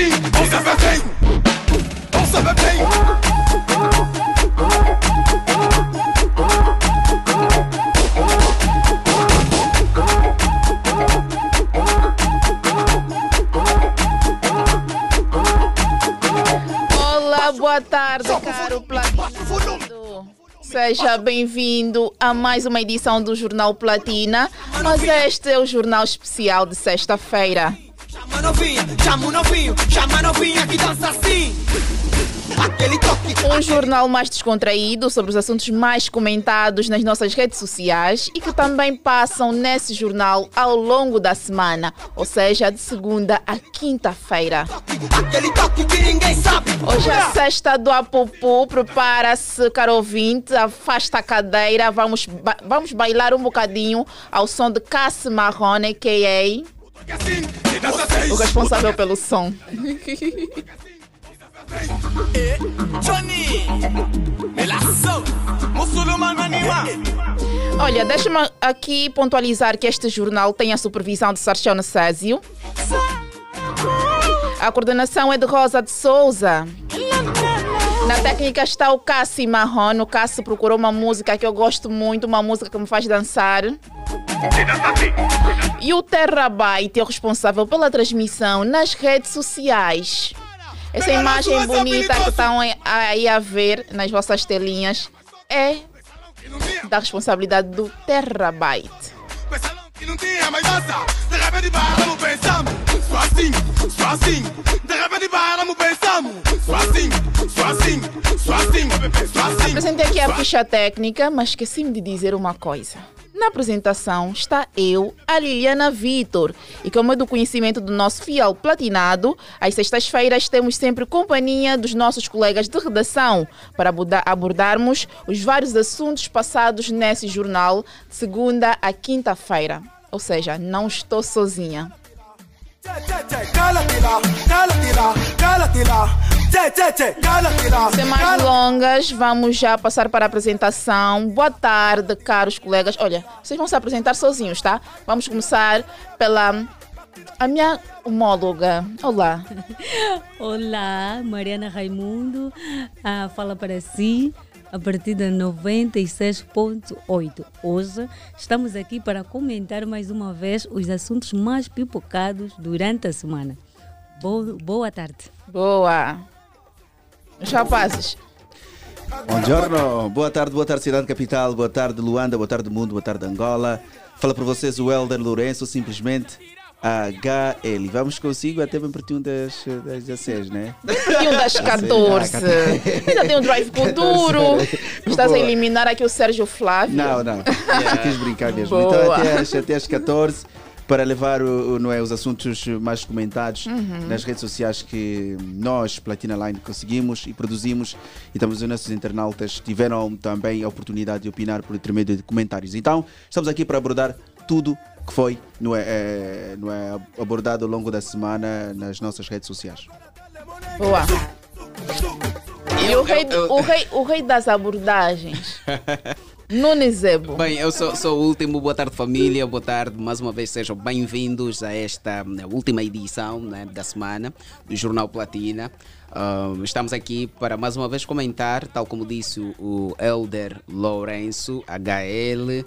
assim, on se fait bem, on. Olá, boa tarde, caro Platinado. Seja bem-vindo a mais uma edição do Jornal Platina, mas este é o jornal especial de sexta-feira. Novinha, chama o novinho, chama a novinha que dança assim. Um jornal mais descontraído sobre os assuntos mais comentados nas nossas redes sociais e que também passam nesse jornal ao longo da semana, ou seja, de segunda a quinta-feira. Que. Hoje é sexta do Apupu, prepara-se, caro ouvinte, afasta a cadeira, vamos, ba- vamos bailar um bocadinho ao som de Cassi Marrone, a.k.a. Toque o responsável pelo som. Olha, deixa-me aqui pontualizar que este jornal tem a supervisão de Sarchão Césio. A coordenação é de Rosa de Souza. Na técnica está o Cassi Marrone. O Cassi procurou uma música que eu gosto muito, uma música que me faz dançar. E o Terrabyte é o responsável pela transmissão nas redes sociais. Essa imagem bonita que estão aí a ver nas vossas telinhas é da responsabilidade do Terrabyte. Tinha mais dança. De repente paramos, pensamos. Só assim, só assim. Apresentei aqui a ficha técnica, mas esqueci-me de dizer uma coisa. Na apresentação está eu, a Liliana Vitor, e como é do conhecimento do nosso fiel platinado, às sextas-feiras temos sempre companhia dos nossos colegas de redação para aborda- abordarmos os vários assuntos passados nesse jornal de segunda a quinta-feira. Ou seja, não estou sozinha. Sem mais delongas, vamos já passar para a apresentação. Boa tarde, caros colegas. Olha, vocês vão se apresentar sozinhos, tá? Vamos começar pela a minha homóloga. Olá. Olá, Mariana Raimundo, ah, fala para si a partir da 96.8. Hoje estamos aqui para comentar mais uma vez os assuntos mais pipocados durante a semana. Bo- boa tarde. Boa. Os rapazes. Buongiorno, boa tarde, boa tarde Cidade Capital, boa tarde Luanda, boa tarde Mundo, boa tarde Angola. Fala para vocês o Helder Lourenço, simplesmente HL. Vamos consigo até bem pertinho das, das 16, né? Pertinho das 14. Ainda tem um drive com duro. Estás a eliminar aqui o Sérgio Flávio. Não, não, eu quis brincar mesmo. Boa. Então até às, até às 14 para levar o- não é, os assuntos mais comentados Uhum. nas redes sociais que nós, Platina Line, conseguimos e produzimos e também os nossos internautas tiveram também a oportunidade de opinar por intermédio de comentários. Então, estamos aqui para abordar tudo que foi não é, é, não é, abordado ao longo da semana nas nossas redes sociais. Boa. E o rei, o rei, o rei das abordagens. Nunes Zebo. Bem, eu sou, sou o último. Boa tarde, família. Boa tarde. Mais uma vez, sejam bem-vindos a esta né, última edição né, da semana do Jornal Platina. Ah, estamos aqui para mais uma vez comentar, tal como disse o- o Elder Lourenço, HL,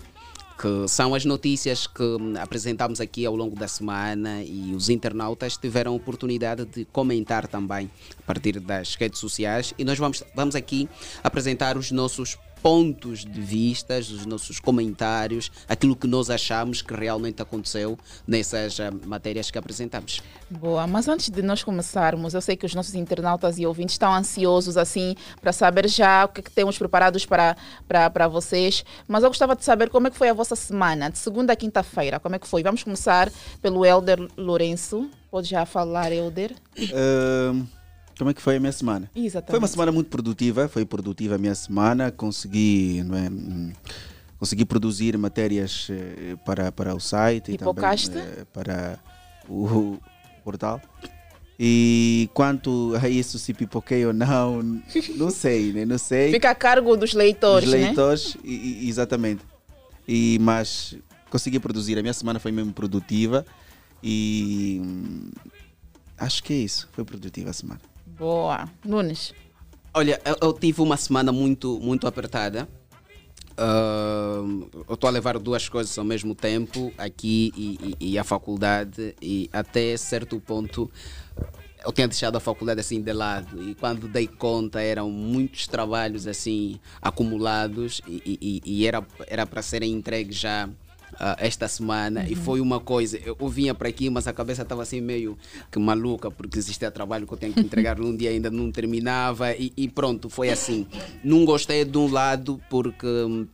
que são as notícias que hum, apresentamos aqui ao longo da semana e os internautas tiveram a oportunidade de comentar também a partir das redes sociais. E nós vamos, vamos aqui apresentar os nossos pontos de vista, os nossos comentários, aquilo que nós achamos que realmente aconteceu nessas ah, matérias que apresentamos. Boa, mas antes de nós começarmos, eu sei que os nossos internautas e ouvintes estão ansiosos assim para saber já o que, é que temos preparados para, para, para vocês. Mas eu gostava de saber como é que foi a vossa semana, de segunda a quinta-feira. Como é que foi? Vamos começar pelo Helder Lourenço. Pode já falar, Helder? Ahm, como é que foi a minha semana? Exatamente. Foi uma semana muito produtiva, foi produtiva a minha semana, consegui, não é, hum, consegui produzir matérias eh, para, para o site e Pipocaste? também eh, para o, portal. E quanto a isso, se pipoquei ou não, não sei, né? Não sei. Fica a cargo dos leitores, Os né? leitores, e- e- exatamente. E, mas consegui produzir. A minha semana foi mesmo produtiva e hum, acho que é isso. Foi produtiva a semana. Boa. Nunes. Olha, eu, eu tive uma semana muito, muito apertada. Ah, eu estou a levar duas coisas ao mesmo tempo, aqui e, e- e a faculdade, e até certo ponto eu tinha deixado a faculdade assim de lado. E quando dei conta, eram muitos trabalhos assim acumulados e- e era era para serem entregues já. Ah, esta semana e foi uma coisa, eu, eu vinha para aqui, mas a cabeça estava assim meio que maluca, porque existia trabalho que eu tenho que entregar num dia ainda não terminava e, e pronto, foi assim. Não gostei de um lado porque hum,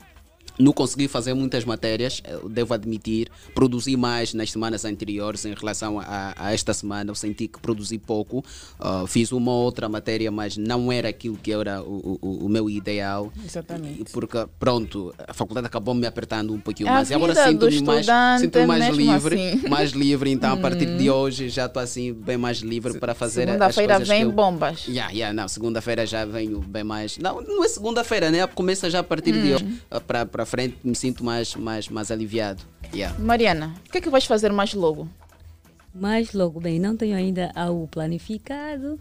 não consegui fazer muitas matérias, devo admitir. Produzi mais nas semanas anteriores em relação a, a esta semana. Eu senti que produzi pouco. Ah, fiz uma outra matéria, mas não era aquilo que era o, o, o meu ideal. Exatamente. Porque, pronto, a faculdade acabou me apertando um pouquinho A mais. E agora sinto-me mais, sinto mais livre. assim. Hum. Mais livre, então, a partir de hoje já estou assim, bem mais livre para fazer as Segunda-feira vem eu- bombas. Yeah, yeah, não, segunda-feira já venho bem mais. Não, não é segunda-feira, né? Começa já a partir de hoje ah, para frente, me sinto mais, mais, mais aliviado. Yeah. Mariana, o que é que vais fazer mais logo? Mas logo, bem, não tenho ainda algo planificado,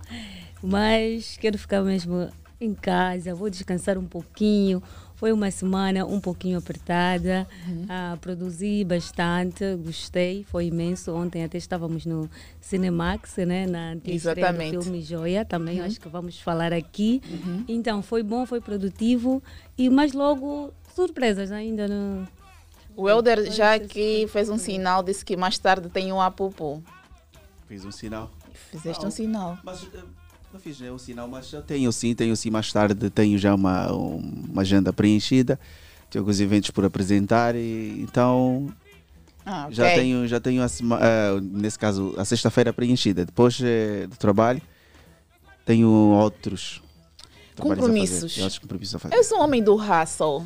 mas quero ficar mesmo em casa, vou descansar um pouquinho. Foi uma semana um pouquinho apertada, ah, produzi bastante, gostei, foi imenso. Ontem até estávamos no Cinemax, né, na antestreia do Exatamente. filme Joia, também acho que vamos falar aqui. Então, foi bom, foi produtivo, e mas logo surpresas ainda no, O Helder já aqui fez um sinal, disse que mais tarde tem um apupu. Fiz um sinal. Fizeste um sinal. Mas eh, não fiz nenhum sinal, mas eu tenho sim, tenho sim mais tarde, tenho já uma, um- uma agenda preenchida, tenho alguns eventos por apresentar e então Ah, ok. já tenho, já tenho a sema- ah, nesse caso a sexta-feira preenchida. Depois eh, do trabalho tenho outros fazer, Compromissos. tenho outros compromissos a fazer. Eu sou um homem do hustle.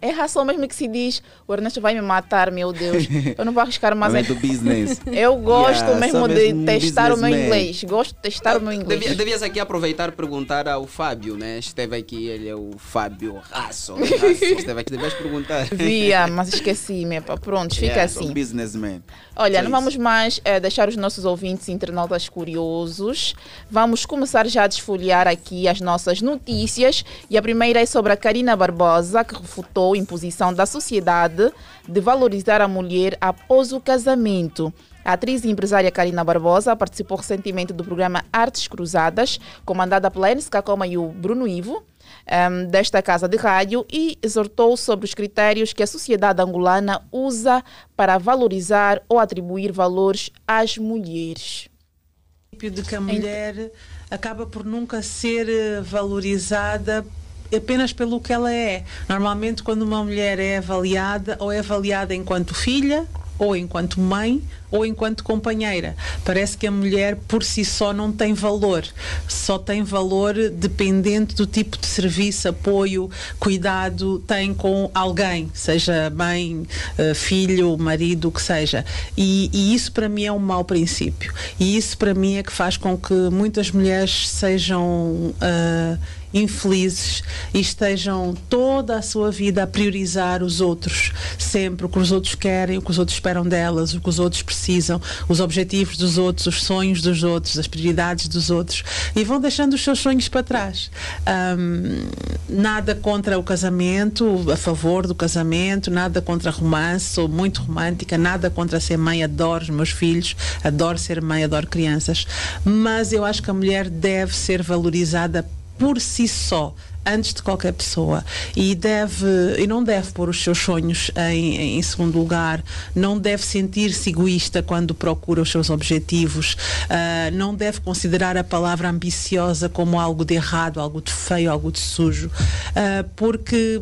É hustle mesmo que se diz, o Ernesto vai me matar, meu Deus. Eu não vou arriscar mais. É do business. Eu gosto Yeah, mesmo de mesmo um testar o meu businessman. inglês. Gosto de testar o meu inglês. Devia, devias aqui aproveitar e perguntar ao Fábio, né? Esteve aqui, ele é o Fábio Rasso. Rasso. Esteve aqui, devias perguntar. Via, mas esqueci-me. pá. Pronto, fica Yeah, assim. Businessman. Olha, não isso. vamos mais eh, deixar os nossos ouvintes internautas curiosos. Vamos começar já a desfolhar aqui as nossas notícias. E a primeira é sobre a Karina Barbosa, que refutou a imposição da sociedade de valorizar a mulher após o casamento. A atriz e empresária Karina Barbosa participou recentemente do programa Artes Cruzadas, comandada pela Enes Cacoma e o Bruno Ivo, ehm, desta casa de rádio, e exortou sobre os critérios que a sociedade angolana usa para valorizar ou atribuir valores às mulheres. princípio de que a mulher acaba por nunca ser eh, valorizada apenas pelo que ela é. Normalmente, quando uma mulher é avaliada, ou é avaliada enquanto filha, ou enquanto mãe, ou enquanto companheira. Parece que a mulher por si só não tem valor. Só tem valor dependente do tipo de serviço, apoio, cuidado tem com alguém, seja mãe, eh, filho, marido, o que seja. E, e isso para mim é um mau princípio. E isso para mim é que faz com que muitas mulheres sejam ah, infelizes e estejam toda a sua vida a priorizar os outros, sempre o que os outros querem, o que os outros esperam delas, o que os outros precisam, os objetivos dos outros, os sonhos dos outros, as prioridades dos outros e vão deixando os seus sonhos para trás. Ahm, nada contra o casamento, a favor do casamento, nada contra romance, sou muito romântica, nada contra ser mãe, adoro os meus filhos, adoro ser mãe, adoro crianças, mas eu acho que a mulher deve ser valorizada por si só antes de qualquer pessoa. E deve e não deve pôr os seus sonhos em, em segundo lugar. Não deve sentir-se egoísta quando procura os seus objetivos. Ah, não deve considerar a palavra ambiciosa como algo de errado algo de feio algo de sujo. Ah, porque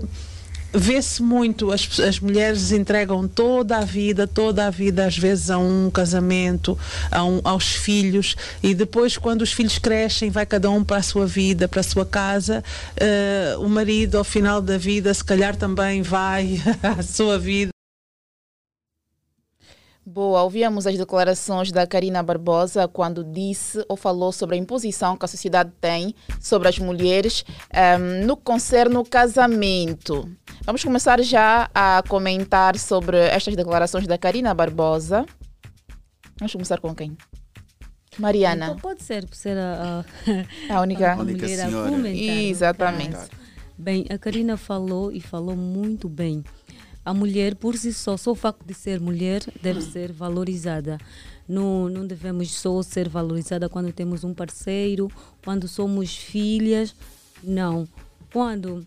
Vê-se muito, as, as mulheres entregam toda a vida, toda a vida, às vezes a um casamento, a um- aos filhos, e depois, quando os filhos crescem, vai cada um para a sua vida, para a sua casa. eh, o marido, ao final da vida, se calhar também vai à sua vida. Boa, ouvíamos as declarações da Karina Barbosa quando disse ou falou sobre a imposição que a sociedade tem sobre as mulheres ehm, no concerne o casamento. Vamos começar já a comentar sobre estas declarações da Karina Barbosa. Vamos começar com quem? Mariana. Então pode ser, por ser a, a, a única, a única mulher senhora. a comentar. Exatamente. no caso. Bem, a Karina falou e falou muito bem. A mulher, por si só, só o facto de ser mulher, deve ser valorizada. Não, não devemos só ser valorizada quando temos um parceiro, quando somos filhas. Não. Quando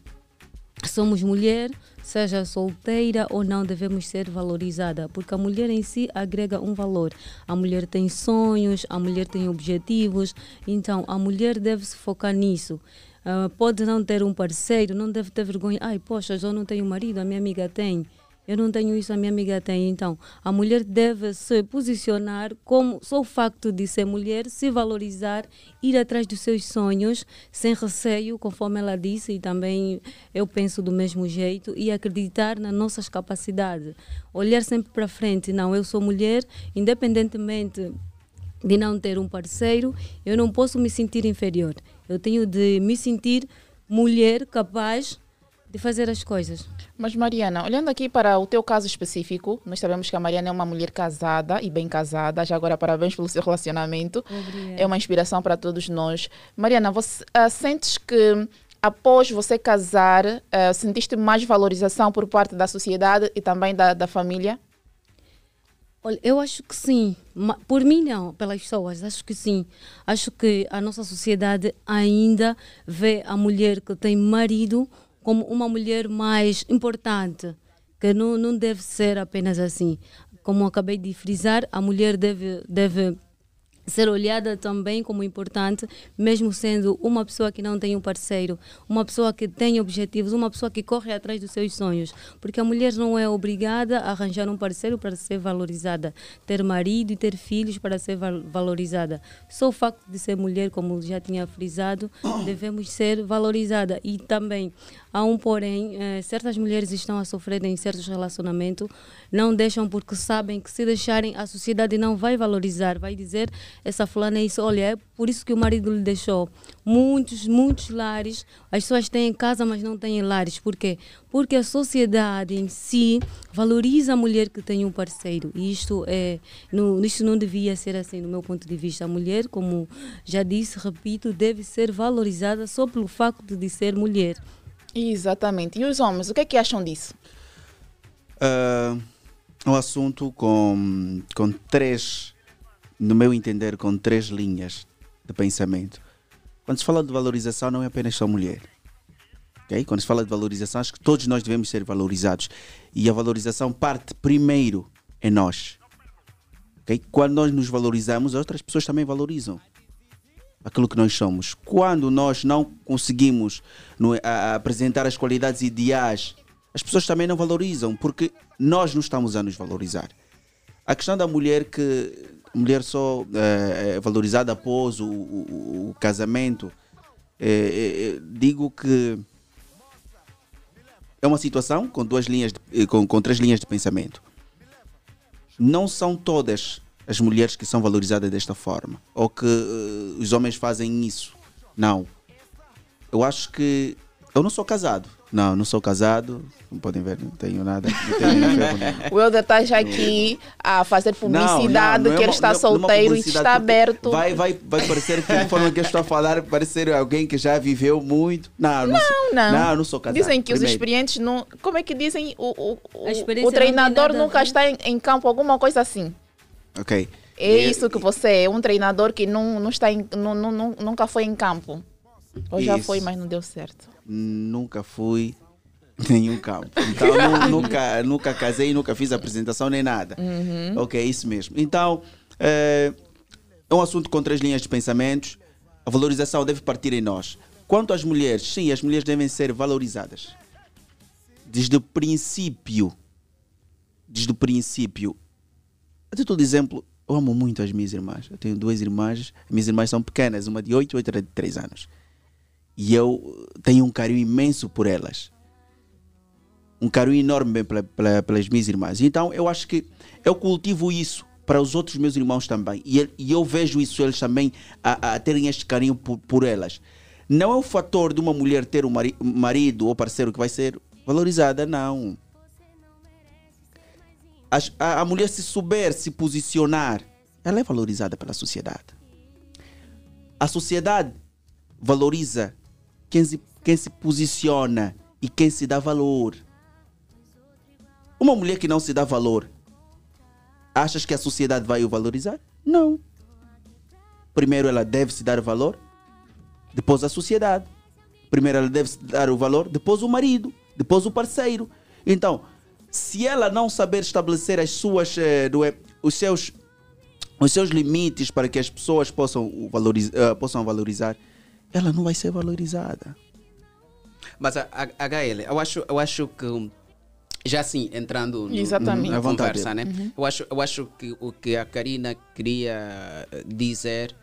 somos mulher, seja solteira ou não, devemos ser valorizada, porque a mulher em si agrega um valor. A mulher tem sonhos, a mulher tem objetivos, então a mulher deve se focar nisso. Uh, pode não ter um parceiro, não deve ter vergonha. Ai, poxa, eu não tenho marido, a minha amiga tem. Eu não tenho isso, a minha amiga tem. Então, a mulher deve se posicionar como só o facto de ser mulher, se valorizar, ir atrás dos seus sonhos, sem receio, conforme ela disse, e também eu penso do mesmo jeito, e acreditar nas nossas capacidades. Olhar sempre para frente. Não, eu sou mulher, independentemente de não ter um parceiro, eu não posso me sentir inferior. Eu tenho de me sentir mulher capaz de fazer as coisas. Mas Mariana, olhando aqui para o teu caso específico, nós sabemos que a Mariana é uma mulher casada e bem casada. Já agora parabéns pelo seu relacionamento. Obrigada. É uma inspiração para todos nós. Mariana, você uh, sentes que após você casar, uh, sentiste mais valorização por parte da sociedade e também da, da família? Olha, eu acho que sim. Por mim, não. Pelas pessoas, acho que sim. Acho que a nossa sociedade ainda vê a mulher que tem marido como uma mulher mais importante, que não, não deve ser apenas assim. Como acabei de frisar, a mulher deve, deve ser olhada também como importante, mesmo sendo uma pessoa que não tem um parceiro, uma pessoa que tem objetivos, uma pessoa que corre atrás dos seus sonhos. Porque a mulher não é obrigada a arranjar um parceiro para ser valorizada, ter marido e ter filhos para ser valorizada. Só o facto de ser mulher, como já tinha frisado, devemos ser valorizada. E também há um porém, eh, certas mulheres estão a sofrer em certos relacionamentos, não deixam porque sabem que se deixarem a sociedade não vai valorizar, vai dizer essa fulana é isso, olha, é por isso que o marido lhe deixou. Muitos, muitos lares, as pessoas têm casa, mas não têm lares. Por quê? Porque a sociedade em si valoriza a mulher que tem um parceiro. E isto, é, não, isto não devia ser assim, do meu ponto de vista. A mulher, como já disse, repito, deve ser valorizada só pelo facto de ser mulher. Exatamente. E os homens, o que é que acham disso? Uh, um assunto com, com três no meu entender, com três linhas de pensamento. Quando se fala de valorização, não é apenas só mulher. Okay? Quando se fala de valorização, acho que todos nós devemos ser valorizados. E a valorização parte primeiro em nós. Okay? Quando nós nos valorizamos, outras pessoas também valorizam aquilo que nós somos. Quando nós não conseguimos no, a, a apresentar as qualidades ideais, as pessoas também não valorizam, porque nós não estamos a nos valorizar. A questão da mulher que mulher só é, valorizada após o, o, o casamento, é, digo que é uma situação com duas linhas, de, com, com três linhas de pensamento. Não são todas as mulheres que são valorizadas desta forma ou que uh, os homens fazem isso. Não. Eu acho que eu não sou casado. Não, não sou casado. Não podem ver, não tenho nada. Não tenho o Helder está já aqui a fazer publicidade, não, não, não é que ele está solteiro e está aberto. Vai, vai, vai parecer que, de forma que eu estou a falar, parecer alguém que já viveu muito. Não, não, não. Sou, não. não, não sou casado. Dizem que primeiro. os experientes não. Como é que dizem? O, o, o, o treinador nunca está em, em, campo, alguma coisa assim. Ok. É e, isso que você é, um treinador que não, não está em, não, não, nunca foi em campo. Ou já foi, mas não deu certo nunca fui nenhum campo. Então nunca, nunca casei, nunca fiz apresentação nem nada. Uhum. Ok, isso mesmo. Então é, é um assunto com três linhas de pensamentos. A valorização deve partir em nós. Quanto às mulheres, sim, as mulheres devem ser valorizadas. Desde o princípio. Desde o princípio. Título de exemplo, eu amo muito as minhas irmãs. Eu tenho duas irmãs. Minhas irmãs são pequenas, uma de 8 e outra de 3 anos. E eu tenho um carinho imenso por elas. Um carinho enorme pela, pela, pelas minhas irmãs. Então eu acho que eu cultivo isso para os outros meus irmãos também. E, e eu vejo isso, eles também, a, a terem este carinho por, por, elas. Não é o fator de uma mulher ter um mari, marido ou parceiro que vai ser Valorizada não. A, a mulher se souber se posicionar, ela é valorizada pela sociedade. A sociedade valoriza quem se, quem se posiciona e quem se dá valor. Uma mulher que não se dá valor, achas que a sociedade vai o valorizar? Não. Primeiro ela deve se dar valor, depois a sociedade. Primeiro ela deve se dar o valor, depois o marido, depois o parceiro. Então, se ela não saber estabelecer as suas, eh, é, os seus os seus limites para que as pessoas possam, eh, possam valorizar, ela não vai ser valorizada. Mas a, a, HL, eu acho, eu acho que já assim entrando no, Exatamente. na conversa, né? Eu acho, eu acho que o que a Karina queria eh, dizer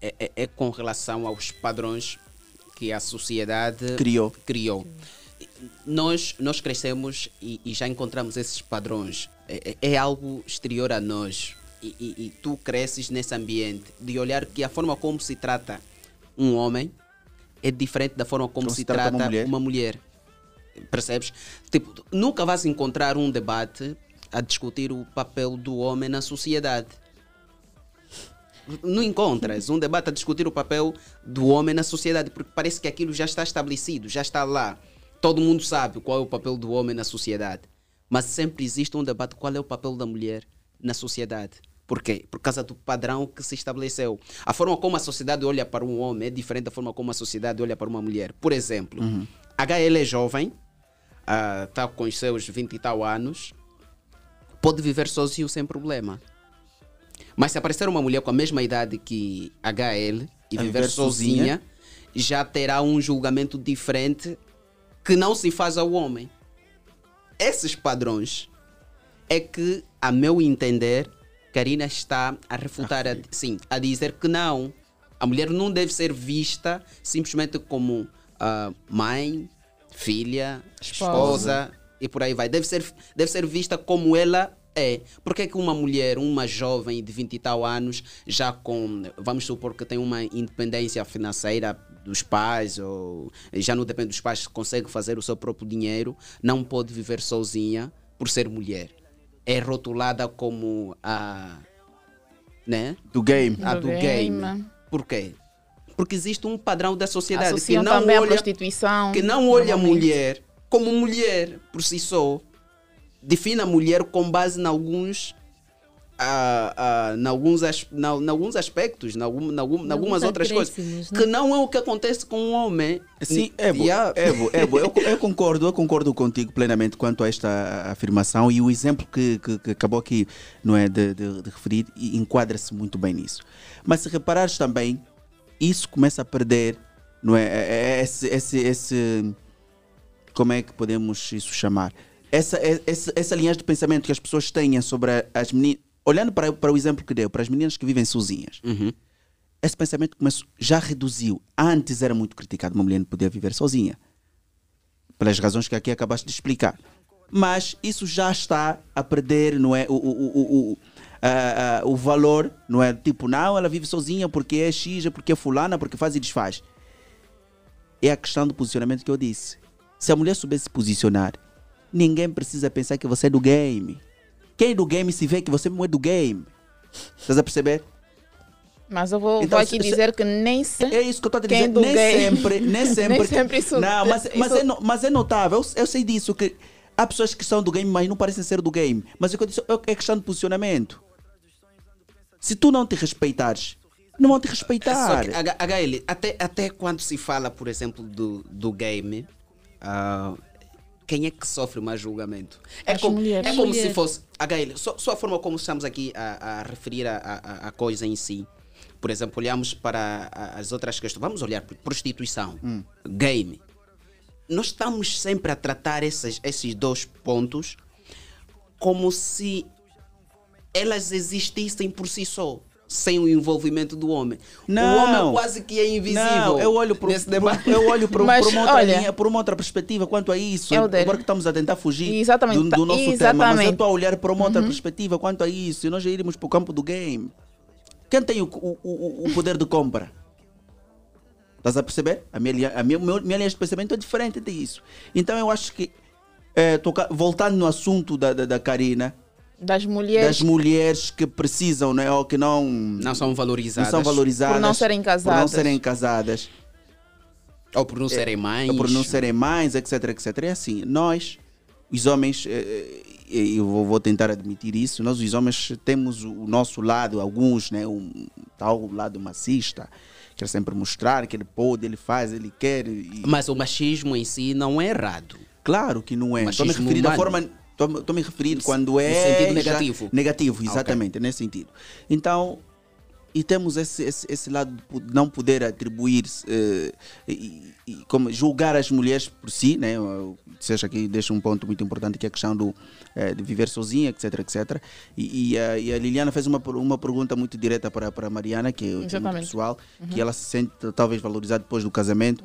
é, é- é com relação aos padrões que a sociedade Criou. criou. Nós, nós crescemos e, e já encontramos esses padrões. É, é- é algo exterior a nós. E, e- e tu cresces nesse ambiente de olhar que a forma como se trata um homem é diferente da forma como, se, trata, uma mulher. Percebes? Tipo, nunca vais encontrar um debate a discutir o papel do homem na sociedade. Não encontras um debate a discutir o papel do homem na sociedade, porque parece que aquilo já está estabelecido, já está lá. Todo mundo sabe qual é o papel do homem na sociedade. Mas sempre existe um debate qual é o papel da mulher na sociedade. Por quê? Por causa do padrão que se estabeleceu. A forma como a sociedade olha para um homem é diferente da forma como a sociedade olha para uma mulher. Por exemplo, HL é jovem, está com os seus 20 e tal anos, pode viver sozinho sem problema. Mas se aparecer uma mulher com a mesma idade que HL e viver viver sozinha. sozinha, já terá um julgamento diferente que não se faz ao homem. Esses padrões é que, a meu entender, Karina está a refutar, a, sim, a dizer que não. A mulher não deve ser vista simplesmente como ah, mãe, filha, Esposa. esposa e por aí vai. Deve ser, deve ser vista como ela é. Porque é que uma mulher, uma jovem de 20 e tal anos, já com, vamos supor que tem uma independência financeira dos pais, ou já não depende dos pais, consegue fazer o seu próprio dinheiro, não pode viver sozinha por ser mulher. É rotulada como a. Né? Do game. A Do do game. game. Por quê? Porque existe um padrão da sociedade que não a olha prostituição. que não olha a mulher como mulher por si só. Define a mulher com base em alguns. Em alguns, as- na- em alguns aspectos, em algum- em algum- em algumas outras coisas, né? que não é o que acontece com um homem. Sim, Ebo, Yeah. Ebo, Ebo, eu, eu concordo, eu concordo contigo plenamente quanto a esta afirmação e o exemplo que, que, que acabou aqui não é, de, de- de referir enquadra-se muito bem nisso. Mas se reparares também, isso começa a perder, não é, é- é esse, esse, esse como é que podemos isso chamar? Essa, é- essa, essa linhagem de pensamento que as pessoas têm sobre as meninas, olhando para, para o exemplo que deu, para as meninas que vivem sozinhas, Uhum. esse pensamento começou, já reduziu. Antes era muito criticado uma mulher não poder viver sozinha. Pelas razões que aqui acabaste de explicar. Mas isso já está a perder, não é? O, o, o, o, o valor, não é? Tipo, não, ela vive sozinha porque é X, é porque é fulana, porque faz e desfaz. É a questão do posicionamento que eu disse. Se a mulher souber se posicionar, ninguém precisa pensar que você é do game. Quem é do game se vê que você não é do game. Estás a perceber? Mas eu vou, Então, vou aqui se- dizer que nem se... É isso que eu estou a dizer. Nem sempre, nem sempre. Nem sempre isso- Não, mas, mas, isso- é, no- mas é notável. Eu, eu sei disso. que Há pessoas que são do game, mas não parecem ser do game. Mas o que eu disse é questão de posicionamento. Se tu não te respeitares, não vão te Só respeitar. que, H- HL, até, até quando se fala, por exemplo, do, do game, ah, quem é que sofre mais julgamento? É As como, mulheres. é como Mulher. se fosse. HL, só, só a forma como estamos aqui a, a referir a, a, a coisa em si. Por exemplo, olhamos para as outras questões. Vamos olhar para prostituição, game. Nós estamos sempre a tratar esses, esses dois pontos como se elas existissem por si só, sem o envolvimento do homem. Não. O homem quase que é invisível. Não, eu olho debate. eu olho por uma outra olha- linha, por uma outra perspectiva quanto a isso. Helder. Agora que estamos a tentar fugir Exatamente, do, do nosso tema, mas eu exatamente. Uhum. estou a olhar por uma outra perspectiva quanto a isso. E nós já iremos para o campo do game. Quem tem o, o, o, o poder de compra? Estás a perceber? A minha, linha- a minha, minha linha de pensamento é diferente disso. Então eu acho que toca- voltando no assunto da, da, da Karina, Das mulheres das mulheres que precisam, né, ou que não, Não são valorizadas. não são valorizadas Por não serem por não casadas. serem casadas, Ou por não serem mães. ou por não serem mães, etc, etc. É assim, nós, os homens, eh, eh, eu vou, tentar admitir isso, nós os homens temos o nosso lado, alguns, né, um tal lado macista, quer sempre mostrar que ele pode, ele faz, ele quer. e- Mas o machismo em si não é errado. Claro que não é. Estou me da humano. forma. Estou me referir No quando é. no sentido negativo. negativo, Ah, exatamente, nesse sentido. Então, e temos esse, esse, esse lado de não poder atribuir, eh, e, e como julgar as mulheres por si, né? Seja aqui, deixa um ponto muito importante que é a questão do, eh, de viver sozinha, etc, etc. E, e a, e a Liliana fez uma, uma pergunta muito direta para, para a Mariana, que é muito Exatamente. pessoal, que ela se sente talvez valorizada depois do casamento.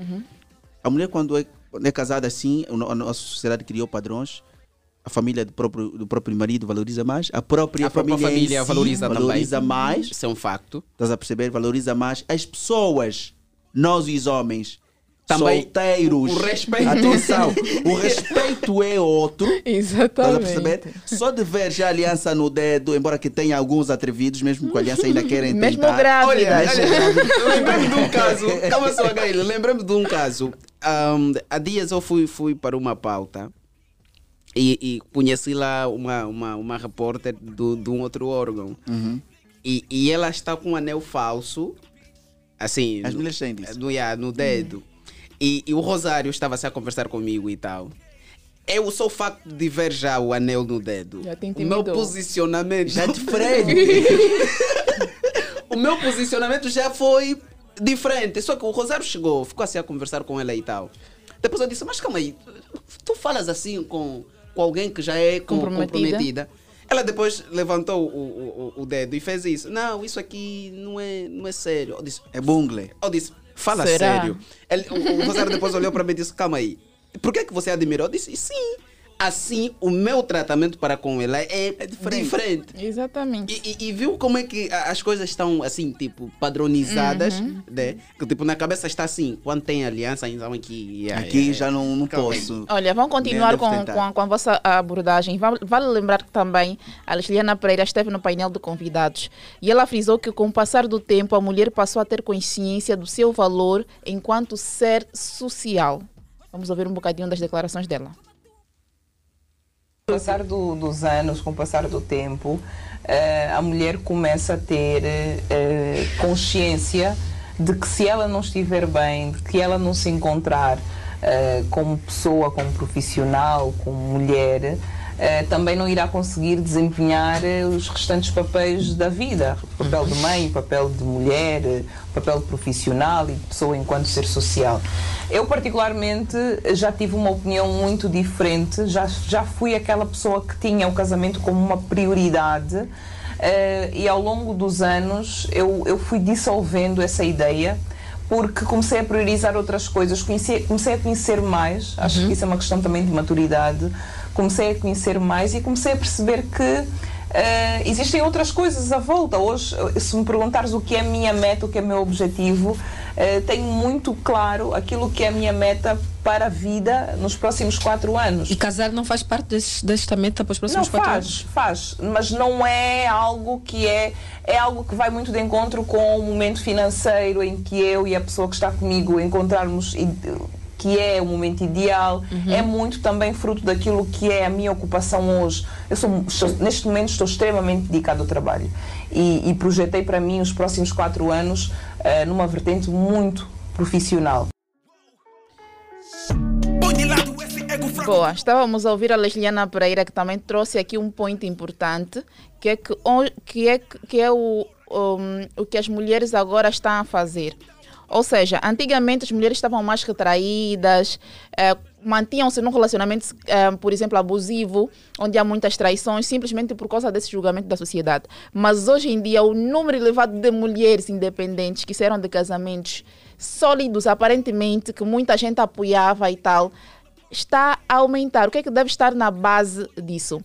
A mulher, quando é, é casada assim, a nossa sociedade criou padrões. A família do próprio, do próprio marido valoriza mais. A própria, A própria família, em família si valoriza, valoriza também. mais. Isso é um facto. Estás a perceber? Valoriza mais. As pessoas, nós os homens, Também, solteiros. o- respeito. Atenção, o respeito é outro. Estás a Exatamente. perceber? Só de ver já a aliança no dedo, embora que tenha alguns atrevidos, mesmo com a aliança ainda querem Mesmo tentar. grávidas. lembrei-me de um caso. Calma só, Gail. Lembrei-me de um caso. Ahm, há dias eu fui, fui para uma pauta e, e conheci lá uma, uma, uma repórter do, de um outro órgão. Uhum. E, e ela está com um anel falso. Assim. As no- mulheres têm disso. No, yeah, no dedo. E, e o Rosário estava assim a conversar comigo e tal. Eu só o facto de ver já o anel no dedo. O meu posicionamento. Já de frente. o meu posicionamento já foi diferente. Só que o Rosário chegou, ficou assim a conversar com ela e tal. Depois eu disse, mas calma aí, tu falas assim com, com alguém que já é com- Comprometida. comprometida. Ela depois levantou o, o, o- dedo e fez isso. Não, isso aqui não é, não é sério. Eu disse, É bungle. eu disse, fala Será? sério. Ele, o, o Rosário depois olhou para mim e disse, calma aí. Por que, que você admirou? Eu disse, sim. Assim, o meu tratamento para com ela é, diferente. diferente. Exatamente. E, e- e viu como é que as coisas estão assim, tipo, padronizadas, Uhum. né? Que tipo, na cabeça está assim, quando tem aliança, então aqui. yeah, Aqui yeah, já não, não posso. Olha, vamos continuar Deve com, com, a, com a vossa abordagem. Va- Vale lembrar que também a Liliana Pereira esteve no painel de convidados e ela frisou que com o passar do tempo a mulher passou a ter consciência do seu valor enquanto ser social. Vamos ouvir um bocadinho das declarações dela. Com o passar do- dos anos, com o passar do tempo, eh, a mulher começa a ter eh, consciência de que se ela não estiver bem, de que ela não se encontrar eh, como pessoa, como profissional, como mulher, também não irá conseguir desempenhar eh, os restantes papéis da vida. O papel de mãe, o papel de mulher, eh, o papel de profissional e de pessoa enquanto ser social. Eu, particularmente, já tive uma opinião muito diferente. Já, já fui aquela pessoa que tinha o casamento como uma prioridade. eh, e ao longo dos anos eu, eu fui dissolvendo essa ideia porque comecei a priorizar outras coisas, comecei, comecei a conhecer mais, acho que isso é uma questão também de maturidade, comecei a conhecer mais e comecei a perceber que eh, existem outras coisas à volta. Hoje, eh, se me perguntares o que é a minha meta, o que é o meu objetivo, eh, tenho muito claro aquilo que é a minha meta para a vida nos próximos quatro anos. E casar não faz parte desse, desta meta para os Não próximos quatro faz, anos? faz, mas não é algo que é é algo que vai muito de encontro com o momento financeiro em que eu e a pessoa que está comigo encontrarmos e- que é o momento ideal, é muito também fruto daquilo que é a minha ocupação hoje. Eu sou, estou- neste momento estou extremamente dedicado ao trabalho e, e projetei para mim os próximos quatro anos eh, numa vertente muito profissional. Boa, estávamos a ouvir a Lesliana Pereira que também trouxe aqui um ponto importante, que é, que, o- que é, que é o, um, o que as mulheres agora estão a fazer. Ou seja, antigamente as mulheres estavam mais retraídas, eh, mantinham-se num relacionamento, eh, por exemplo, abusivo, onde há muitas traições, simplesmente por causa desse julgamento da sociedade. Mas hoje em dia, o número elevado de mulheres independentes que saíram de casamentos sólidos, aparentemente, que muita gente apoiava e tal, está a aumentar. O que é que deve estar na base disso?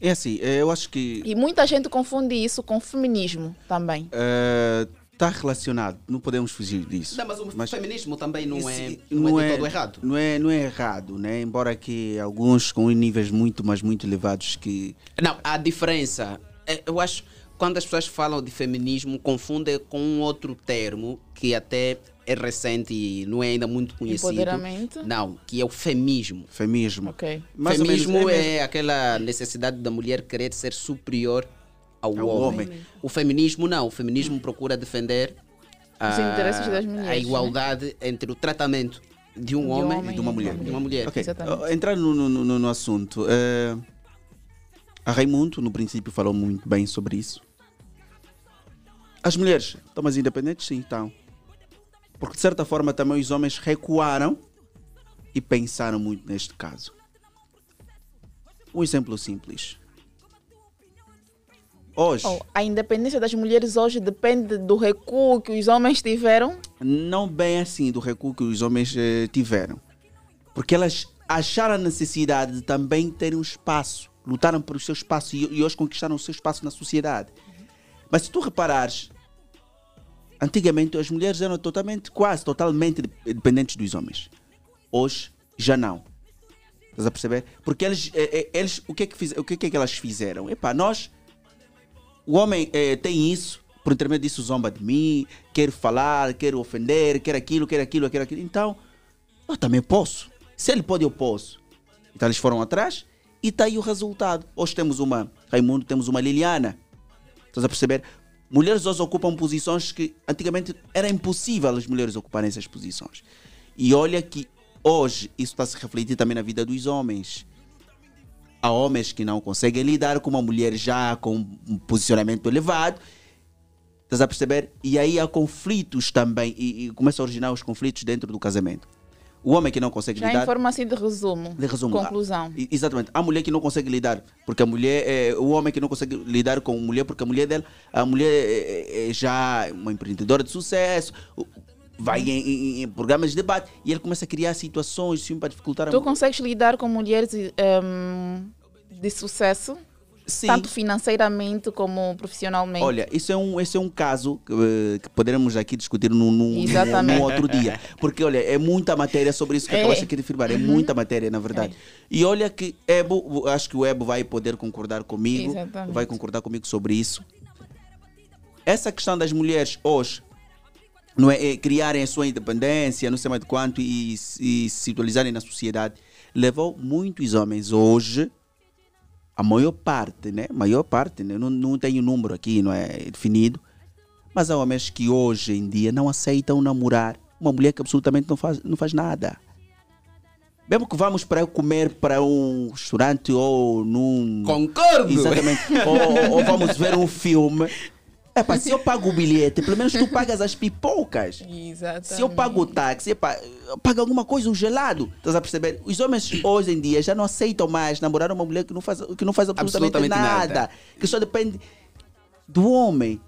É assim, eh, eu acho que E muita gente confunde isso com feminismo também. eh, está relacionado, não podemos fugir disso. Não, mas o feminismo também não é, Esse- não é de todo errado. Não é, não é errado, né? Embora que alguns com níveis muito, mas muito elevados que Não, a diferença, é, eu acho, quando as pessoas falam de feminismo, confundem com um outro termo que até é recente e não é ainda muito conhecido. Empoderamento? Não, que é o femismo. feminismo. Ok. Mais feminismo é é, aquela necessidade da mulher querer ser superior ao, Ao homem. homem. O feminismo não, o feminismo procura defender Os interesses das mulheres, a né? igualdade entre o tratamento de um De homem homem e de uma mulher. De uma mulher. Ok, Exatamente. uh, entrando no, no- no- no assunto, eh, a Raimundo, no princípio, falou muito bem sobre isso. As mulheres estão mais independentes? Sim, estão. Porque, de certa forma, também os homens recuaram e pensaram muito neste caso. Um exemplo simples. Hoje, Oh, a independência das mulheres hoje depende do recuo que os homens tiveram. não bem assim do recuo que os homens eh, tiveram. Porque elas acharam a necessidade de também terem um espaço, lutaram pelo seu espaço e, e hoje conquistaram o seu espaço na sociedade. Mas se tu reparares, antigamente as mulheres eram totalmente, quase totalmente de- dependentes dos homens. Hoje já não. Estás a perceber? Porque eles, eh, eh, eles o, que é que fiz, o que é que elas fizeram? Epá, nós o homem eh, tem isso, por intermédio disso zomba de mim, quer falar, quer ofender, quer aquilo, quer aquilo, quer aquilo. Então, eu também posso. Se ele pode, eu posso. Então eles foram atrás e está aí o resultado. Hoje temos uma Raimundo, temos uma Liliana. Estás a perceber? Mulheres hoje ocupam posições que antigamente era impossível as mulheres ocuparem essas posições. E olha que hoje isso está se refletir também na vida dos homens. Há homens que não conseguem lidar com uma mulher já com um posicionamento elevado. Estás a perceber? E aí há conflitos também. E, e começam a originar os conflitos dentro do casamento. O homem que não consegue Já em lidar. forma assim de resumo. De resumo, Conclusão. a- e- exatamente. A mulher que não consegue lidar, porque a mulher, é, o homem que não consegue lidar com a mulher, porque a mulher dela, a mulher é, é- é já uma empreendedora de sucesso, vai em, em- em programas de debate e ele começa a criar situações assim, para dificultar a Tu consegues lidar com mulheres ehm, de sucesso, Sim. tanto financeiramente como profissionalmente? Olha, isso é um, esse é um caso que, eh, que poderemos aqui discutir num, num, num- outro dia. Porque, olha, é muita matéria sobre isso que É. acabaste aqui de afirmar. É muita matéria, na verdade. E olha que Ebo, acho que o Ebo vai poder concordar comigo. Exatamente. Vai concordar comigo sobre isso. Essa questão das mulheres hoje, não é, é criarem a sua independência, não sei mais de quanto, e, se- e se atualizarem na sociedade, levou muitos homens hoje a maior parte, né? Maior parte, né? Não, não tenho número aqui, não é definido. Mas há homens que hoje em dia não aceitam namorar uma mulher que absolutamente não faz, não faz nada. Mesmo que vamos para comer para um restaurante ou num. Concordo! Exatamente. ou, ou vamos ver um filme. É se eu pago o bilhete, pelo menos tu pagas as pipocas. Exatamente. Se eu pago o táxi, epa, paga alguma coisa, um gelado. Estás a perceber? Os homens hoje em dia já não aceitam mais namorar uma mulher que não faz, que não faz absolutamente, Absolutamente nada, nada. Que só depende do homem.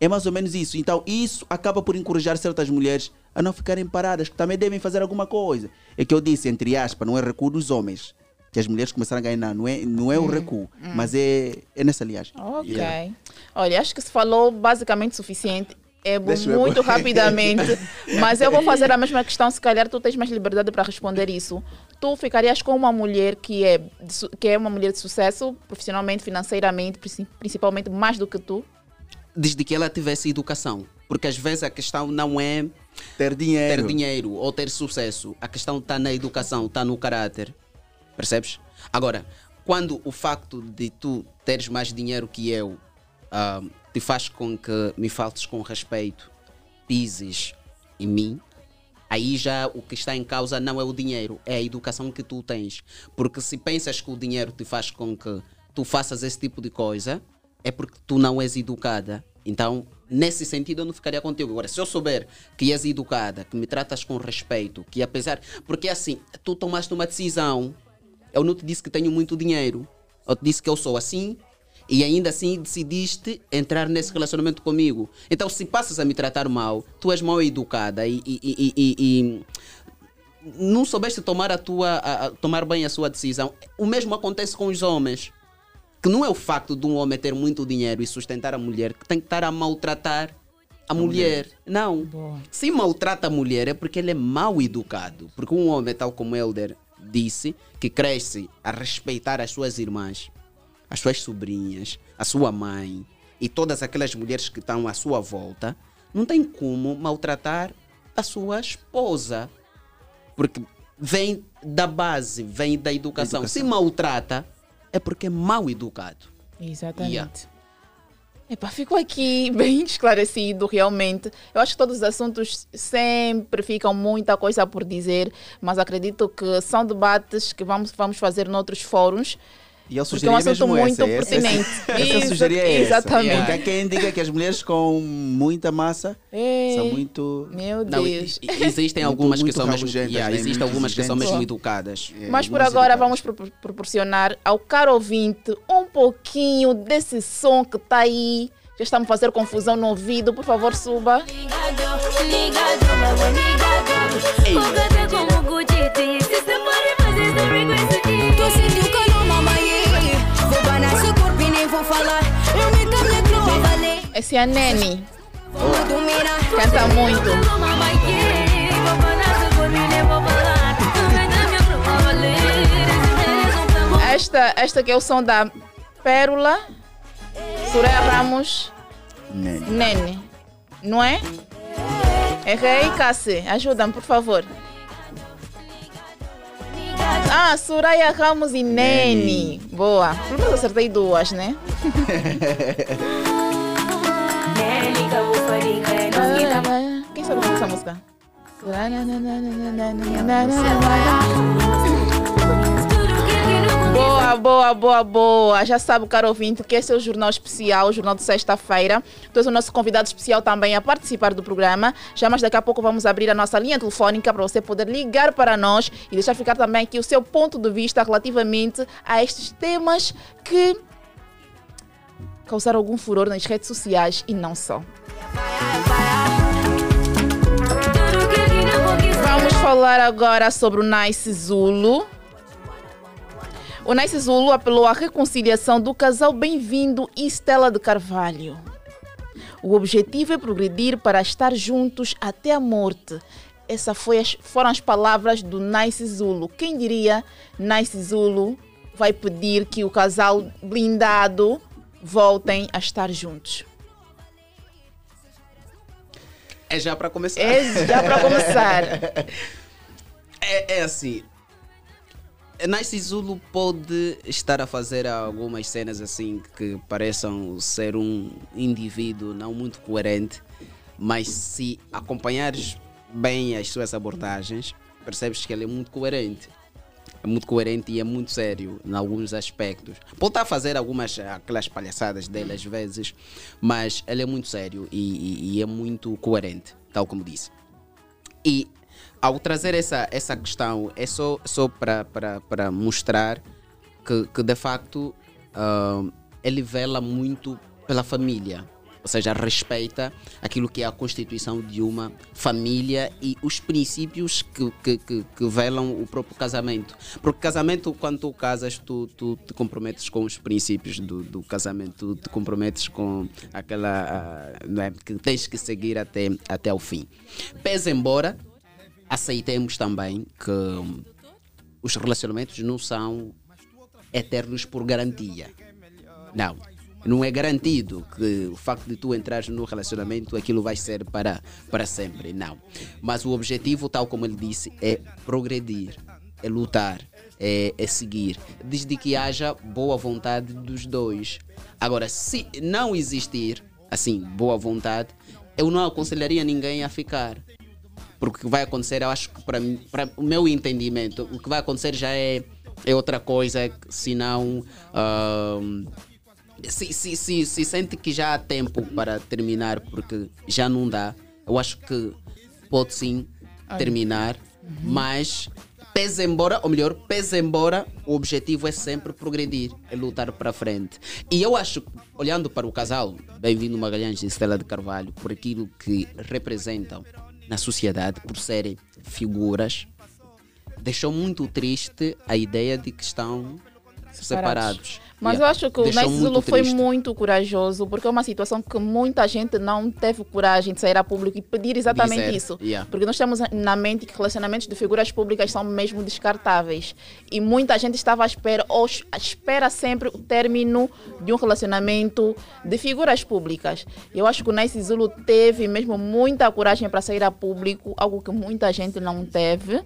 É mais ou menos isso. Então, isso acaba por encorajar certas mulheres a não ficarem paradas, que também devem fazer alguma coisa. É que eu disse, entre aspas, não é recuo dos homens. Que as mulheres começaram a ganhar. Não é, não é o recuo, mas é, é nessa linhagem. Ok. Yeah. Olha, acho que se falou basicamente o suficiente. É muito rapidamente, mas eu vou fazer a mesma questão. Se calhar tu tens mais liberdade para responder isso. Tu ficarias com uma mulher que é, que é uma mulher de sucesso, profissionalmente, financeiramente, princi- principalmente mais do que tu? Desde que ela tivesse educação. Porque às vezes a questão não é Ter dinheiro. ter dinheiro ou ter sucesso. A questão está na educação, está no caráter. Percebes? Agora, quando o facto de tu teres mais dinheiro que eu ah, te faz com que me faltes com respeito, pises em mim, aí já o que está em causa não é o dinheiro, é a educação que tu tens. Porque se pensas que o dinheiro te faz com que tu faças esse tipo de coisa, é porque tu não és educada. Então, nesse sentido, eu não ficaria contigo. Agora, se eu souber que és educada, que me tratas com respeito, que apesar. Porque assim, tu tomaste uma decisão. Eu não te disse que tenho muito dinheiro. Eu te disse que eu sou assim e ainda assim decidiste entrar nesse relacionamento comigo. Então, se passas a me tratar mal, tu és mal educada e, e- e- e- e não soubeste tomar, a tua, a- a- tomar bem a sua decisão. O mesmo acontece com os homens. Que não é o facto de um homem ter muito dinheiro e sustentar a mulher que tem que estar a maltratar a mulher. Não. Se maltrata a mulher é porque ele é mal educado. Porque um homem, tal como o Elder disse, que cresce a respeitar as suas irmãs, as suas sobrinhas, a sua mãe e todas aquelas mulheres que estão à sua volta, não tem como maltratar a sua esposa. Porque vem da base, vem da educação. Educação. Se maltrata, é porque é mal educado. Exatamente. Yeah. Epá, ficou aqui bem esclarecido, realmente. Eu acho que todos os assuntos sempre ficam muita coisa por dizer, mas acredito que são debates que vamos, vamos fazer noutros fóruns. E eu Porque é um sugeria assunto mesmo muito essa, essa- pertinente. Essa, eu Isso, sugeria essa. exatamente. Porque há quem diga que as mulheres com muita massa Ei, são muito... Meu Não, Deus. e- existem Muito- algumas que muito são mesmo, yeah, né? existem Muito algumas que são mesmo educadas. É, Mas por agora educadas. vamos pro- proporcionar ao caro ouvinte um pouquinho desse som que está aí. Já está me fazer confusão no ouvido. Por favor, suba. Tu Esse é a Nene. Canta muito. Esta, esta que é o som da Pérola, Soraya Ramos, Nene. Nene. Não é? Errei, Cassi. Ajuda-me, por favor. Ah, Soraya Ramos e Nene. Boa. Pelo menos acertei duas, né? Boa, boa, boa, boa. Já sabe, caro ouvinte, que esse é o Jornal Especial, o Jornal de Sexta-feira. Tu és o nosso convidado especial também a participar do programa. Já mais daqui a pouco vamos abrir a nossa linha telefônica para você poder ligar para nós e deixar ficar também aqui o seu ponto de vista relativamente a estes temas que causaram algum furor nas redes sociais e não só. Vamos falar agora sobre o Nice Zulu. O Nice Zulu apelou à reconciliação do casal Bem-vindo e Stella de Carvalho. O objetivo é progredir para estar juntos até a morte. Essas foram as palavras do Nice Zulu. Quem diria Nice Zulu vai pedir que o casal blindado voltem a estar juntos? É já para começar. É já para começar. É, é assim. Nice Zulu pode estar a fazer algumas cenas assim que pareçam ser um indivíduo não muito coerente, mas se acompanhares bem as suas abordagens, percebes que ele é muito coerente. É muito coerente e é muito sério em alguns aspectos. Pode estar a fazer algumas aquelas palhaçadas dele às vezes, mas ele é muito sério e, e- e é muito coerente, tal como disse. E ao trazer essa, essa questão, é só, só para mostrar que, que de facto ah, ele vela muito pela família. Ou seja, respeita aquilo que é a constituição de uma família e os princípios que, que, que, que velam o próprio casamento. Porque casamento, quando tu casas, tu, tu te comprometes com os princípios do, do casamento, tu te comprometes com aquela. ah, não é, que tens que seguir até, até ao fim. Pese embora aceitemos também que os relacionamentos não são eternos por garantia. Não. Não é garantido que o facto de tu entrares no relacionamento aquilo vai ser para, para sempre. Não. Mas o objetivo, tal como ele disse, é progredir, é lutar, é, é seguir. Desde que haja boa vontade dos dois. Agora, se não existir, assim, boa vontade, eu não aconselharia ninguém a ficar. Porque o que vai acontecer, eu acho que para, o meu entendimento, o que vai acontecer já é, é outra coisa, se não. Se, se, se, se sente que já há tempo para terminar, porque já não dá, eu acho que pode sim terminar, mas pese embora, ou melhor, pese embora, o objetivo é sempre progredir, é lutar para frente. E eu acho, olhando para o casal, bem-vindo Magalhães e Estela de Carvalho, por aquilo que representam na sociedade, por serem figuras, deixou muito triste a ideia de que estão separados. Mas Yeah. eu acho que o Deixou Nice muito Zulu foi muito corajoso, porque é uma situação que muita gente não teve coragem de sair a público e pedir exatamente Dizer, isso. yeah. Porque nós temos na mente que relacionamentos de figuras públicas são mesmo descartáveis. E muita gente estava à espera, ou es- espera sempre o término de um relacionamento de figuras públicas. Eu acho que o Nice Zulu teve mesmo muita coragem para sair a público, algo que muita gente não teve.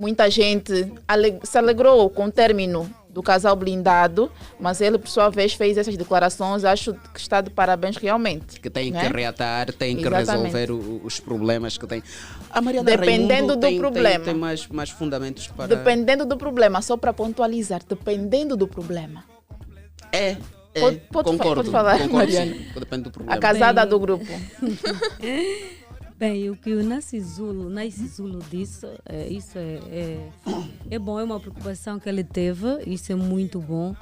Muita gente ale- se alegrou com o término do casal blindado, mas ele, por sua vez, fez essas declarações. Acho que está de parabéns realmente. Que tem né? que reatar, tem que Exatamente. resolver o- os problemas que tem. A Mariana Dependendo Raimundo do tem, tem- problema. Tem, mais, mais fundamentos para. Dependendo do problema, só para pontualizar, dependendo do problema. É. é, Pode- pode concordo, pode falar, concordo, Mariana. sim, Depende do problema. A casada Bem, do grupo. Bem, o que o Nasce Zulu, Nasce Zulu disse, é, isso é, é, é bom, é uma preocupação que ele teve, isso é muito bom.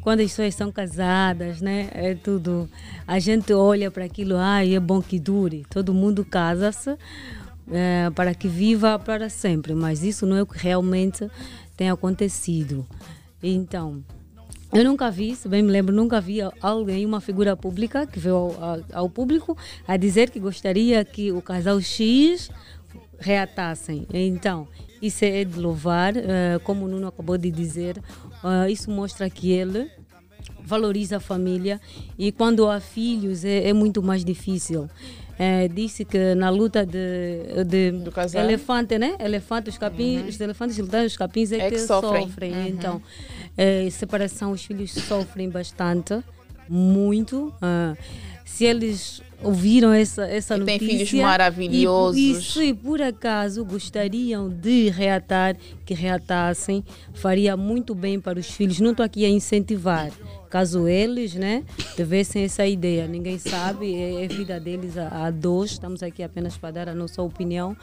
Quando as pessoas são casadas, né, é tudo, a gente olha para aquilo, ai, é bom que dure, todo mundo casa-se é, para que viva para sempre, mas isso não é o que realmente tem acontecido. Então, eu nunca vi, se bem me lembro, nunca vi alguém, uma figura pública que veio ao, ao- ao público a dizer que gostaria que o casal X reatassem. Então, isso é de louvar, eh, como o Nuno acabou de dizer, eh, isso mostra que ele valoriza a família e quando há filhos é, é muito mais difícil. Eh, disse que na luta de, de Do casal. elefante, né? Elefante, os capins, os elefantes lutando os capins é, É que, que sofrem. sofrem. Uhum. Então, eh, separação, os filhos sofrem bastante, muito. ah. se eles ouviram essa, essa E tem notícia... filhos maravilhosos. E, e se por acaso gostariam de reatar, que reatassem, faria muito bem para os filhos. Não estou aqui a incentivar. Caso eles né, tivessem essa ideia, ninguém sabe, é, é vida deles a, a dois, estamos aqui apenas para dar a nossa opinião.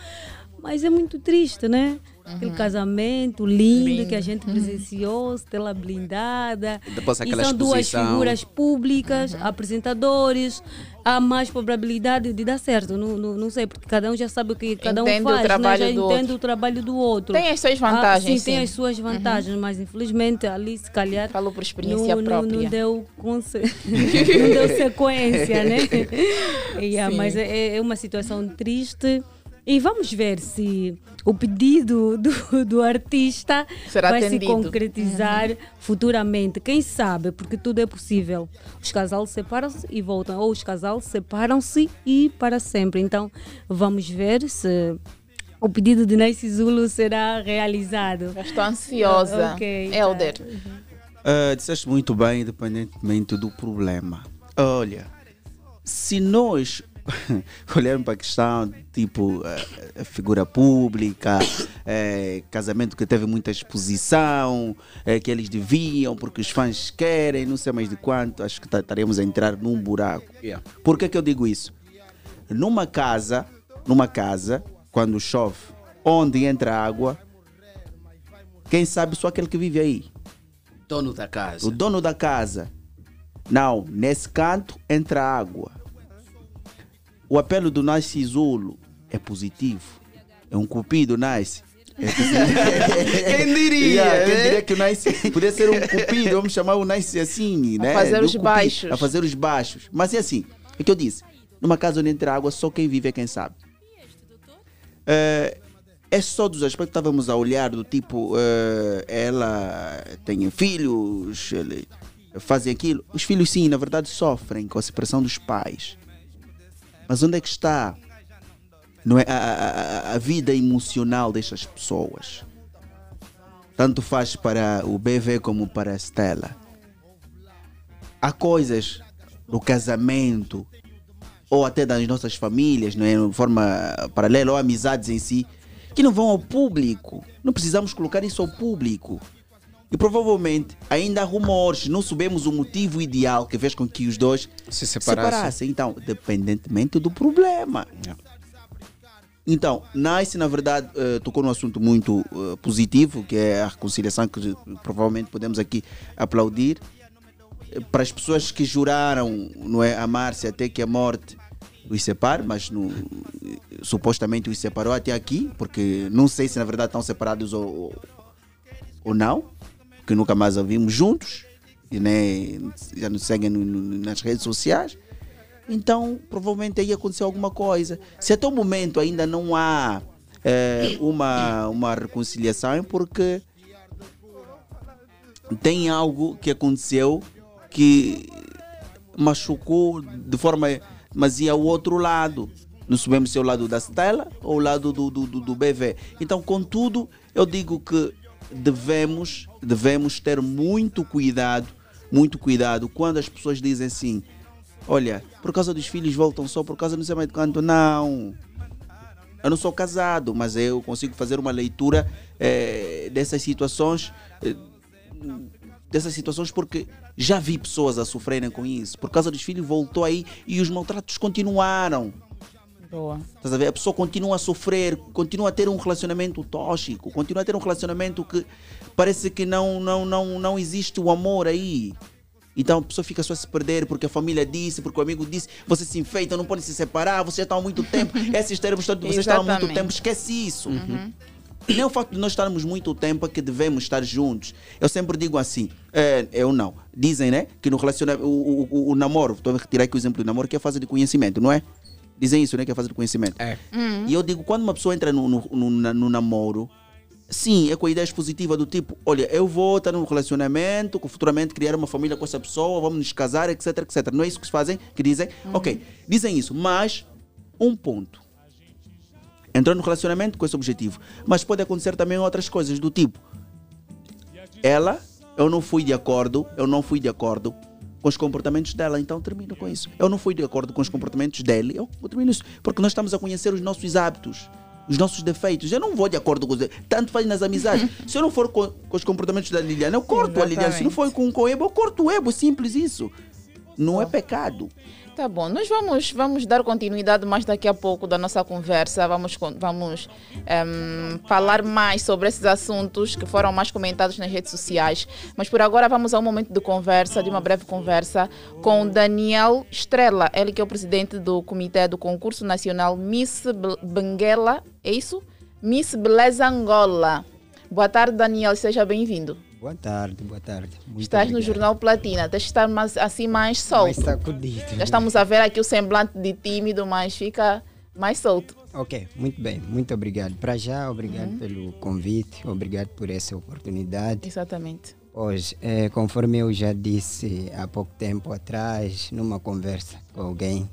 Mas é muito triste, né? Aquele casamento lindo, Lindo. que a gente presenciou, Estela blindada. Depois e aquela são duas exposição. figuras públicas, apresentadores. Há mais probabilidade de dar certo. Não, não, não sei, porque cada um já sabe o que cada Entende um o faz, trabalho né? já do entende outro. o trabalho do outro. Tem as suas Ah, vantagens, sim, tem sim. Uhum. as suas vantagens, mas infelizmente ali se calhar Falou por experiência não, não, própria. não deu conse... não deu sequência, né? Yeah, Sim. mas é, é uma situação triste. E vamos ver se o pedido do, do artista Será vai atendido. se concretizar futuramente. Quem sabe, porque tudo é possível. Os casais separam-se e voltam, ou os casais separam-se e para sempre. Então vamos ver se o pedido de Nice Zulu será realizado. Já estou ansiosa. Ok, tá. Helder. Ah, disseste muito bem, independentemente do problema. Olha, se nós olharmos para a questão, tipo, a figura pública, eh, casamento que teve muita exposição, eh, que eles deviam, porque os fãs querem, não sei mais de quanto, acho que estaremos a entrar num buraco. Yeah. Por que, que eu digo isso? Numa casa, numa casa, quando chove, onde entra água, quem sabe só aquele que vive aí. Dono da casa. O dono da casa. Não, nesse canto entra água. O apelo do Nice Zulu é positivo. É um cupido Nice. É Quem diria, Yeah, quem né? diria que o Nice podia ser um cupido, vamos chamar o Nice assim, né? fazer Do os cupido, baixos. A fazer os baixos. Mas é assim, é que eu disse, numa casa onde entra água, só quem vive é quem sabe. É, é só dos aspectos que estávamos a olhar, do tipo, eh, ela tem filhos, fazem aquilo. Os filhos, sim, na verdade, sofrem com a separação dos pais. Mas onde é que está não é, a, a- a- vida emocional destas pessoas? Tanto faz para o BV como para a Stella. Há coisas do casamento ou até das nossas famílias, não é? de forma paralela, ou amizades em si, que não vão ao público. Não precisamos colocar isso ao público. E provavelmente ainda há rumores, não sabemos o motivo ideal que fez com que os dois Se separassem. separassem. Então, dependentemente do problema. Então, Nice, na verdade, eh, tocou num assunto muito eh, positivo, que é a reconciliação, que provavelmente podemos aqui aplaudir. Para as pessoas que juraram não é, amar-se até que a morte os separe, mas no- supostamente os separou até aqui, porque não sei se na verdade estão separados ou, ou- ou não, porque nunca mais a vimos juntos. né, já nos seguem no- no- nas redes sociais. Então, provavelmente aí aconteceu alguma coisa. Se até o momento ainda não há eh, uma, uma reconciliação, é porque tem algo que aconteceu que machucou de forma demasiado o outro lado. Não sabemos se é o lado da Stella ou o lado do, do, do, do BV. Então, contudo, eu digo que devemos, devemos ter muito cuidado, muito cuidado quando as pessoas dizem assim: olha, por causa dos filhos voltam só por causa não sei mais de quanto. Não. Eu não sou casado, mas eu consigo fazer uma leitura eh, dessas situações. eh, dessas situações porque já vi pessoas a sofrerem com isso. Por causa dos filhos voltou aí e os maltratos continuaram. Boa. Estás a ver? A pessoa continua a sofrer, continua a ter um relacionamento tóxico, continua a ter um relacionamento que parece que não, não, não, não existe o amor aí. Então a pessoa fica só a se perder porque a família disse, porque o amigo disse, você se enfeita, não pode se separar, você já está há muito tempo. Esses termos todos, você está há muito tempo, esquece isso. E nem o facto de nós estarmos muito tempo é que devemos estar juntos. Eu sempre digo assim, é, eu não. Dizem, né, que no relacionamento, o, o, o, o namoro, estou a retirar aqui o exemplo do namoro, que é a fase de conhecimento, não é? Dizem isso, né, que é a fase de conhecimento. É. E eu digo, quando uma pessoa entra no, no, no, no namoro, sim, é com a ideia positiva do tipo, olha, eu vou estar num relacionamento, com futuramente criar uma família com essa pessoa, vamos nos casar, etc, etc. Não é isso que se fazem? Que dizem? Ok, dizem isso, mas um ponto. Entrou no relacionamento com esse objetivo. Mas pode acontecer também outras coisas do tipo, ela, eu não fui de acordo, eu não fui de acordo com os comportamentos dela, então termino com isso. Eu não fui de acordo com os comportamentos dele, eu, termino isso. Porque nós estamos a conhecer os nossos hábitos, os nossos defeitos. Eu não vou de acordo com os. Tanto faz nas amizades. Se eu não for com, com os comportamentos da Liliana, eu corto a Liliana. Se não for com, com o Ebo, eu corto o Ebo, simples isso. Não é pecado. Tá bom, nós vamos, vamos dar continuidade mais daqui a pouco da nossa conversa. Vamos, vamos ehm, falar mais sobre esses assuntos que foram mais comentados nas redes sociais. Mas por agora vamos a um momento de conversa, de uma breve conversa com Daniel Estrela, ele que é o presidente do comitê do concurso nacional Miss Be- Benguela, é isso? Miss Beleza Angola. Boa tarde, Daniel, seja bem-vindo. Boa tarde, boa tarde. Muito Estás no obrigado. Jornal Platina, tens de estar mais, assim mais solto. Mais sacudido. Já estamos a ver aqui o semblante de tímido, mas fica mais solto. Ok, muito bem, muito obrigado. Para já, obrigado Uhum. pelo convite, obrigado por essa oportunidade. Exatamente. Pois, eh, conforme eu já disse há pouco tempo atrás, numa conversa com alguém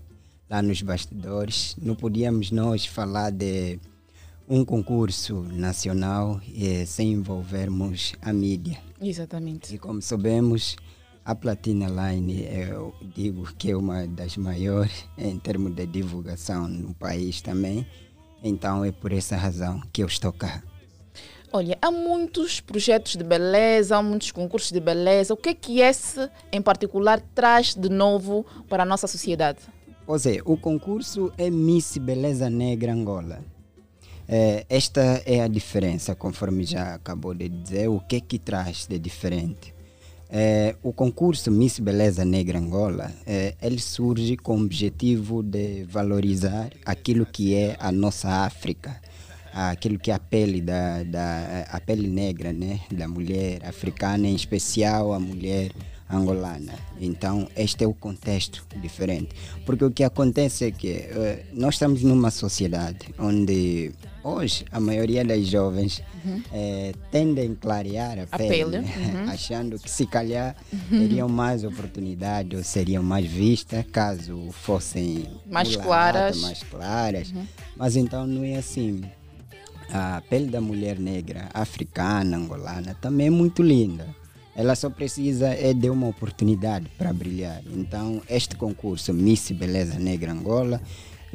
lá nos bastidores, não podíamos nós falar de um concurso nacional eh, sem envolvermos a mídia. Exatamente. E como sabemos, a Platina Line, eu digo que é uma das maiores em termos de divulgação no país também. Então é por essa razão que eu estou cá. Olha, há muitos projetos de beleza, há muitos concursos de beleza. O que é que esse, em particular, traz de novo para a nossa sociedade? Pois é, o concurso é Miss Beleza Negra Angola. É, esta é a diferença, conforme já acabou de dizer, o que que traz de diferente. É, o concurso Miss Beleza Negra Angola, é, ele surge com o objetivo de valorizar aquilo que é a nossa África, aquilo que é a pele da, da a pele negra, né, da mulher africana, em especial a mulher angolana. Então, este é o contexto diferente. Porque o que acontece é que eh, nós estamos numa sociedade onde hoje a maioria das jovens Uhum. eh, tendem a clarear a, A pele, pele, né? uhum. achando que se calhar Uhum. teriam mais oportunidade ou seriam mais vistas caso fossem Mais claras. mais claras. Uhum. Mas então não é assim. A pele da mulher negra, africana, angolana, também é muito linda. Ela só precisa é de uma oportunidade para brilhar. Então, este concurso Miss Beleza Negra Angola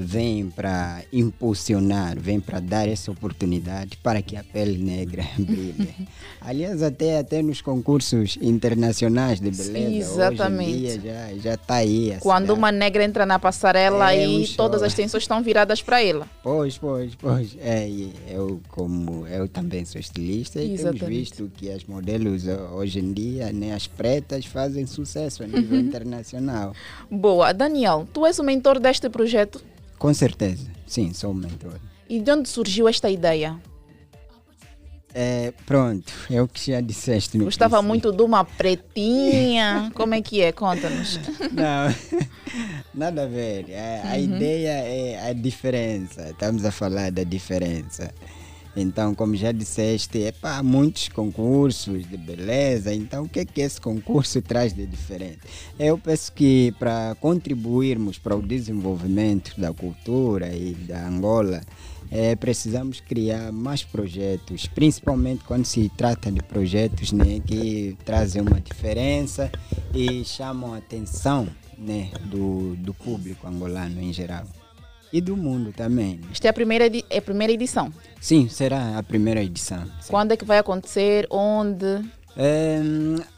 vem para impulsionar, vem para dar essa oportunidade para que a pele negra brilhe. Aliás, até, até nos concursos internacionais de beleza, Exatamente. hoje em dia já está aí. Quando cidade. uma negra entra na passarela É um e todas as atenções estão viradas para ela. Pois, pois, pois. É, eu como eu também sou estilista e temos Exatamente. visto que as modelos ho- hoje em dia, né, as pretas fazem sucesso a nível internacional. Boa. Daniel, tu és o mentor deste projeto? Com certeza, sim, sou mentor. E de onde surgiu esta ideia? É, pronto, é o que já disseste no Gostava princípio. muito de uma pretinha. Como é que é? Conta-nos. Não, nada a ver. É, A Uhum. ideia é a diferença. Estamos a falar da diferença. Então, como já disseste, é para muitos concursos de beleza. Então, o que é que esse concurso traz de diferente? Eu penso que para contribuirmos para o desenvolvimento da cultura e da Angola, eh, precisamos criar mais projetos, principalmente quando se trata de projetos né, que trazem uma diferença e chamam a atenção né, do, do público angolano em geral. E do mundo também. né? Esta é a primeira, é a primeira edição. Sim, será a primeira edição. Quando é que vai acontecer? Onde? É,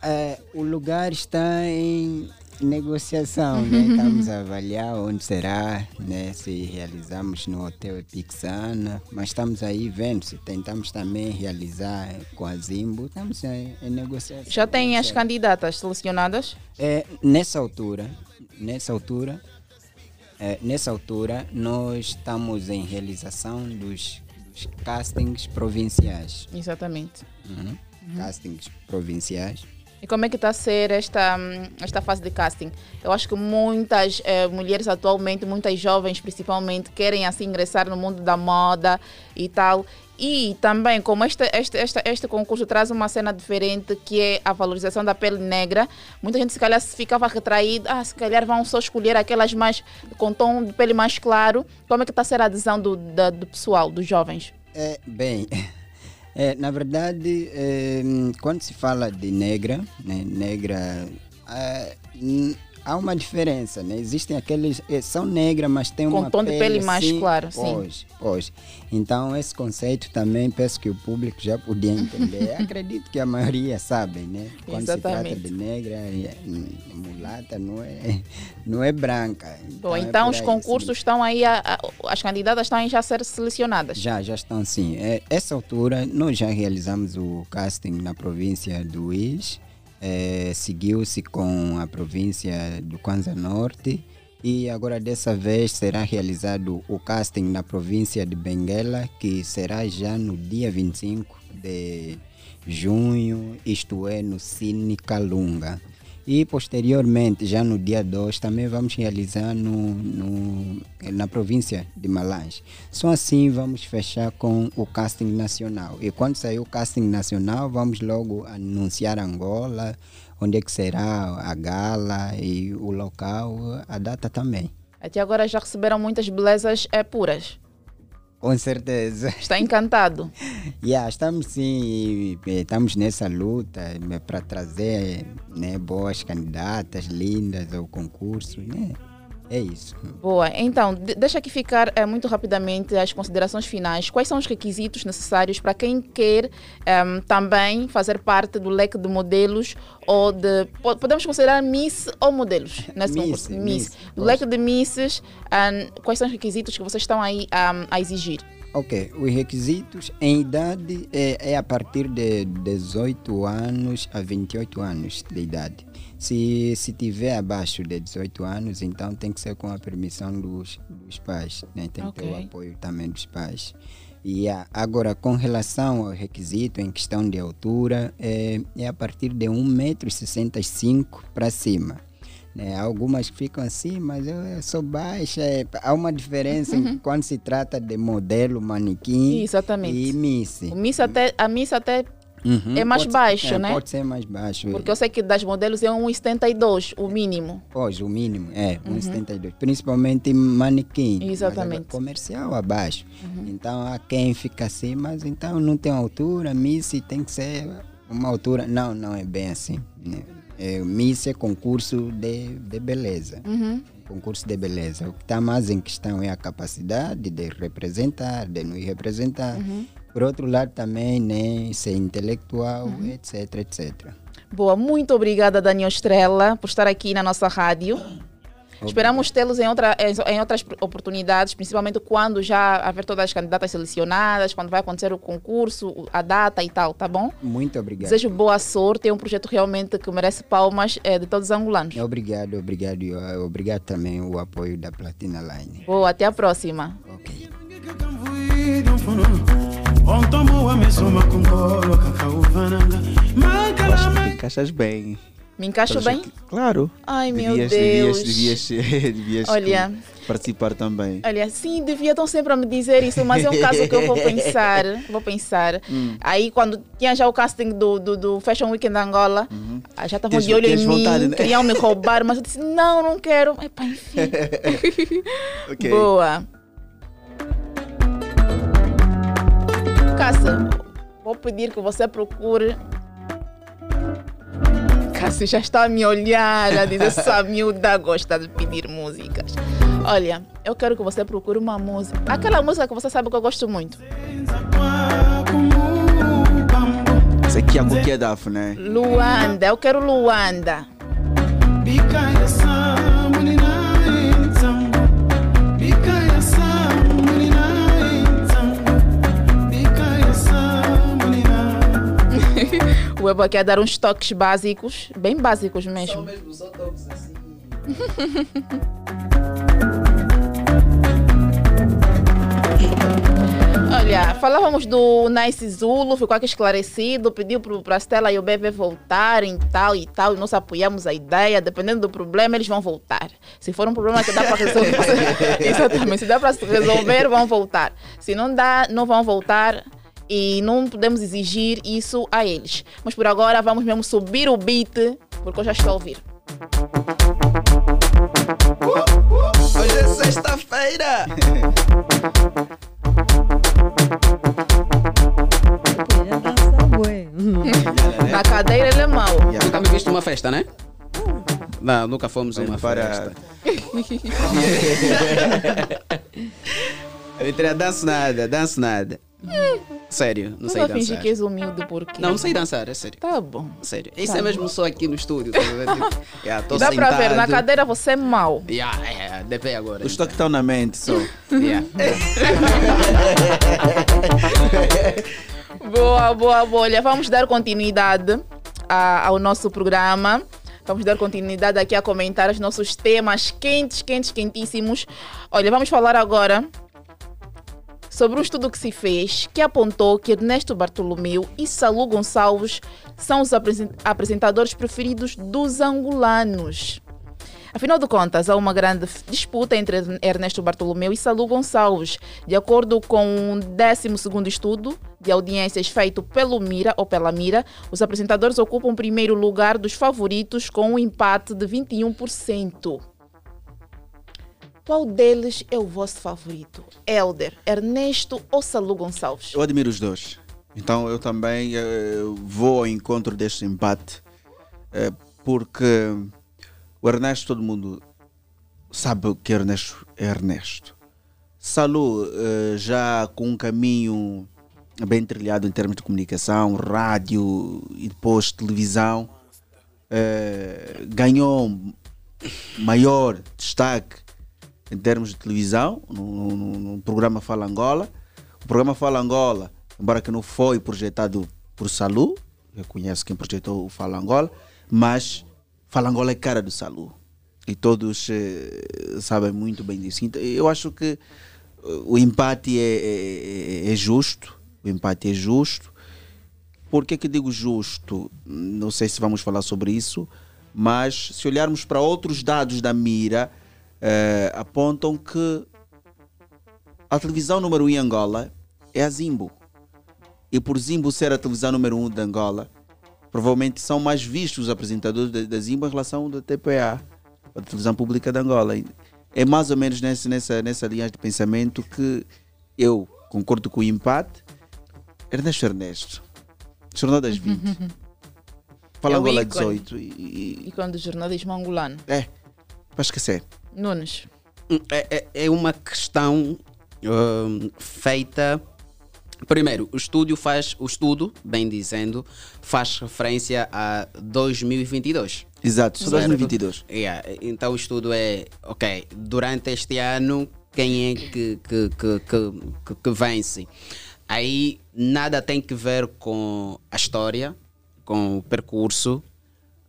é, o lugar está em negociação, né? Estamos a avaliar onde será, né? Se realizamos no Hotel Epixana, mas estamos aí vendo se tentamos também realizar com a Zimbo, estamos em, em negociação. Já tem as candidatas selecionadas? É, nessa altura, nessa altura, é, nessa altura nós estamos em realização dos, dos castings provinciais. Exatamente. Uhum. Castings provinciais. E como é que está a ser esta, esta fase de casting? Eu acho que muitas eh, mulheres atualmente, muitas jovens principalmente, querem assim ingressar no mundo da moda e tal. E também, como este, este, este, este concurso traz uma cena diferente, que é a valorização da pele negra, muita gente se calhar ficava retraída, ah, se calhar vão só escolher aquelas mais com tom de pele mais claro. Como é que está a ser a adesão do, da- do pessoal, dos jovens? É, bem, é, na verdade, é, quando se fala de negra, né, negra, é, há uma diferença, né? Existem aqueles é, são negras, mas têm Com uma tom de pele assim, mais claro, sim. Pois, pois. Então esse conceito também penso que o público já podia entender. Acredito que a maioria sabe, né? Quando se trata Exatamente. de negra, é, hum, mulata não é, não é branca. Bom, é então os concursos estão aí, a- a- as candidatas estão aí já a ser selecionadas. Já, já estão sim. É, essa altura, nós já realizamos o casting na província do Uís, é, seguiu-se com a província do Kwanza Norte e agora dessa vez será realizado o casting na província de Benguela, que será já no dia 25 de junho, isto é, no Cine Calunga. E posteriormente, já no dia 2, também vamos realizar no, no- na província de Malange. Só assim vamos fechar com o casting nacional. E quando sair o casting nacional, vamos logo anunciar Angola, onde é que será a gala e o local, a data também. Até agora já receberam muitas belezas eh, puras. Com certeza. Está encantado. Yeah, estamos sim, estamos nessa luta para trazer né, boas candidatas lindas ao concurso. Né? É isso. Boa, então, de- deixa aqui ficar eh, muito rapidamente as considerações finais. Quais são os requisitos necessários para quem quer ehm, também fazer parte do leque de modelos ou de. po- Podemos considerar Miss ou modelos nesse Miss, concurso? Miss, Do leque de Misses, ahm, quais são os requisitos que vocês estão aí ahm, a exigir? Ok, os requisitos em idade é, é a partir de 18 anos a 28 anos de idade. Se, se tiver abaixo de 18 anos, então tem que ser com a permissão dos, dos pais, né? tem que ter o apoio também dos pais. E a- agora, com relação ao requisito em questão de altura, é, é a partir de 1,65m para cima. Né? Algumas ficam assim, mas eu, eu sou baixa. é, há uma diferença em quando se trata de modelo, manequim Exatamente. e miss. O Miss até, a Miss até Uhum, é mais pode- baixo, é, né? Pode ser mais baixo. é. Porque eu sei que das modelos é 1,72 o mínimo. Hoje, o mínimo é 1,72. Principalmente manequim. Uhum. Exatamente. comercial abaixo. Então, há quem fica assim, mas então não tem altura. Miss tem que ser uma altura. Não, não é bem assim. né? É, Miss é concurso de, de beleza. Uhum. Concurso de beleza. O que está mais em questão é a capacidade de representar, de nos representar. Uhum. Por outro lado, também, né, ser intelectual, Uhum. etc, etc. Boa, muito obrigada, Daniel Estrela, por estar aqui na nossa rádio. Esperamos tê-los em, outra, em, outras oportunidades, principalmente quando já haver todas as candidatas selecionadas, quando vai acontecer o concurso, a data e tal, tá bom? Muito obrigado. Desejo boa sorte, é um projeto realmente que merece palmas eh, de todos os angolanos. Obrigado, obrigado. e, uh, Obrigado também o apoio da Platina Line. Boa, até a próxima. Ok. Kakauvananga makalama Encaixas bem. Me encaixo bem? que- Claro. Ai, meu devias, Deus. Devias, devias, devias Olha. participar também. Olha, sim, devia estão sempre a me dizer isso, mas é um caso que eu vou pensar. Vou pensar. Hum. Aí, quando tinha já o casting do, do, do Fashion Weekend Angola, ah, já estavam de olho em mim, vontade, né? queriam me roubar, mas eu disse: não, não quero. Epá, enfim. Boa. Cássia, vou pedir que você procure. Cássia já está a me olhar, a dizer essa miúda gosta de pedir músicas. Olha, eu quero que você procure uma música. Aquela música que você sabe que eu gosto muito. Isso aqui é a Coquia Daf, né? Luanda, eu quero Luanda. O Ebo quer dar uns toques básicos, bem básicos mesmo. mesmo, só toques assim. Olha, falávamos do Nice Zulu, ficou aqui esclarecido, pediu para a Stella e o Bebê voltarem tal e tal, e nós apoiamos a ideia, dependendo do problema, eles vão voltar. Se for um problema que dá para resolver, exatamente, se dá para resolver, vão voltar. Se não dá, não vão voltar e não podemos exigir isso a eles. Mas por agora vamos mesmo subir o beat, porque eu já estou a ouvir. Hoje é sexta-feira! Na cadeira ele é mau. Nunca me viste numa festa, né? Não, nunca fomos a uma Para- festa. Mentira, danço nada, danço nada. Sério, não Não sei vai fingir dançar. que és humilde porque. Não, não sei dançar, é sério. Tá bom. Sério. Isso Tá é mesmo bom. só aqui no estúdio. Tá? Tipo, yeah, tô Dá para ver, na sentado. cadeira você é mau. Yeah, é, deve agora. Os toques estão na mente só. Yeah. Boa, boa, boa. Olha, vamos dar continuidade a- ao nosso programa. Vamos dar continuidade aqui a comentar os nossos temas quentes, quentes, quentíssimos. Olha, vamos falar agora sobre um estudo que se fez que apontou que Ernesto Bartolomeu e Salu Gonçalves são os apresen- apresentadores preferidos dos angolanos. Afinal de contas, há uma grande disputa entre Ernesto Bartolomeu e Salu Gonçalves. De acordo com um 12º estudo de audiências feito pelo Mira ou pela Mira, os apresentadores ocupam o primeiro lugar dos favoritos com um empate de 21%. Qual deles é o vosso favorito? Elder, Ernesto ou Salu Gonçalves? Eu admiro os dois. Então eu também eh, vou ao encontro deste empate, eh, porque o Ernesto, todo mundo sabe que Ernesto é Ernesto. Salu, eh, já com um caminho bem trilhado em termos de comunicação, rádio e depois televisão, ganhou maior destaque em termos de televisão, no, no- no programa Fala Angola. O programa Fala Angola, embora que não foi projetado por Salu, eu conheço quem projetou o Fala Angola, mas Fala Angola é cara do Salu. E todos eh, sabem muito bem disso. Então, eu acho que eh, o empate é, é- é- é justo. O empate é justo. Por que, que digo justo? Não sei se vamos falar sobre isso, mas se olharmos para outros dados da mira, eh, apontam que a televisão número 1 em Angola é a Zimbo. E por Zimbo ser a televisão número 1 de Angola, provavelmente são mais vistos os apresentadores da, Zimbo em relação da TPA, a televisão pública de Angola. É mais ou menos nessa, nessa, nessa linha de pensamento que eu concordo com o empate. Ernesto Ernesto, Jornal das 20. Fala É Angola ícone. 18. E, e- E quando o jornalismo angolano? é, para esquecer. Nunes. É, é- é uma questão hum, feita. Primeiro, o estúdio faz, o estudo, bem dizendo, faz referência a 2022. Exato, só Certo? 2022. Yeah, Então o estudo é, ok, durante este ano, quem é que, que, que, que, que- que vence? Aí nada tem que ver com a história, com o percurso,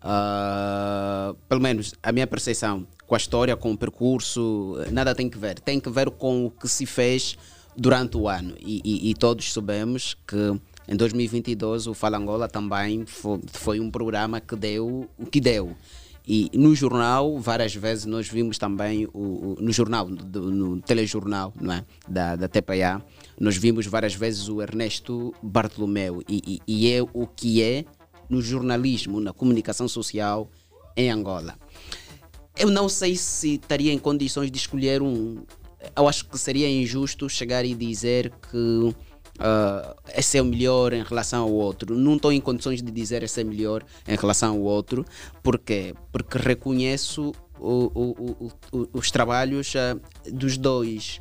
ah, pelo menos a minha percepção, com a história, com o percurso, nada tem que ver. Tem que ver com o que se fez durante o ano. E, e- e todos sabemos que em 2022 o Fala Angola também foi, foi um programa que deu o que deu. E no jornal, várias vezes nós vimos também, o, o- no jornal, do- no telejornal não é? da, da TPA, nós vimos várias vezes o Ernesto Bartolomeu. E, e- e é o que é no jornalismo, na comunicação social em Angola. Eu não sei se estaria em condições de escolher um. Eu acho que seria injusto chegar e dizer que ah, esse é o melhor em relação ao outro. Não estou em condições de dizer esse é melhor em relação ao outro. Por quê? Porque reconheço o- o- o- os trabalhos ah, dos dois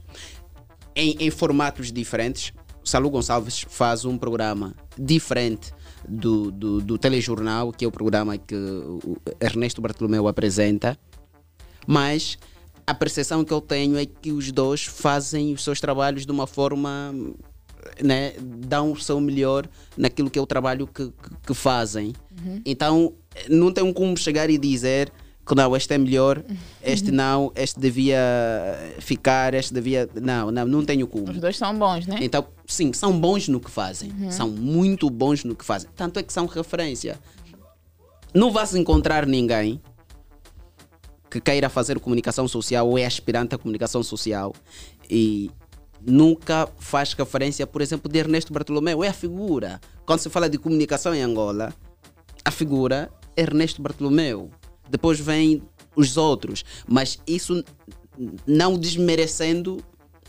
em, em formatos diferentes. Salu Gonçalves faz um programa diferente do, do, do telejornal, que é o programa que o Ernesto Bartolomeu apresenta, mas a percepção que eu tenho é que os dois fazem os seus trabalhos de uma forma. Né, dão o seu melhor naquilo que é o trabalho que, que, que fazem. Uhum. Então, não tem como chegar e dizer que não, este é melhor, este não, este devia ficar, este devia. Não, não, não tenho como. Os dois são bons, né? Então, sim, são bons no que fazem. Uhum. São muito bons no que fazem. Tanto é que são referência. Não vais encontrar ninguém que queira fazer comunicação social ou é aspirante à comunicação social e nunca faz referência, por exemplo, de Ernesto Bartolomeu. É a figura. Quando se fala de comunicação em Angola, a figura é Ernesto Bartolomeu. Depois vem os outros. Mas isso não desmerecendo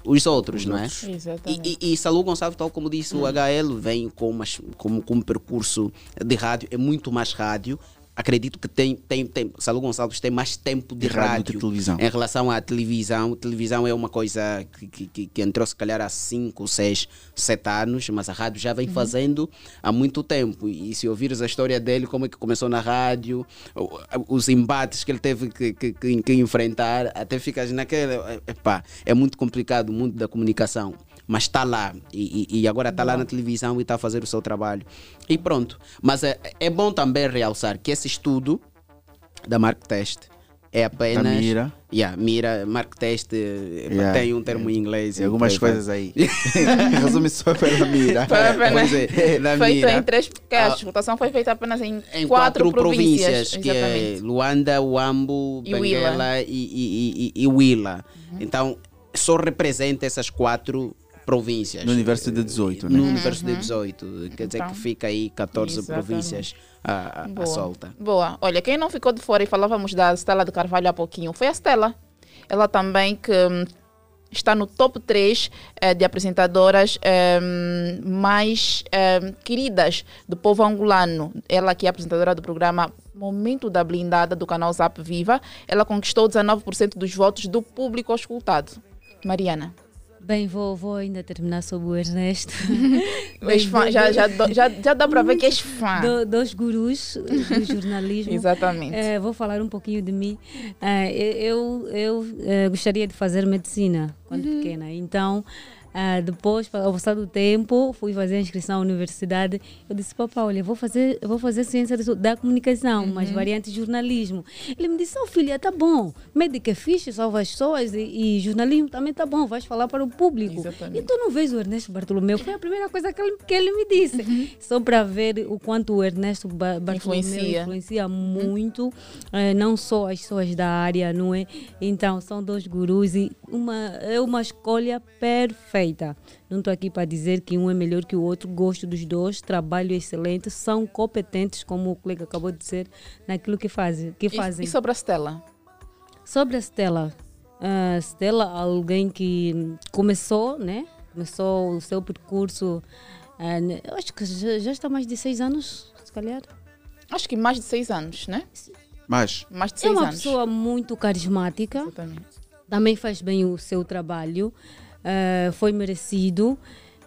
os outros, não é? Exatamente. E, e, e Salu Gonçalves, tal como disse, o HL vem com, umas, com, com um percurso de rádio, é muito mais rádio. Acredito que tem, tem, tem, Salu Gonçalves tem mais tempo de, De rádio, rádio, em relação à televisão. Televisão é uma coisa que, que, que- que entrou se calhar há 5, 6, 7 anos, mas a rádio já vem Uhum. fazendo há muito tempo. E se ouvires a história dele, como é que começou na rádio, os embates que ele teve que, que, que- que enfrentar, até ficas naquela. Epá, é muito complicado o mundo da comunicação. Mas está lá e, e- e agora está lá na televisão e está a fazer o seu trabalho. E pronto. Mas é, é bom também realçar que esse estudo da Mark Test é apenas. Da Mira. Yeah, Mira, Mark Test, eh, Yeah. tem um termo em inglês. E algumas coisas aí. Resume só pela mira. Foi apenas é, da feito Mira. em três, porque Ah. a escutação foi feita apenas em, em quatro, quatro, províncias, que é. Luanda, Uambo, E Benguela e, e, e, e Huila. Uhum. Então, só representa essas quatro províncias. No universo de 18, né? No universo de 18. Quer dizer Uhum. Então, que fica aí 14 exatamente. províncias à, à- solta. Boa. Olha, quem não ficou de fora e falávamos da Stella de Carvalho há pouquinho foi a Stella. Ela também que hum, está no top 3 de apresentadoras hum, mais hum, queridas do povo angolano. Ela que é apresentadora do programa Momento da Blindada do canal Zap Viva. Ela conquistou 19% dos votos do público escutado. Mariana. Bem, vou, vou ainda terminar sobre o Ernesto. És fã, já, já, já, já dá para ver que és fã. Do- dos gurus do jornalismo. Exatamente. Eh, vou falar um pouquinho de mim. Eh, eu eu eh, gostaria de fazer medicina quando Uhum. pequena. Então, ah, depois, ao passar do tempo, fui fazer a inscrição à universidade. Eu disse, papá, olha, vou fazer, vou fazer ciência da- comunicação, mas Uhum. variante jornalismo. Ele me disse, oh filha, tá bom. Médica é fixe, salva as pessoas e, e jornalismo também tá bom, vais falar para o público. Exatamente. E tu não vês o Ernesto Bartolomeu? Foi a primeira coisa que ele, que ele me disse. Só para ver o quanto o Ernesto Ba- Bartolomeu Influencia. influencia muito, eh, não só as pessoas da área, não é? Então, são dois gurus e uma, é uma escolha perfeita. Não estou aqui para dizer que um é melhor que o outro, gosto dos dois, trabalho excelente, são competentes, como o colega acabou de dizer, naquilo que fazem. Que E, fazem. e sobre a Stella? Sobre a Stella, a Stella, alguém que começou, né? Começou o seu percurso, eu acho que já, já está mais de seis anos, se calhar. Acho que mais de seis anos, né? Mas, Mais de É seis uma anos. pessoa muito carismática, Exatamente. também faz bem o seu trabalho, ah, foi merecido,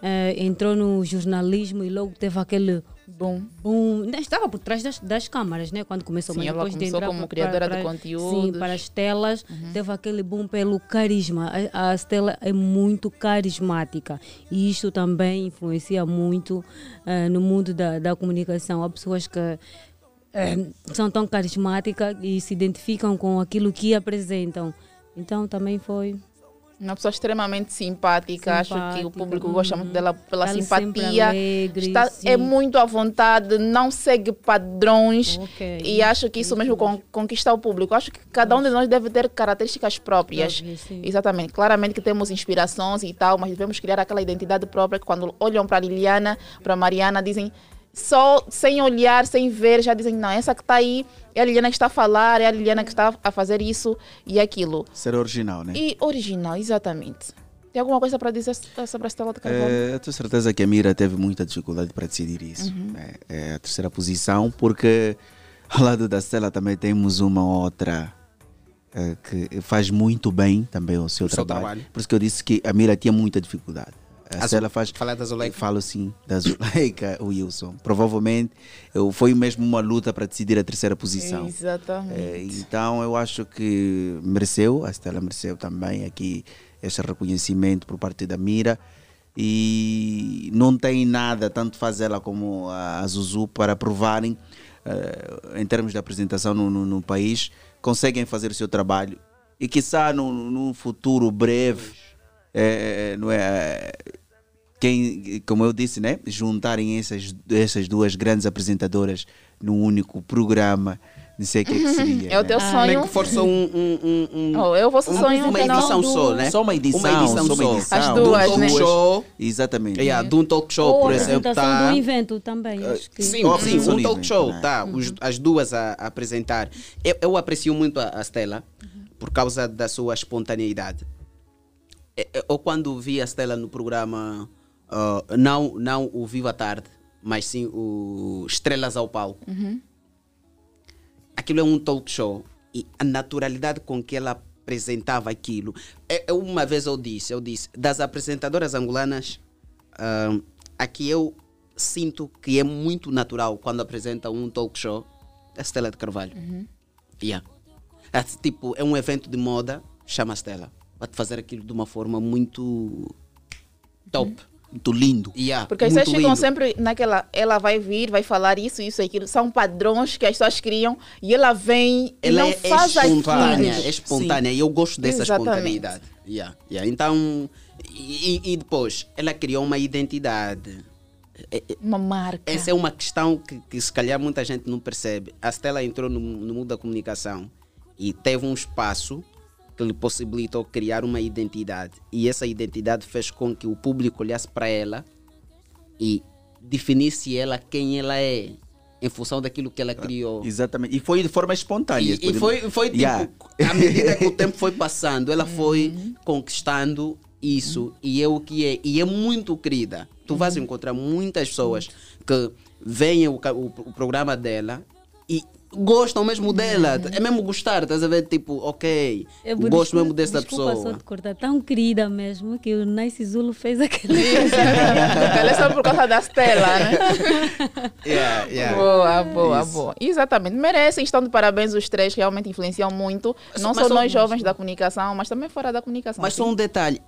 ah, entrou no jornalismo e logo teve aquele Bom. boom. Estava por trás das, das câmaras, né? Quando começou, Sim, mas depois de começou entrar como pa- criadora de para- conteúdos. Uhum. Sim, para as telas, teve aquele boom pelo carisma. A, a Stella é muito carismática e isto também influencia muito ah, no mundo da, da comunicação. Há pessoas que eh, são tão carismáticas e se identificam com aquilo que apresentam. Então também foi Uma pessoa extremamente simpática. Acho que o Simpática, público gosta muito dela pela Ela sempre simpatia. alegre, Está, sim. é muito à vontade, não segue padrões. Ok. E acho que isso mesmo con- conquista o público. Acho que cada um de nós deve ter características próprias. Exatamente. Claramente que temos inspirações e tal, mas devemos criar aquela identidade própria que quando olham para a Liliana, para a Mariana, dizem só sem olhar, sem ver, já dizem, não, essa que está aí é a Liliana que está a falar, é a Liliana que está a fazer isso e aquilo. Ser original, né? E original, exatamente. Tem alguma coisa para dizer sobre a Estela de Carvalho? É, eu tenho certeza que a Mira teve muita dificuldade para decidir isso. Uhum. É, é a terceira posição, porque ao lado da Stella também temos uma outra é, que faz muito bem também o seu, O seu trabalho. trabalho. Por isso que eu disse que a Mira tinha muita dificuldade. A A Stella Zu- faz. falar da Zuleika? Falo sim, da Zuleika Wilson. Provavelmente eu, foi mesmo uma luta para decidir a terceira posição. Exatamente. É, então eu acho que mereceu, a Estela mereceu também aqui este reconhecimento por parte da Mira e não tem nada, tanto faz ela como a Zuzu, para provarem eh, em termos de apresentação no, no- no país, conseguem fazer o seu trabalho e quiçá num, num futuro breve, eh, não é, quem, como eu disse, né, juntarem essas, essas duas grandes apresentadoras num único programa, não sei o que, é que seria. É o né? teu sonho. Nem que for só um, um, um, um- Oh, eu vou ser uma, sonho uma que não edição do- só, né? Só uma edição, Uma edição só uma edição. As De um duas, talk né? show. Exatamente. Yeah, de um talk show, Ou por exemplo, tá... do evento também. acho que- Sim, sim, São um talk show, né? tá? os- as duas a, a apresentar. Eu, eu aprecio muito a, a Stella por causa da sua espontaneidade. É- é- Eu quando vi a Stella no programa, ah, não, não o Viva a Tarde, mas sim o Estrelas ao Palco. Aquilo é um talk show e a naturalidade com que ela apresentava aquilo. É, é uma vez eu disse, eu disse, das apresentadoras angolanas, ah, aqui eu sinto que é muito natural quando apresenta um talk show, é a Stella de Carvalho. Yeah. É, tipo, é um evento de moda, chama a Stella. Vai te fazer aquilo de uma forma muito top. Muito lindo. Yeah, Porque muito vocês ficam lindo. sempre naquela. Ela vai vir, vai falar isso, isso, aquilo. São padrões que as pessoas criam e ela vem e Ela não é, faz espontânea, aquilo. é espontânea e eu gosto dessa Exatamente. espontaneidade. Yeah, yeah. Então, e, e- e depois, ela criou uma identidade. É- é- Uma marca. Essa é uma questão que, que se calhar muita gente não percebe. A Stella entrou no, no mundo da comunicação e teve um espaço que lhe possibilitou criar uma identidade. E essa identidade fez com que o público olhasse para ela e definisse ela quem ela é em função daquilo que ela criou. Exatamente. E foi de forma espontânea. E, e foi, foi tipo, Yeah. à medida que o tempo foi passando, ela foi conquistando isso e é o que é. E é muito querida. Tu vais encontrar muitas pessoas que veem o, o, o programa dela e gostam mesmo dela. É mesmo gostar, estás a ver? Tipo, ok, É gosto mesmo dessa desculpa pessoa. só te cortar. Tão querida mesmo que o Nice Zulu fez aquele. Ela é só por causa da Stella, né? Yeah, yeah. Boa, boa, Isso. boa. Exatamente. Merecem, estão de parabéns os três, realmente influenciam muito. Não Mas só só- nós jovens da comunicação, mas também fora da comunicação. Mas só um detalhe.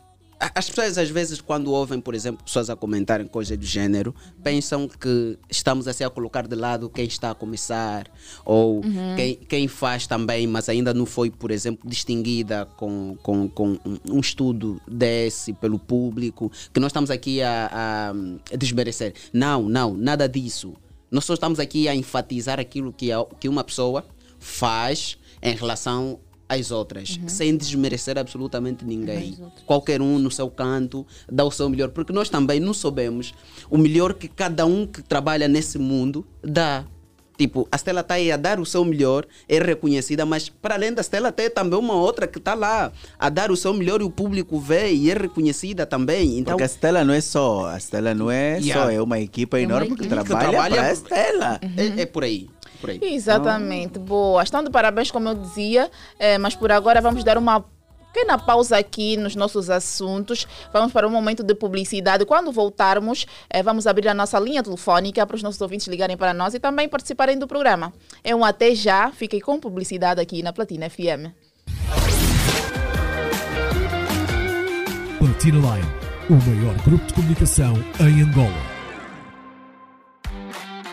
As pessoas, às vezes, quando ouvem, por exemplo, pessoas a comentarem coisas do gênero, pensam que estamos assim a colocar de lado quem está a começar ou quem, quem faz também, mas ainda não foi, por exemplo, distinguida com, com, com um- um estudo desse pelo público, que nós estamos aqui a, a desmerecer. Não, não, nada disso. Nós só estamos aqui a enfatizar aquilo que, a- que uma pessoa faz em relação às outras, sem desmerecer absolutamente ninguém. Qualquer um no seu canto dá o seu melhor, porque nós também não sabemos o melhor que cada um que trabalha nesse mundo dá. Tipo, a Stella está aí a dar o seu melhor, é reconhecida, mas para além da Stella tem também uma outra que está lá a dar o seu melhor e o público vê e é reconhecida também. Então, Porque a Stella não é só, a Stella não é Yeah. só, é uma equipa uma enorme equipe que que trabalha, trabalha para a Stella. é, é por aí. Por aí. Exatamente, boa. Estão de parabéns, como eu dizia, eh, mas por agora vamos dar uma pequena pausa aqui nos nossos assuntos. Vamos para um momento de publicidade. Quando voltarmos, eh, vamos abrir a nossa linha telefônica para os nossos ouvintes ligarem para nós e também participarem do programa. É um até já. Fiquem com publicidade aqui na Platina FM. Platina Line, o maior grupo de comunicação em Angola.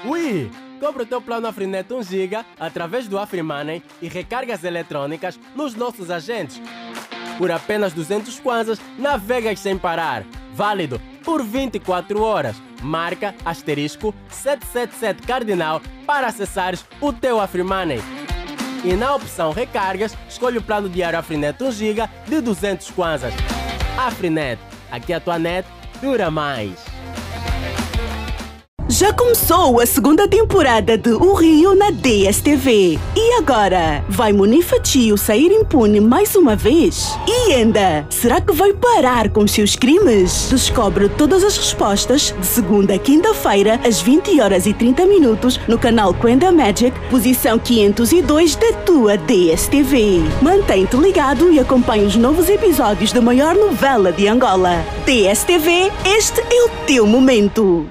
Ui! Compre o teu plano Afrinet 1 GB através do AfriMoney e recargas eletrônicas nos nossos agentes. por apenas 200 kwanzas, navegas sem parar. Válido por 24 horas. Marca asterisco 777 cardinal para acessares o teu AfriMoney. E na opção recargas, escolhe o plano diário Afrinet 1 GB de 200 kwanzas. Afrinet, aqui a tua net dura mais. Já começou a segunda temporada de O Rio na DSTV. E agora? Vai Munifatio sair impune mais uma vez? E ainda, será que vai parar com os seus crimes? Descobre todas as respostas de segunda a quinta-feira, às 20 horas e 30 minutos, no canal Quenda Magic, posição 502 da tua DSTV. Mantém-te ligado e acompanhe os novos episódios da maior novela de Angola. DSTV, este é o teu momento.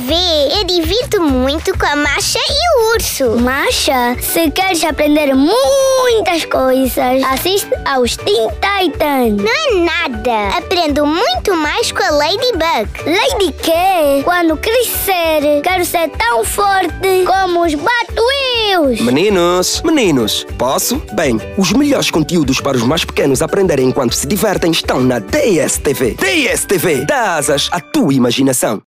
DSTV, eu divirto muito com a Masha e o Urso. Masha, se queres aprender muitas coisas, assiste aos Teen Titans. Não é nada. Aprendo muito mais com a Ladybug. Lady quê? Quando crescer, quero ser tão forte como os Batwheels. Meninos, meninos, posso? Bem, os melhores conteúdos para os mais pequenos aprenderem enquanto se divertem estão na DSTV. DSTV, dá asas à tua imaginação.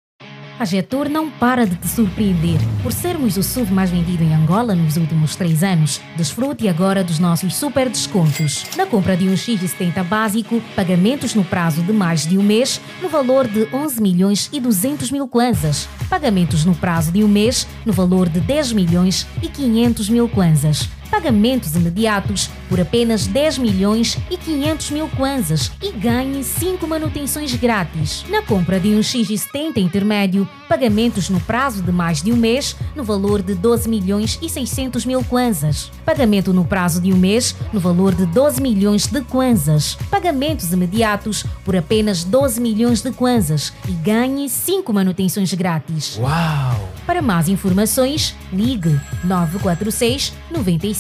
A Getur não para de te surpreender. Por sermos o SUV mais vendido em Angola nos últimos três anos, desfrute agora dos nossos super descontos. Na compra de um X70 básico, pagamentos no prazo de mais de um mês, no valor de 11 milhões e 200 mil kwanzas. Pagamentos no prazo de um mês, no valor de 10 milhões e 500 mil kwanzas. Pagamentos imediatos por apenas 10 milhões e 500 mil kwanzas e ganhe 5 manutenções grátis. Na compra de um X70 intermédio, pagamentos no prazo de mais de um mês, no valor de 12 milhões e 600 mil kwanzas. Pagamento no prazo de um mês, no valor de 12 milhões de kwanzas. Pagamentos imediatos por apenas 12 milhões de kwanzas e ganhe 5 manutenções grátis. Uau! Para mais informações, ligue 946 95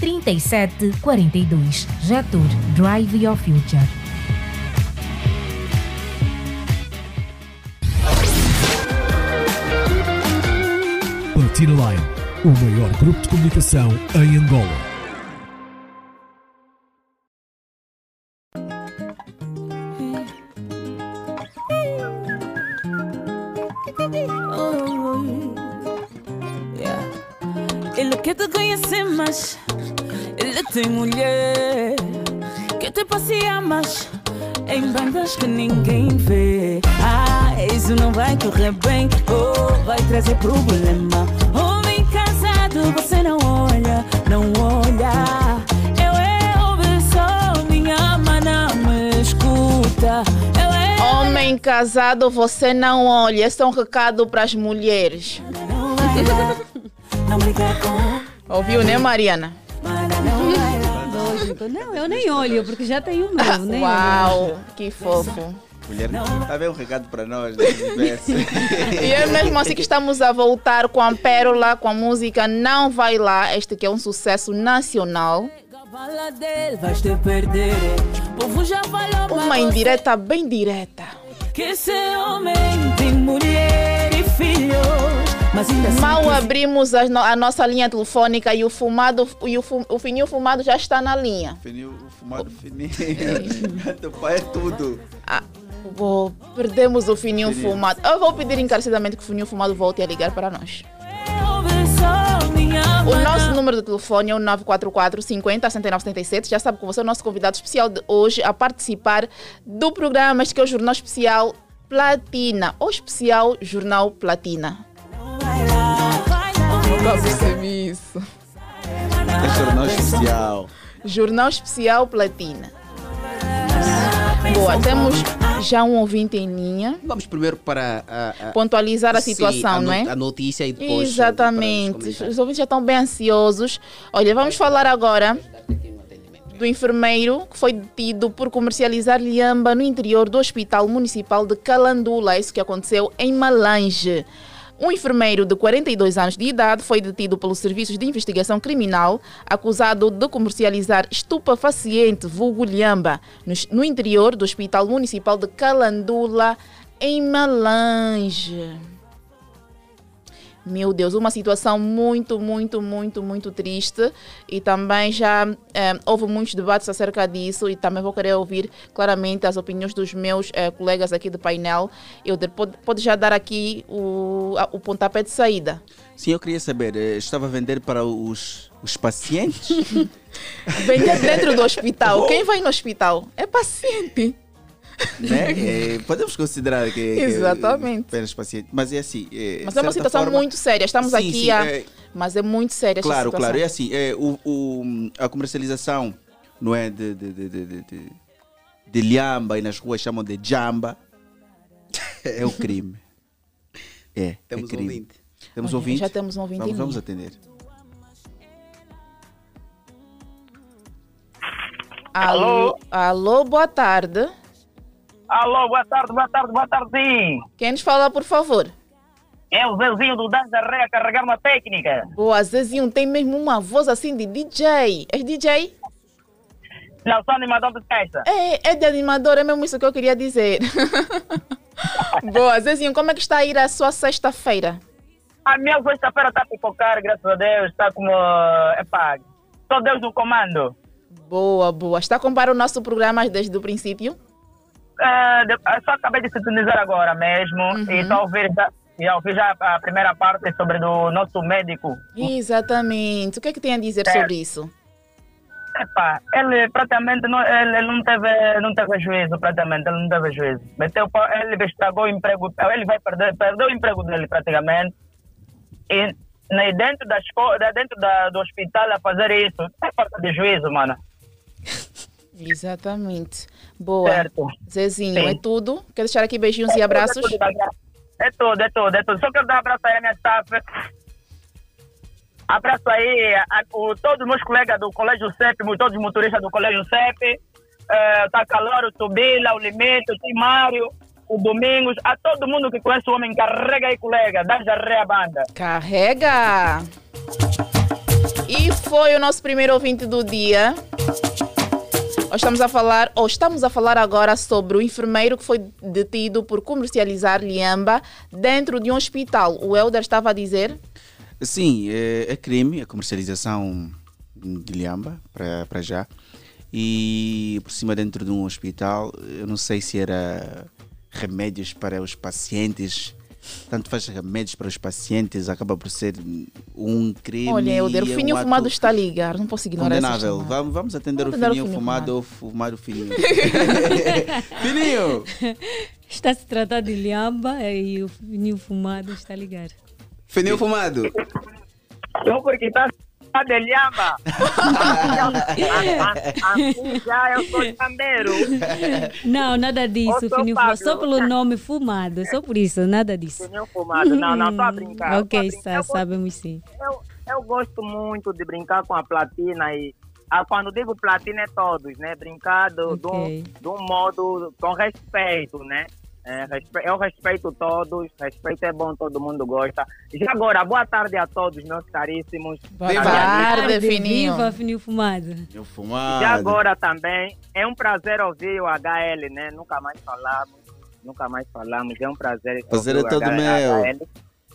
37 42. Jetur Drive Your Future. Platina Line, o maior grupo de comunicação em Angola. Ele quer mas ele tem mulher. Que te passeia, mas em bandas que ninguém vê. Ah, isso não vai correr bem, oh, vai trazer problema. Homem casado, você não olha, não olha. Eu é só minha mana me escuta. Eu é Homem casado, você não olha. Esse é um recado para as mulheres. não brigar com. Ouviu, né, Mariana? Lógico. Não, eu nem olho, porque já tenho o meu. nem Uau, olho. que fofo. Mulher, tá bem um recado para nós universo. E é mesmo assim que estamos a voltar com a Pérola, com a música Não Vai Lá, este que é um sucesso nacional. Pra Uma indireta bem direta. Que esse homem tem mulher e filhos. Mas ainda assim Mal abrimos a, no- a nossa linha telefônica e o fumado e o, fu- o fininho fumado já está na linha. Fininho, fumado fininho. Teu pai é tudo. Vou- perdemos o fininho, Fininho. fumado. Eu vou pedir encarecidamente que o fininho fumado volte a ligar para nós. O nosso número de telefone é o 944 50 69 77. Já sabe que você é o nosso convidado especial de hoje a participar do programa, este que é o Jornal Especial Platina, ou Especial Jornal Platina. Nunca percebi isso. É jornal especial. Jornal Especial Platina. Boa, temos já um ouvinte em linha. Vamos primeiro para a, a- Pontualizar a Sim, situação, a não é? A notícia e depois. Exatamente. Os ouvintes já estão bem ansiosos. Olha, vamos falar agora do enfermeiro que foi detido por comercializar lhamba no interior do Hospital Municipal de Calandula. Isso que aconteceu em Malange. Um enfermeiro de 42 anos de idade foi detido pelos serviços de investigação criminal, acusado de comercializar estupefaciente vulgo lhamba no, interior do Hospital Municipal de Calandula, em Malange. Meu Deus, uma situação muito, muito, muito, muito triste e também já eh, houve muitos debates acerca disso e também vou querer ouvir claramente as opiniões dos meus eh, colegas aqui do painel. Eu pode, pode já dar aqui o, a- o pontapé de saída. Sim, eu queria saber, eh, estava a vender para os, os pacientes? Vender dentro do hospital. Quem vai no hospital é paciente. né? Eh, podemos considerar que, que Exatamente. apenas paciente, mas é assim. eh, Mas é uma situação forma- muito séria. Estamos Sim, aqui sim, a... eh, Mas é muito séria Claro, situação. claro. É assim, é, o, o- a comercialização não é de, de, de, de, de, de- de lhamba e nas ruas chamam de jamba. É o crime. É, Temos é crime. ouvinte. Temos Olha, ouvinte? já temos um ouvinte Vamos, vamos atender. Alô? Alô, boa tarde. Alô, boa tarde, boa tarde, boa tarde, sim. Quem nos fala, por favor? É o Zezinho do Dança Ré a carregar uma técnica. Boa, Zezinho, tem mesmo uma voz assim de DJ. És DJ? Não, sou animador de festa. É, é de animador, é mesmo isso que eu queria dizer. Boa, Zezinho, como é que está a ir a sua sexta-feira? A minha sexta-feira está a pipocar, graças a Deus. Está como. Epá, só Deus no comando. Boa, boa. Está a acompanhar o nosso programa desde o princípio? É, só acabei de sintonizar agora mesmo. E estou a ouvir já, já ouvi já a primeira parte sobre do nosso médico. Exatamente. O que é que tem a dizer É. sobre isso? Epá, ele praticamente não, ele não teve, não teve juízo, praticamente, ele não teve juízo. Meteu, ele estragou o emprego, ele vai perder, perdeu o emprego dele praticamente. E né, dentro, da escola, dentro da, do hospital a fazer isso, é falta de juízo, mano. Exatamente. Boa. Certo. Zezinho, Sim. é tudo? Quer deixar aqui beijinhos e abraços? É tudo, é tudo, é tudo, é tudo. Só quero dar um abraço aí à minha staff. Abraço aí a, o, todos os meus colegas do Colégio CEP, todos os motoristas do Colégio CEP. Eh, tá calor, o Tubila, o Limite, o Timário, o Domingos, a todo mundo que conhece o homem, carrega aí, colega, dá já ré a banda. Carrega! E foi o nosso primeiro ouvinte do dia. Estamos a falar, ou estamos a falar agora sobre o enfermeiro que foi detido por comercializar liamba dentro de um hospital. O Helder estava a dizer. Sim, é, é crime a comercialização de lhamba, para para já. E por cima, dentro de um hospital, eu não sei se era remédios para os pacientes. Tanto faz remédios para os pacientes, acaba por ser um crime. Olha, Helder, o e é fininho um fumado está a ligar. Não posso ignorar Condenável. Vamos, vamos atender Vamos o atender o fininho fininho fumado fumado. ou fumar o fininho. fininho! Está a se tratar de lhamba e o fininho fumado está a ligar. Fininho fumado. Eu porque tá de lhamba. assim já eu sou chambeiro. Não, nada disso, fininho fumado. Só pelo nome fumado, só por isso, nada disso. Fininho fumado. Não, não, tô a brincar. ok, brincar. Eu gosto- sabemos sim. Eu, eu gosto muito de brincar com a platina e ah, quando digo platina é todos, né? Brincar do, do- Ok. de um modo com respeito, né? É, eu respeito todos, respeito é bom, todo mundo gosta. Já agora, boa tarde a todos, meus caríssimos. Boa tarde, Fininho. Viva, fininho fumado. Eu Já agora também, é um prazer ouvir o HL, né? Nunca mais falamos, nunca mais falamos, é um prazer. Prazer é todo HL. meu.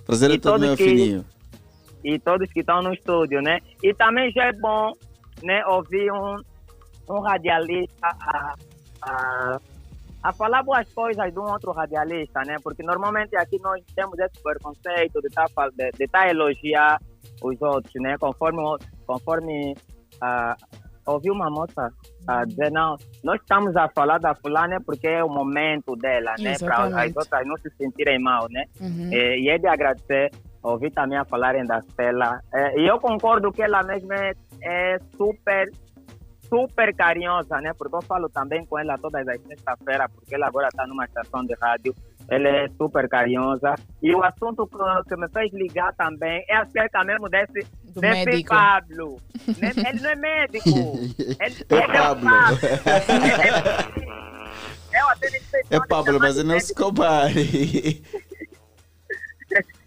Prazer é E todo meu, que- fininho. e todos que estão no estúdio, né? E também já é bom, né, ouvir um, um radialista a, a, a falar boas coisas de um outro radialista, né? Porque normalmente aqui nós temos esse preconceito de estar tá, de, de tá elogiar os outros, né? Conforme, conforme ah, ouvi uma moça a dizer, não, nós estamos a falar da fulana porque é o momento dela, né? Para as outras não se sentirem mal, né? Uhum. É, e é de agradecer ouvir também a falarem da Stella. É, e eu concordo que ela mesma é, é super, super carinhosa, né? Porque eu falo também com ela todas as sexta-feiras, porque ela agora está numa estação de rádio. Ela é super carinhosa. E o assunto que, me fez ligar também é acerca mesmo desse, Do desse médico. Pablo. Ele não é médico. Ele, É ele é o Pablo. Nem sei É Pablo, mas não se compare.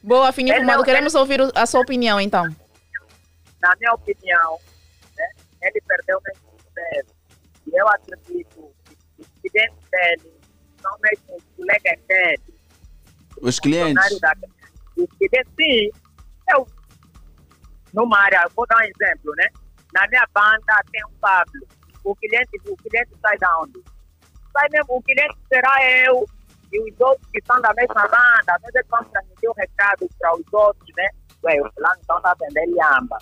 Boa, Fininho Ele fumado. Queremos ouvir a sua opinião, então. na minha opinião, né, ele perdeu o mesmo eu acredito que dentro dele são mesmo os colegas dele, Os clientes. da, os dentro, sim, numa área, vou dar um exemplo, né? Na minha banda tem um Pablo. O cliente, o cliente sai da onde? Sai mesmo, o cliente será eu e os outros que estão da mesma banda. Nós é vamos transmitir o recado para os outros, né? Ué, o fulano então está vendendo lhamba.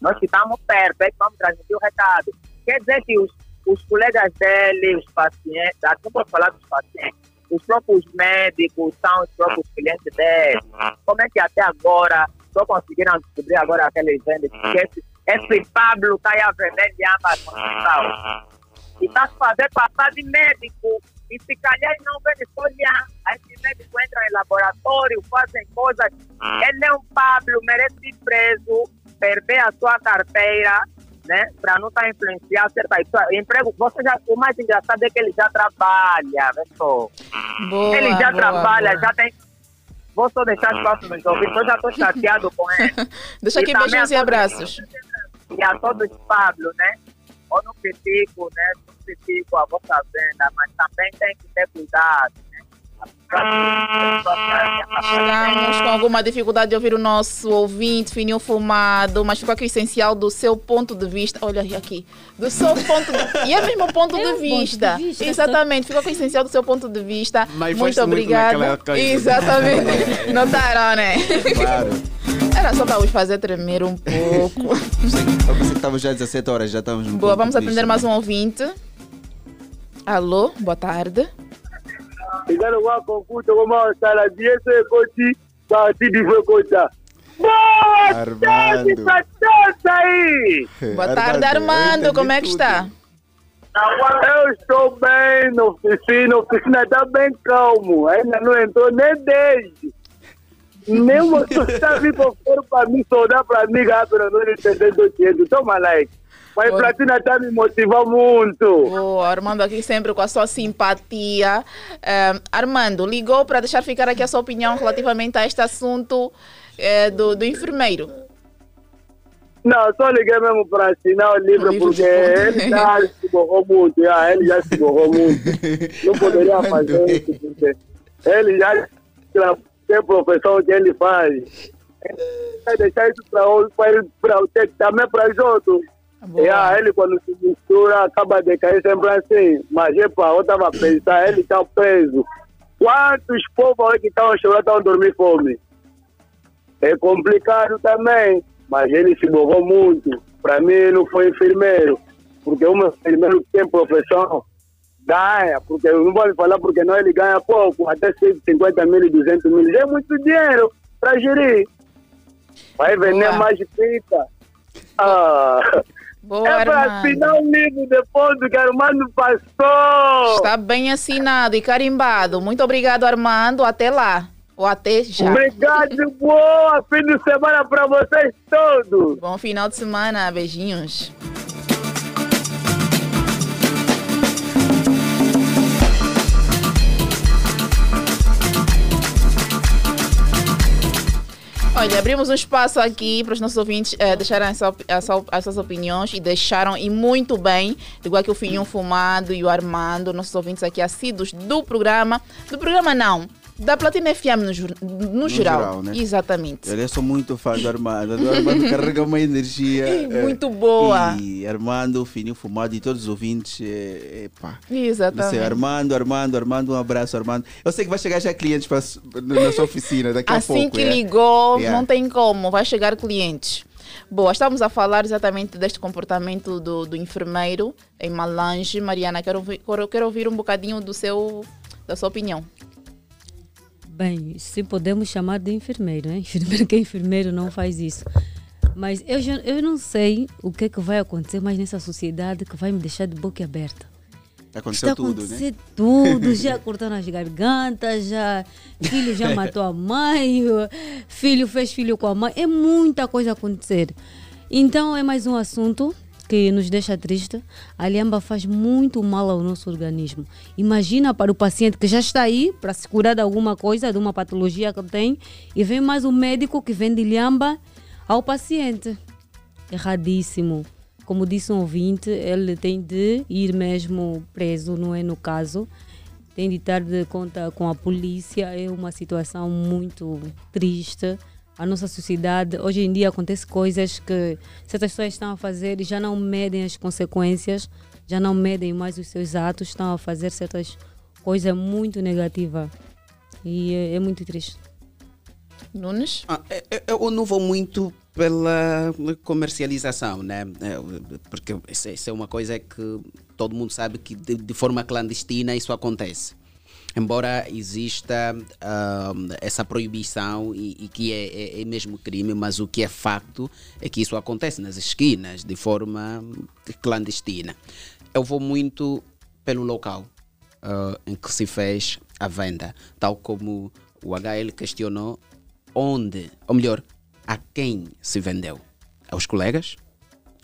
Nós que estamos perto, é que vamos transmitir o recado. Quer dizer que os, os colegas dele, os pacientes, não posso falar dos pacientes, os próprios médicos são os próprios clientes dele. Como é que até agora só conseguiram descobrir agora aqueles vendas esse, esse Pablo está a vender no hospital? E está se fazendo passar de médico. E se calhar não vende só. Aí esse médico entra em laboratório, fazem coisas. Ele é um Pablo, merece ser preso, perder a sua carteira, né? Para não estar influenciar certas pessoas. Emprego, você já, o mais engraçado é que ele já trabalha, pessoal. Boa, ele já boa, trabalha, boa. já tem. Vou só deixar espaço nos ouvidos, eu já estou chateado com ele. Deixa aqui beijinhos e todos- abraços. E a todos os Pablo, né? Eu não critico, né? Não critico a vossa venda, mas também tem que ter cuidado, né? Chegamos com alguma dificuldade de ouvir o nosso ouvinte, fininho fumado, mas ficou aqui o essencial do seu ponto de vista. Olha aqui, do seu ponto de... E é mesmo ponto, É de, um ponto vista. de vista, Exatamente, ficou com o essencial do seu ponto de vista. Mas muito obrigada. Exatamente. Notaram, né? Claro. Era só para os fazer tremer um pouco. Eu pensei que estávamos já às 17 horas, já estamos no Boa, ponto vamos de atender vista. mais um ouvinte. Alô, boa tarde. Igano wako kuto kama sala diese koti basi divyo kota. Boa tarde aí! Boa tarde, Armando. Como é que está? Eu estou bem na oficina, a oficina está bem calmo, ainda não entrou nem 10. Nem está vindo fora para mim, dá para mim, rápido, não entendendo o que Toma like. Mas Oi. Platina está me motivando muito. Boa, Armando aqui sempre com a sua simpatia. Eh, Armando, ligou para deixar ficar aqui a sua opinião relativamente a este assunto eh, do, do enfermeiro. Não, só liguei mesmo para assinar o livro, O livro porque ele já se borrou muito, já, ele já se borrou muito. Não poderia fazer isso, porque ele já tem a profissão que ele faz. Vai deixar isso para também para os outros. E ah, ele quando se mistura acaba de cair sempre assim. Mas epa, eu estava a pensar, ele está preso. Quantos povos que estão chorando estão dormindo fome? É complicado também, mas ele se borrou muito. Para mim, não foi enfermeiro, porque um enfermeiro que tem profissão ganha, porque eu não vou falar porque não ele ganha pouco, até 150 mil e 200 mil. É muito dinheiro para gerir. Vai vender Boa. mais pizza. Ah. Boa, é para assinar o livro depois do que Armando passou. Está bem assinado e carimbado. Muito obrigado, Armando. Até lá. Ou até já. Obrigado, boa fim de semana para vocês todos. Bom final de semana. Beijinhos. Olha, abrimos um espaço aqui para os nossos ouvintes eh, deixarem a sua- a sua- as suas opiniões e deixaram, e muito bem, igual que o Finhão Fumado e o Armando, nossos ouvintes aqui assíduos do programa. Do programa não, da Platina FM no, jur- no, geral. geral, né? Exatamente. Eu sou muito fã do Armando. Do Armando carrega uma energia. eh, Muito boa. E Armando, Fininho Fumado e todos os ouvintes. É, epá. Exatamente. Você, Armando, Armando, Armando, um abraço, Armando. Eu sei que vai chegar já clientes pra, na sua oficina daqui a Assim pouco. que é? ligou, Yeah. não tem como, vai chegar clientes. Boa, estamos a falar exatamente deste comportamento do, do enfermeiro em Malange. Mariana, quero ouvir, quero, quero ouvir um bocadinho do seu, da sua opinião. Bem, se podemos chamar de enfermeiro, né? Enfermeiro que é enfermeiro não faz isso. Mas eu, já, eu não sei o que, é que vai acontecer mais nessa sociedade que vai me deixar de boca aberta. Aconteceu Está tudo, né? tudo, já cortaram as gargantas, já filho já matou a mãe, filho fez filho com a mãe, é muita coisa a acontecer. Então é mais um assunto que nos deixa triste. A lhamba faz muito mal ao nosso organismo. Imagina para o paciente que já está aí para se curar de alguma coisa, de uma patologia que tem, e vem mais um médico que vende lhamba ao paciente. Erradíssimo. Como disse um ouvinte, ele tem de ir mesmo preso, não é no caso. Tem de estar de conta com a polícia. É uma situação muito triste. A nossa sociedade. Hoje em dia acontece coisas que certas pessoas estão a fazer e já não medem as consequências, já não medem mais os seus atos, estão a fazer certas coisas muito negativas. E é, é muito triste. Nunes? Ah, eu- eu- eu não vou muito pela comercialização, né? É, Porque isso, isso é uma coisa que todo mundo sabe que de, de forma clandestina isso acontece. Embora exista ah, essa proibição e, e que é, é- é mesmo crime, mas o que é facto é que isso acontece nas esquinas de forma clandestina. Eu vou muito pelo local ah, em que se fez a venda, tal como o HL questionou onde, ou melhor, a quem se vendeu? Aos colegas?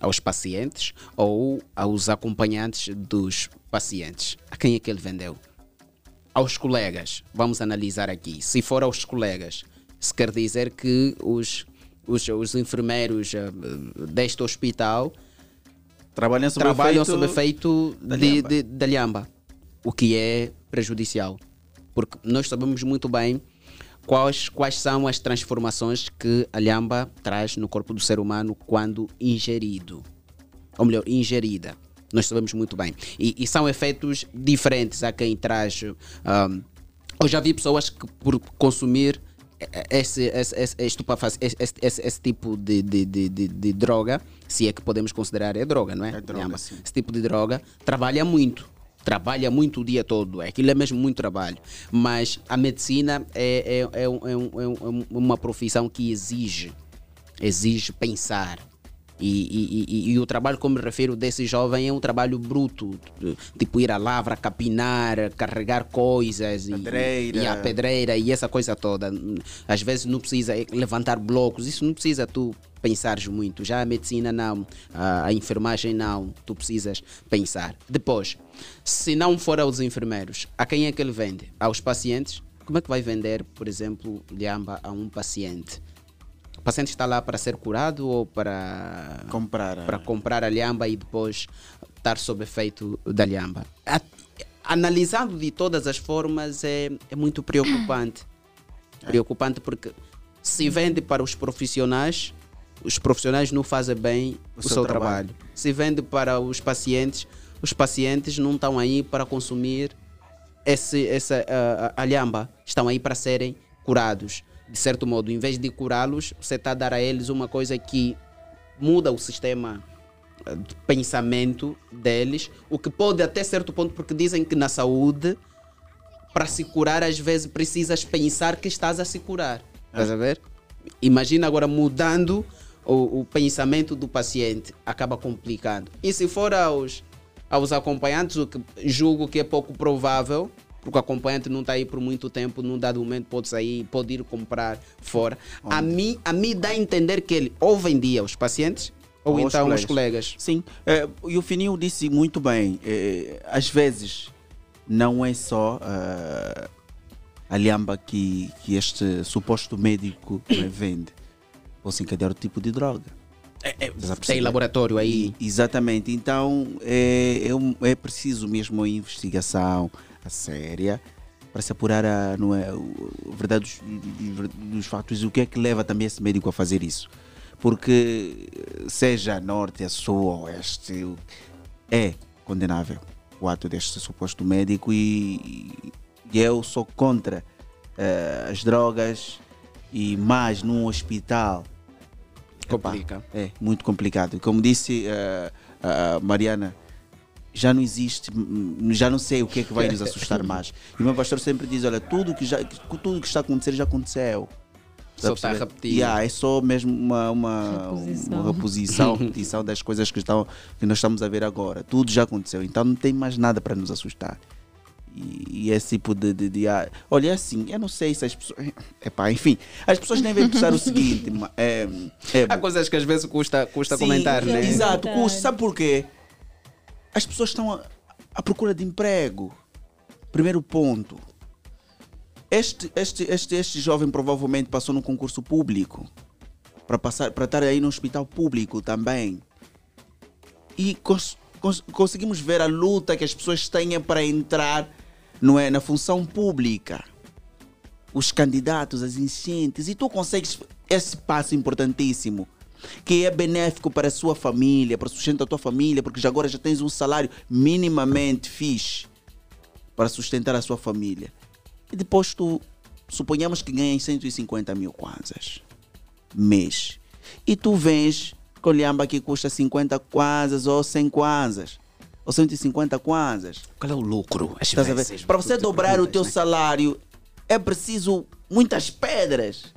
Aos pacientes? Ou aos acompanhantes dos pacientes? A quem é que ele vendeu? Aos colegas. Vamos analisar aqui. Se for aos colegas, se quer dizer que os, os, os enfermeiros ah, deste hospital Trabalham sob trabalham efeito sob efeito da de, lhamba. de- da lhamba, o que é prejudicial. Porque nós sabemos muito bem quais, quais são as transformações que a lhamba traz no corpo do ser humano quando ingerido. Ou melhor, ingerida. Nós sabemos muito bem. E, e são efeitos diferentes a quem traz. ahm, eu já vi pessoas que, por consumir esse, esse, esse, esse, esse, esse- tipo de, de, de, de- droga, se é que podemos considerar é droga, não é? É droga, sim. Esse tipo de droga trabalha muito. Trabalha muito o dia todo. Aquilo é mesmo muito trabalho. Mas a medicina é, é, é, um- é um- é um- é uma profissão que exige exige pensar. E, e- e- e o trabalho, como me refiro, desse jovem é um trabalho bruto, tipo ir à lavra, capinar, carregar coisas, e- Pedreira. E, a pedreira e essa coisa toda. Às vezes não precisa levantar blocos, isso não precisa tu pensares muito. Já a medicina não, a, a enfermagem não, tu precisas pensar. Depois, se não for aos enfermeiros, a quem é que ele vende? Aos pacientes? Como é que vai vender, por exemplo, lhamba a um paciente? O paciente está lá para ser curado ou para comprar a, para comprar a lhamba e depois estar sob efeito da lhamba? A- analisando de todas as formas é, é muito preocupante. Preocupante porque se vende para os profissionais, os profissionais não fazem bem o, seu, trabalho. Se vende para os pacientes, os pacientes não estão aí para consumir esse, essa, lhamba. Estão aí para serem curados. De certo modo, em vez de curá-los, você está a dar a eles uma coisa que muda o sistema eh, de pensamento deles, o que pode até certo ponto, porque dizem que na saúde, para se curar, às vezes precisas pensar que estás a se curar. Estás a ver? Imagina agora mudando o, o pensamento do paciente, acaba complicando. E se for aos, aos acompanhantes, o que julgo que é pouco provável, porque o acompanhante não está aí por muito tempo, num dado momento pode sair, pode ir comprar fora. A mim, a mim dá a entender que ele ou vendia aos pacientes ou, Ou então aos colegas. colegas. Sim, é, e o Fininho disse muito bem. é, às vezes não é só ah, a lhamba que, que este suposto médico né, vende. Posso encadear outro tipo de droga. Estás a Tem laboratório aí. E- exatamente. Então é, é, é preciso mesmo uma investigação a séria para se apurar a, não é, a verdade dos, dos- fatos e o que é que leva também esse médico a fazer isso. Porque seja a norte, a sul, a oeste, é condenável o ato deste suposto médico e, e eu sou contra eh, as drogas e mais num hospital Epá, Complica. é muito complicado. Como disse eh, a Mariana, já não existe, já não sei o que é que vai nos assustar mais. E o meu pastor sempre diz: olha, tudo que, já, que- tudo que está a acontecer já aconteceu. Só está repetir. Yeah, é só mesmo uma, uma, Reposição. uma reposição, repetição das coisas que, estão, que nós estamos a ver agora. Tudo já aconteceu, então não tem mais nada para nos assustar. E, e esse tipo de, de, de- ah, Olha, é assim, eu não sei se as pessoas. Epá, enfim, as pessoas devem pensar o seguinte: é, é, Há coisas que às vezes custa, custa Sim, comentar, né? Exato, custa. Sabe porquê? As pessoas estão à, procura de emprego. Primeiro ponto. Este, este, este, este jovem provavelmente passou num concurso público para passar para estar aí no hospital público também. E cons- cons- conseguimos ver a luta que as pessoas têm para entrar não é, na função pública. Os candidatos, as enchentes, e tu consegues esse passo importantíssimo que é benéfico para a sua família, para o sustento da tua família, porque já agora já tens um salário minimamente fixe para sustentar a sua família. E depois tu, suponhamos que ganhas 150 mil kwanzas mês. E tu vens com lhamba que custa 50 kwanzas ou 100 kwanzas. Ou 150 kwanzas. Qual é o lucro? Para você dobrar o teu né? salário, é preciso muitas pedras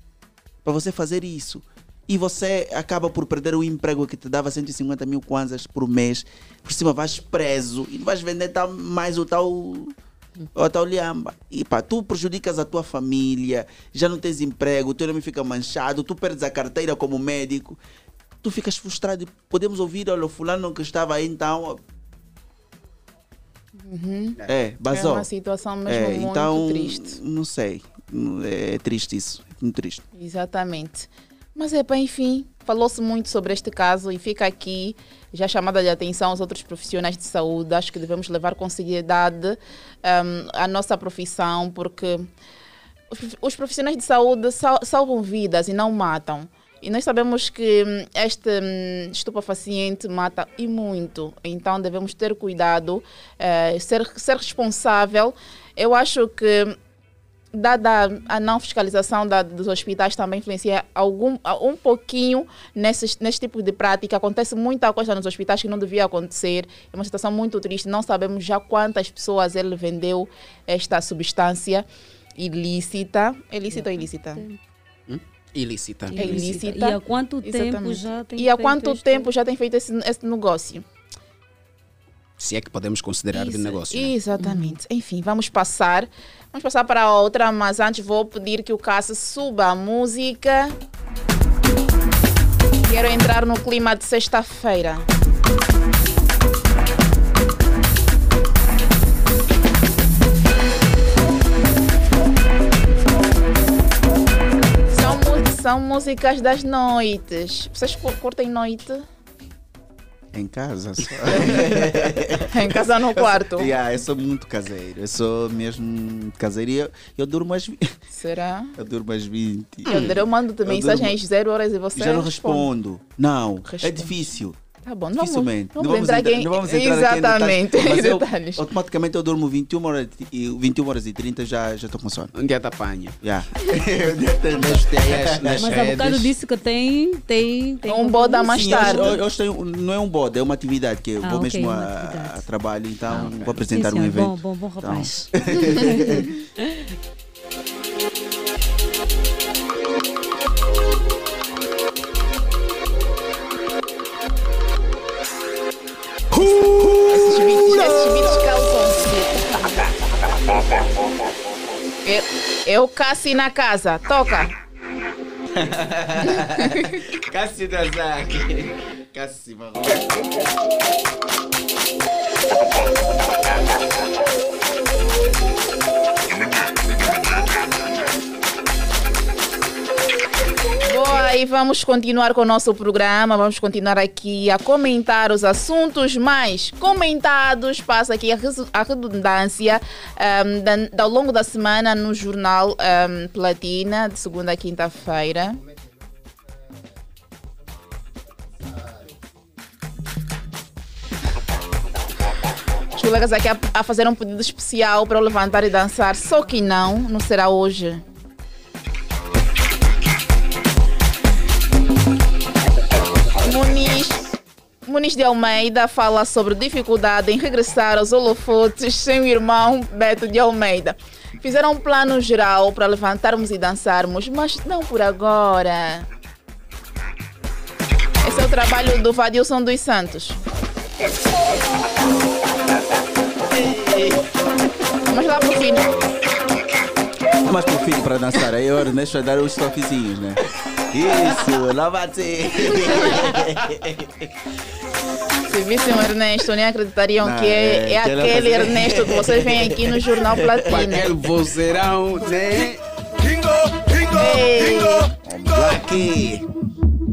para você fazer isso. E você acaba por perder o emprego que te dava 150 mil kwanzas por mês. Por cima vais preso e não vais vender tal, mais o tal, o tal lhamba. E pá, tu prejudicas a tua família, já não tens emprego, o teu nome fica manchado, tu perdes a carteira como médico. Tu ficas frustrado. Podemos ouvir, olha, o fulano que estava aí então, Uhum. é, basou. É uma situação mesmo É, muito então, triste. Não sei. É triste isso. É muito triste. Exatamente. Mas é bem, enfim, falou-se muito sobre este caso e fica aqui já chamada de atenção aos outros profissionais de saúde. Acho que devemos levar com seriedade hum, a nossa profissão, porque os- os profissionais de saúde sal- salvam vidas e não matam. E nós sabemos que hum, este hum, estupefaciente mata e muito. Então devemos ter cuidado, eh, ser, ser responsável. Eu acho que dada a não fiscalização da- dos hospitais também influencia algum, um pouquinho nesses, nesse tipo de prática. Acontece muita coisa nos hospitais que não devia acontecer. É uma situação muito triste. Não sabemos já quantas pessoas ele vendeu esta substância ilícita. É ilícita ou ilícita? Ilícita. É ilícita. E há quanto tempo Exatamente. já tem E há feito quanto este- tempo já tem feito esse, esse negócio? Se é que podemos considerar de Isso, negócio. né? Exatamente. Enfim, vamos passar. Vamos passar para a outra, mas antes vou pedir que o Cássio suba a música. Quero entrar no clima de sexta-feira. São, são músicas das noites. Vocês cu- curtem noite? Em casa só. Em casa no quarto? Yeah, eu sou muito caseiro. Eu sou mesmo caseiro e eu, eu durmo às 20. Será? Eu durmo às 20. Eu, eu mando Eu mensagem durmo- às zero horas e você Já não responde. respondo. Não, é Responde. difícil. Tá bom, não vamos, Dificilmente. vamos entrar aqui em... não vamos entrar aqui em Exatamente, detalhes, mas em eu, detalhes. automaticamente eu durmo 21 horas e, 21 horas e 30 já já estou com sono. Um dia te apanho. Yeah. Nas teias, nas Mas há bocado redes. disse que tem, tem, tem Um boda mais Sim, tarde. Hoje, hoje tem, não é um bode, é uma atividade que eu Ah, vou ok, mesmo a, a trabalho, então ok. vou apresentar Sim, um evento. Bom, bom, bom Então- rapaz. Esses Eu, eu Cassi na casa, toca. Cássio Nazaki. Cássio Boa, e vamos continuar com o nosso programa. Vamos continuar aqui a comentar os assuntos mais comentados. Passa aqui a, redundância ahm, da- ao longo da semana no jornal ahm, Platina, de segunda a quinta-feira. Os colegas aqui a, a fazer um pedido especial para levantar e dançar, só que não, não será hoje. Muniz, Muniz de Almeida fala sobre dificuldade em regressar aos holofotes sem o irmão Beto de Almeida. Fizeram um plano geral para levantarmos e dançarmos, mas não por agora. Esse é o trabalho do Vadilson dos Santos. Vamos lá pro fim. Mas pro filho para dançar, aí eu deixo eu dar os toquezinhos, né? Isso, bate. Se vissem o Ernesto, nem acreditariam Não, que é, é, é aquele Ernesto que vocês veem aqui no Jornal Platina. aquele vozeirão, né? Ei. Black.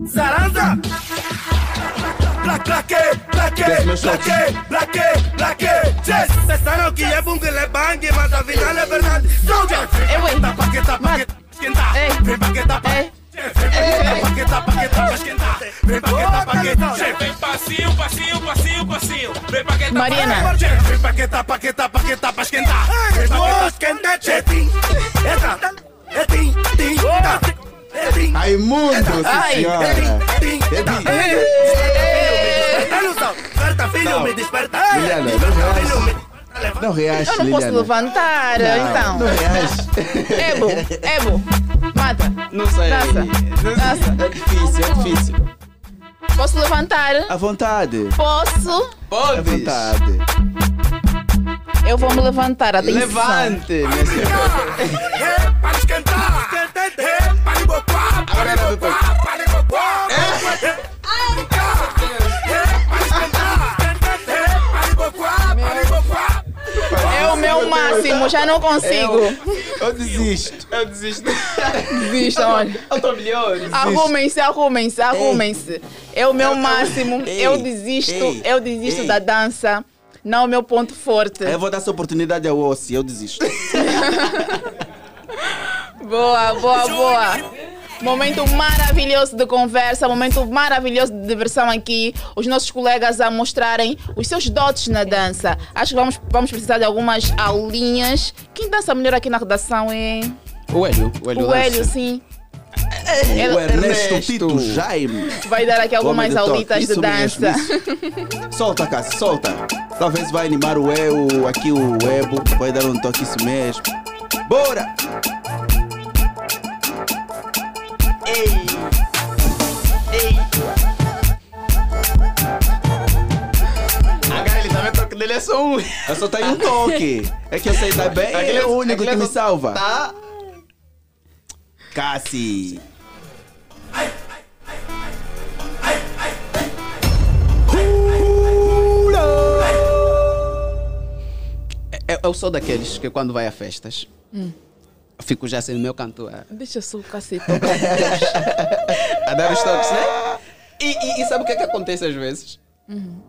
Zaranza! Black, black, black, plaqué, plaqué, plaqué, plaqué, plaqué. Yes. Pensaron que es bunga y le bangue, mas a final é verdade. Soldier, eh, wey. Tá paqueta, paqueta, esquenta. Vem paqueta, paqueta, paqueta, esquenta. Vem paqueta, paqueta, vem paqueta paqueta paqueta paqueta, Vem paqueta, paqueta Vem paqueta, paqueta, paqueta, paqueta paqueta. Vem paqueta, esquenta, paqueta paqueta é paqueta, tim, tá. É. Raimundo. Desperta, filho, me desperta. Liliana, não Desperta, filho, me reage. Não reage, Eu não posso Liliana. levantar, Não, então. Não reage. Ebo, Ebo, mata. Não sei. Dança, dança. É difícil, é difícil. Posso levantar? À vontade. Posso? À vontade. Eu vou me levantar, atenção. Levante, minha senhora. Para esquentar. Meu máximo, já não consigo. Eu desisto. Eu desisto. Desisto, olha. Eu tô melhor. Arrumem-se, arrumem-se, arrumem-se. É o meu máximo. Ei, Eu desisto, ei, eu desisto ei. da dança. Não é o meu ponto forte. Eu vou dar essa oportunidade ao Ossi, eu desisto. Boa, boa, boa. Momento maravilhoso de conversa, momento maravilhoso de diversão aqui. Os nossos colegas a mostrarem os seus dotes na dança. Acho que vamos, vamos precisar de algumas aulinhas. Quem dança melhor aqui na redação é O Hélio. O Hélio. o Hélio, dança. sim. O Ernesto Tito Jaime. Vai dar aqui algumas de toque. aulitas de mesmo, dança. isso. Solta, Cássio, solta. Talvez vai animar o Eu, aqui o Ebo. Vai dar um toque isso mesmo. Bora! Ei! Ei! Agora ele também toque dele é só um. Eu só tenho um toque. É que eu sei dar bem. Aquele- é o único aquele que me só- salva. Tá. Cassi. Eu, eu sou daqueles que quando vai a festas, Hum. Fico já sendo meu cantor. a- Deixa só o cacete. A dar os toques, né? E, e- e sabe o que é que acontece às vezes? Uhum.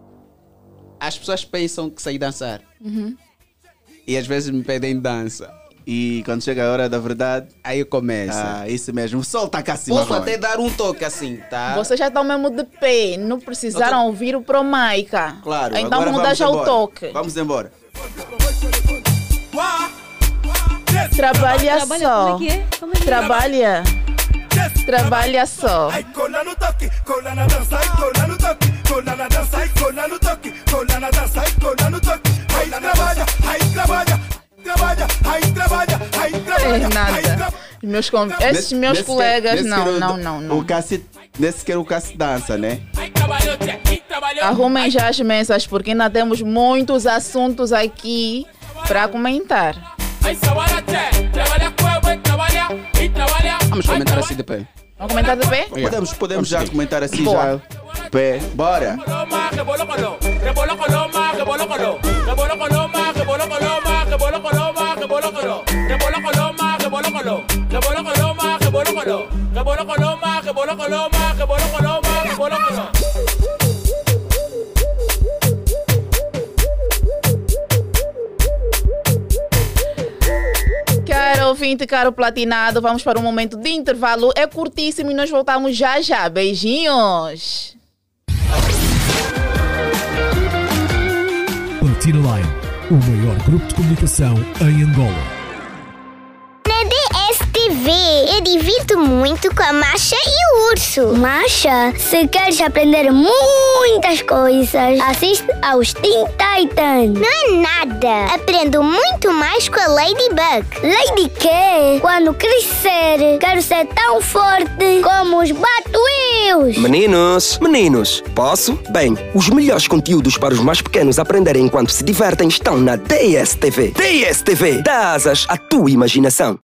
As pessoas pensam que sei dançar. Uhum. E às vezes me pedem dança. E quando chega a hora da verdade. Aí começa. Ah, isso mesmo. Solta, Cassi. Posso Marrone. até dar um toque assim, tá? Vocês já estão mesmo de pé, não precisaram ouvir o Promaica. Claro, Então agora vamos dar já embora. o toque. Vamos embora. Trabalha, Trabalha, só. como é que é? Como é que é? Trabalha. Trabalha só. É nada. Meus con- Esses meus nesse colegas, que- não, que não, não, não. O Cassi, nesse que o Cassi dança, né? Arrumem já as mesas, porque ainda temos muitos assuntos aqui para comentar. Vamos comentar assim de pé. Vamos comentar de pé? Podemos, podemos já comentar assim Boa. já. Pé. Bora. Caro ouvinte, caro platinado, vamos para um momento de intervalo. É curtíssimo e nós voltamos já já. Beijinhos! Platina Line, o maior grupo de comunicação em Angola. DSTV, eu divirto muito com a Masha e o Urso. Masha, se queres aprender muitas coisas, assiste aos Teen Titans. Não é nada. Aprendo muito mais com a Ladybug. Lady quê? Quando crescer, quero ser tão forte como os Batwheels. Meninos, meninos, posso? Bem, os melhores conteúdos para os mais pequenos aprenderem enquanto se divertem estão na DSTV. DSTV, dá asas à tua imaginação.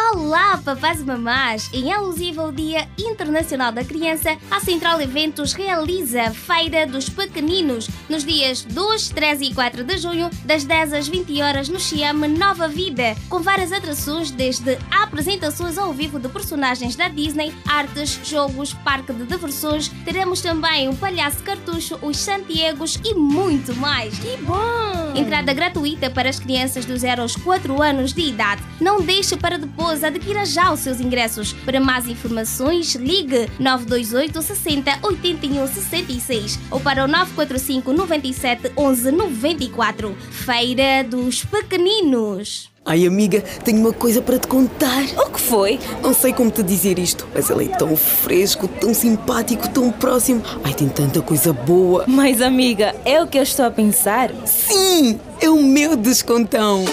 Olá, papás e mamás! Em alusivo ao Dia Internacional da Criança, a Central Eventos realiza a Feira dos Pequeninos nos dias 2, 3 e 4 de junho, das 10 às 20 horas no Xiame Nova Vida, com várias atrações desde apresentações ao vivo de personagens da Disney, artes, jogos, parque de diversões. Teremos também o Palhaço Cartucho, os Santiagos e muito mais. Que bom! Entrada gratuita para as crianças dos 0 aos 4 anos de idade. Não deixe para depois pessoas, adquira já os seus ingressos. Para mais informações, ligue 928 60 81 66 ou para o 945 97 11 94. Feira dos Pequeninos. Ai, amiga, tenho uma coisa para te contar. O que foi? Não sei como te dizer isto, mas ele é tão fresco, tão simpático, tão próximo. Ai, tem tanta coisa boa. Mas, amiga, é o que eu estou a pensar? Sim, é o meu descontão.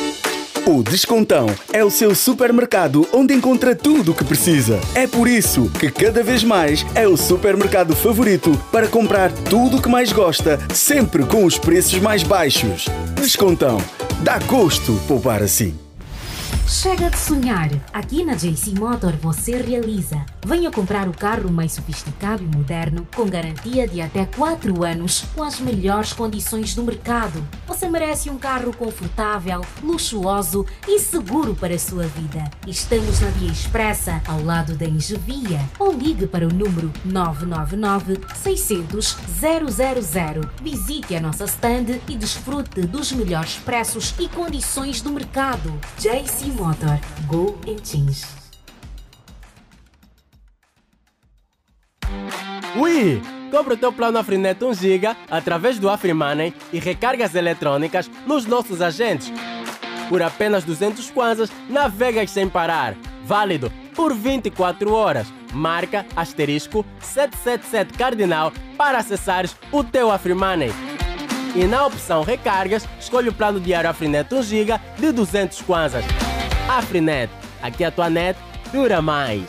O Descontão é o seu supermercado onde encontra tudo o que precisa. É por isso que cada vez mais é o supermercado favorito para comprar tudo o que mais gosta, sempre com os preços mais baixos. Descontão. Dá gosto poupar assim. Chega de sonhar! Aqui na JC Motor você realiza. Venha comprar o carro mais sofisticado e moderno, com garantia de até 4 anos, com as melhores condições do mercado. Você merece um carro confortável, luxuoso e seguro para a sua vida. Estamos na Via Expressa, ao lado da Engevia. Ou ligue para o número 999 600 000. Visite a nossa stand e desfrute dos melhores preços e condições do mercado. JC Motor. Go and change. Ui! Compre o teu plano Afrinet 1 GB através do AfriMoney e recargas eletrônicas nos nossos agentes. Por apenas 200 kwanzas, navegas sem parar. Válido por 24 horas. Marca asterisco 777 cardinal para acessares o teu AfriMoney. E na opção recargas, escolhe o plano diário Afrinet 1 GB de 200 kwanzas. Afrinet, aqui a tua net dura mais.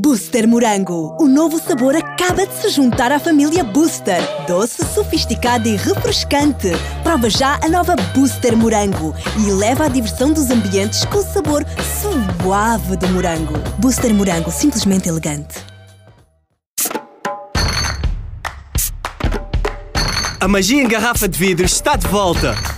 Booster Morango. O novo sabor acaba de se juntar à família Booster. Doce, sofisticado e refrescante. Prova já a nova Booster Morango e leva a diversão dos ambientes com o sabor suave do morango. Booster Morango, simplesmente elegante. A magia em garrafa de vidro está de volta.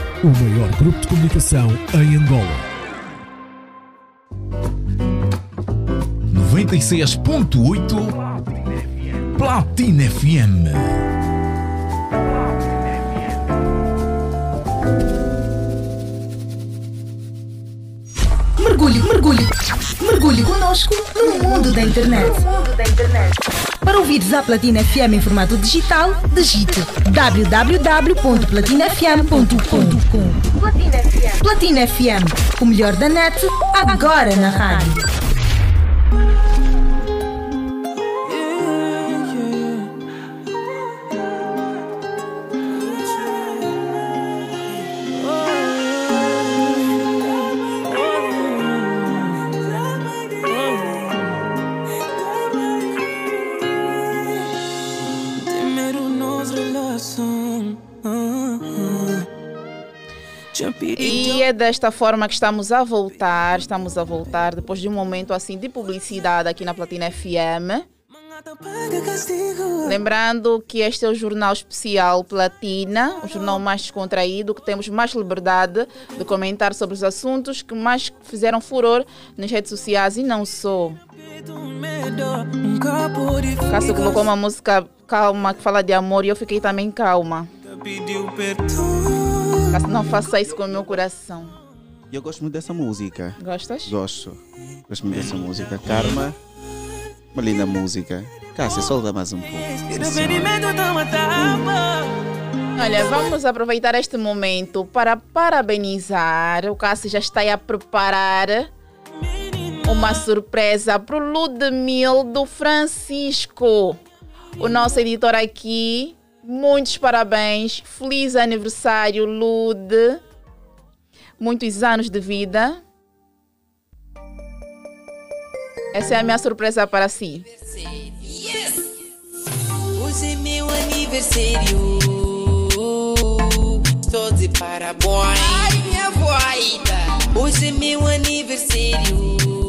o maior grupo de comunicação em Angola. 96.8 Platina FM. Mergulhe, mergulhe, mergulhe conosco no mundo da internet. Para ouvires a Platina FM em formato digital, digite www.platinafm.com. Platina FM. Platina FM, o melhor da net, agora na rádio. É desta forma que estamos a voltar, estamos a voltar depois de um momento assim de publicidade aqui na Platina FM. Lembrando que este é o jornal especial Platina, o jornal mais descontraído, que temos mais liberdade de comentar sobre os assuntos que mais fizeram furor nas redes sociais e não só. Cássio colocou uma música calma que fala de amor e eu fiquei também calma. Cássio, não faça isso com o meu coração. E eu gosto muito dessa música. Gostas? Gosto. Gosto muito dessa música. Karma, uma linda música. Cássia, solta mais um pouco. Olha, vamos aproveitar este momento para parabenizar. O Cássio já está aí a preparar uma surpresa para o Ludmil do Francisco. O nosso editor aqui. Muitos parabéns. Feliz aniversário, Lud. Muitos anos de vida. Essa é a minha surpresa para si. Hoje é meu aniversário. Estou de parabéns. Ai, minha voida. Hoje é meu aniversário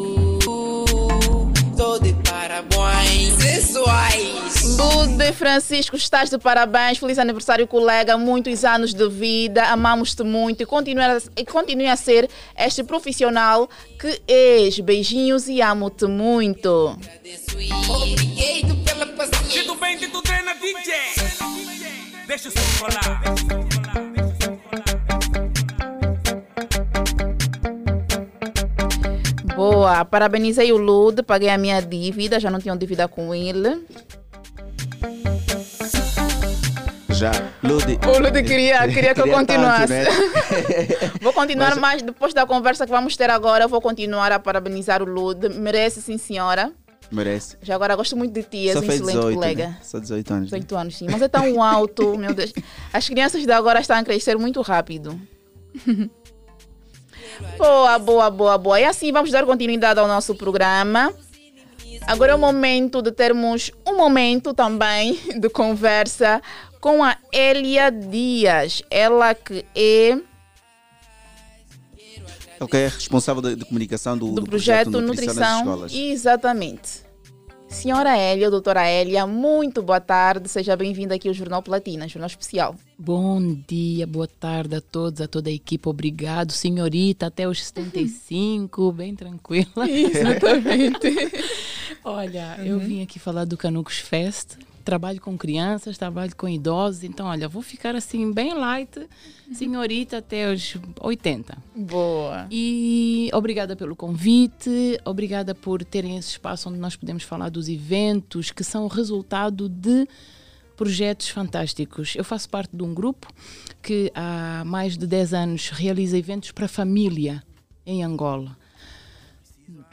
parabéns pessoais. Bude Francisco, estás de parabéns. Feliz aniversário, colega. Muitos anos de vida. Amamos-te muito e continue a, ser este profissional que és. Beijinhos e amo-te muito. Obrigado pela paciência. Tudo bem, tu treina DJ. Deixa o som rolar. Boa, parabenizei o Lude, paguei a minha dívida, já não tinha dívida com ele. Já, Lude. O Lude queria, queria que eu continuasse. né? Vou continuar, Mas- mas depois da conversa que vamos ter agora, eu vou continuar a parabenizar o Lude. Merece, sim, senhora. Merece. Já agora gosto muito de ti, és Só um excelente 18, colega. né? Só 18 anos. né? 18 anos, sim. Mas é tão alto, meu Deus. As crianças de agora estão a crescer muito rápido. boa, boa, boa, boa. E assim vamos dar continuidade ao nosso programa. Agora é o momento de termos um momento também de conversa com a Elia Dias. Ela que é É o que é responsável de, de comunicação do, do, do projeto, nas Nutrição. escolas. Exatamente. Senhora Elia, doutora Elia, muito boa tarde. Seja bem-vinda aqui ao Jornal Platina, Jornal Especial. Bom dia, boa tarde a todos, a toda a equipe. Obrigado, senhorita, até os 75, bem tranquila. Exatamente. olha, eu Uhum. vim aqui falar do Canucos Fest. Trabalho com crianças, trabalho com idosos, então, olha, vou ficar assim, bem light, senhorita, até os 80. Boa. E obrigada pelo convite, obrigada por terem esse espaço onde nós podemos falar dos eventos que são resultado de projetos fantásticos. Eu faço parte de um grupo que há mais de 10 anos realiza eventos para a família em Angola.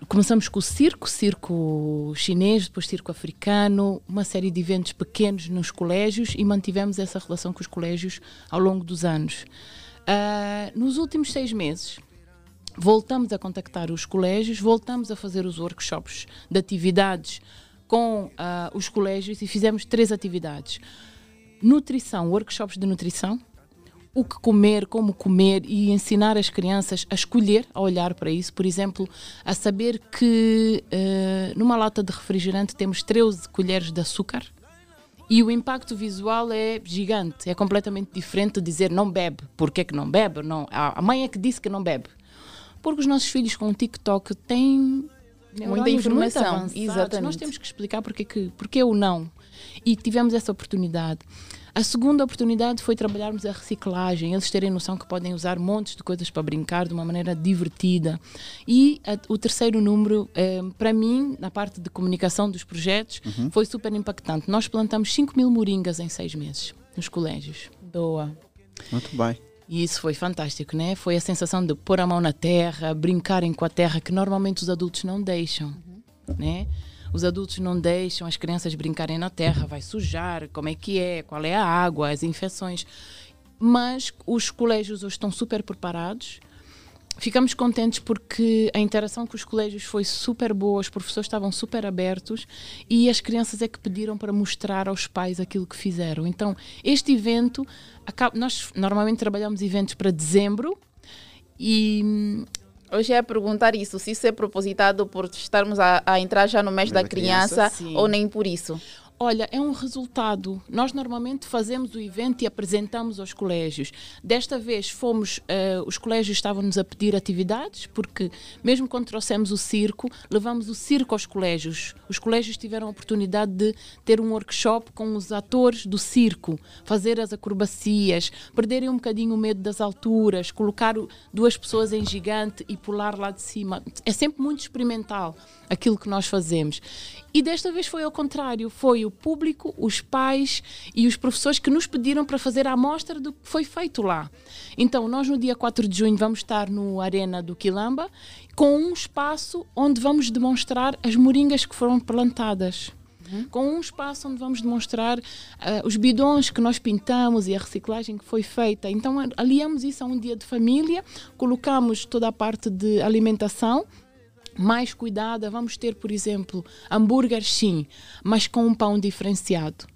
Começamos com o circo, circo chinês, depois circo africano, uma série de eventos pequenos nos colégios e mantivemos essa relação com os colégios ao longo dos anos. Ah, nos últimos seis meses, voltamos a contactar os colégios, voltamos a fazer os workshops de atividades com ah, os colégios e fizemos três atividades: nutrição, workshops de nutrição, o que comer, como comer e ensinar as crianças a escolher, a olhar para isso. Por exemplo, a saber que eh, numa lata de refrigerante temos 13 colheres de açúcar e o impacto visual é gigante. É completamente diferente de dizer não bebe. Por que, que não bebe? Não. A mãe é que disse que não bebe. Porque os nossos filhos com o TikTok têm neurônios informação, exatamente. Nós temos que explicar porque, que, porque o não. E tivemos essa oportunidade. A segunda oportunidade foi trabalharmos a reciclagem, eles terem noção que podem usar montes de coisas para brincar de uma maneira divertida. E a- o terceiro número, eh, para mim, na parte de comunicação dos projetos, Uhum. foi super impactante. Nós plantamos 5 mil moringas em seis meses nos colégios. Boa. Muito bem. E isso foi fantástico, né? Foi a sensação de pôr a mão na terra, brincarem com a terra, que normalmente os adultos não deixam, né? Os adultos não deixam as crianças brincarem na terra, vai sujar, como é que é, qual é a água, as infecções. Mas os colégios hoje estão super preparados. Ficamos contentes porque a interação com os colégios foi super boa, os professores estavam super abertos e as crianças é que pediram para mostrar aos pais aquilo que fizeram. Então, este evento, nós normalmente trabalhamos eventos para dezembro e Hoje é perguntar isso, se isso é propositado por estarmos a, a entrar já no mês da, criança, criança, ou nem por isso. Olha, é um resultado. Nós normalmente fazemos o evento e apresentamos aos colégios. Desta vez fomos, eh, os colégios estavam-nos a pedir atividades, porque mesmo quando trouxemos o circo, levamos o circo aos colégios. Os colégios tiveram a oportunidade de ter um workshop com os atores do circo, fazer as acrobacias, perderem um bocadinho o medo das alturas, colocar duas pessoas em gigante e pular lá de cima. É sempre muito experimental aquilo que nós fazemos. E desta vez foi ao contrário, foi o público, os pais e os professores que nos pediram para fazer a amostra do que foi feito lá. Então, nós no dia 4 de junho vamos estar no Arena do Quilamba com um espaço onde vamos demonstrar as moringas que foram plantadas. Com um espaço onde vamos demonstrar ah, os bidões que nós pintamos e a reciclagem que foi feita. Então, aliamos isso a um dia de família, colocamos toda a parte de alimentação mais cuidada. Vamos ter, por exemplo, hambúrguer sim, mas com um pão diferenciado.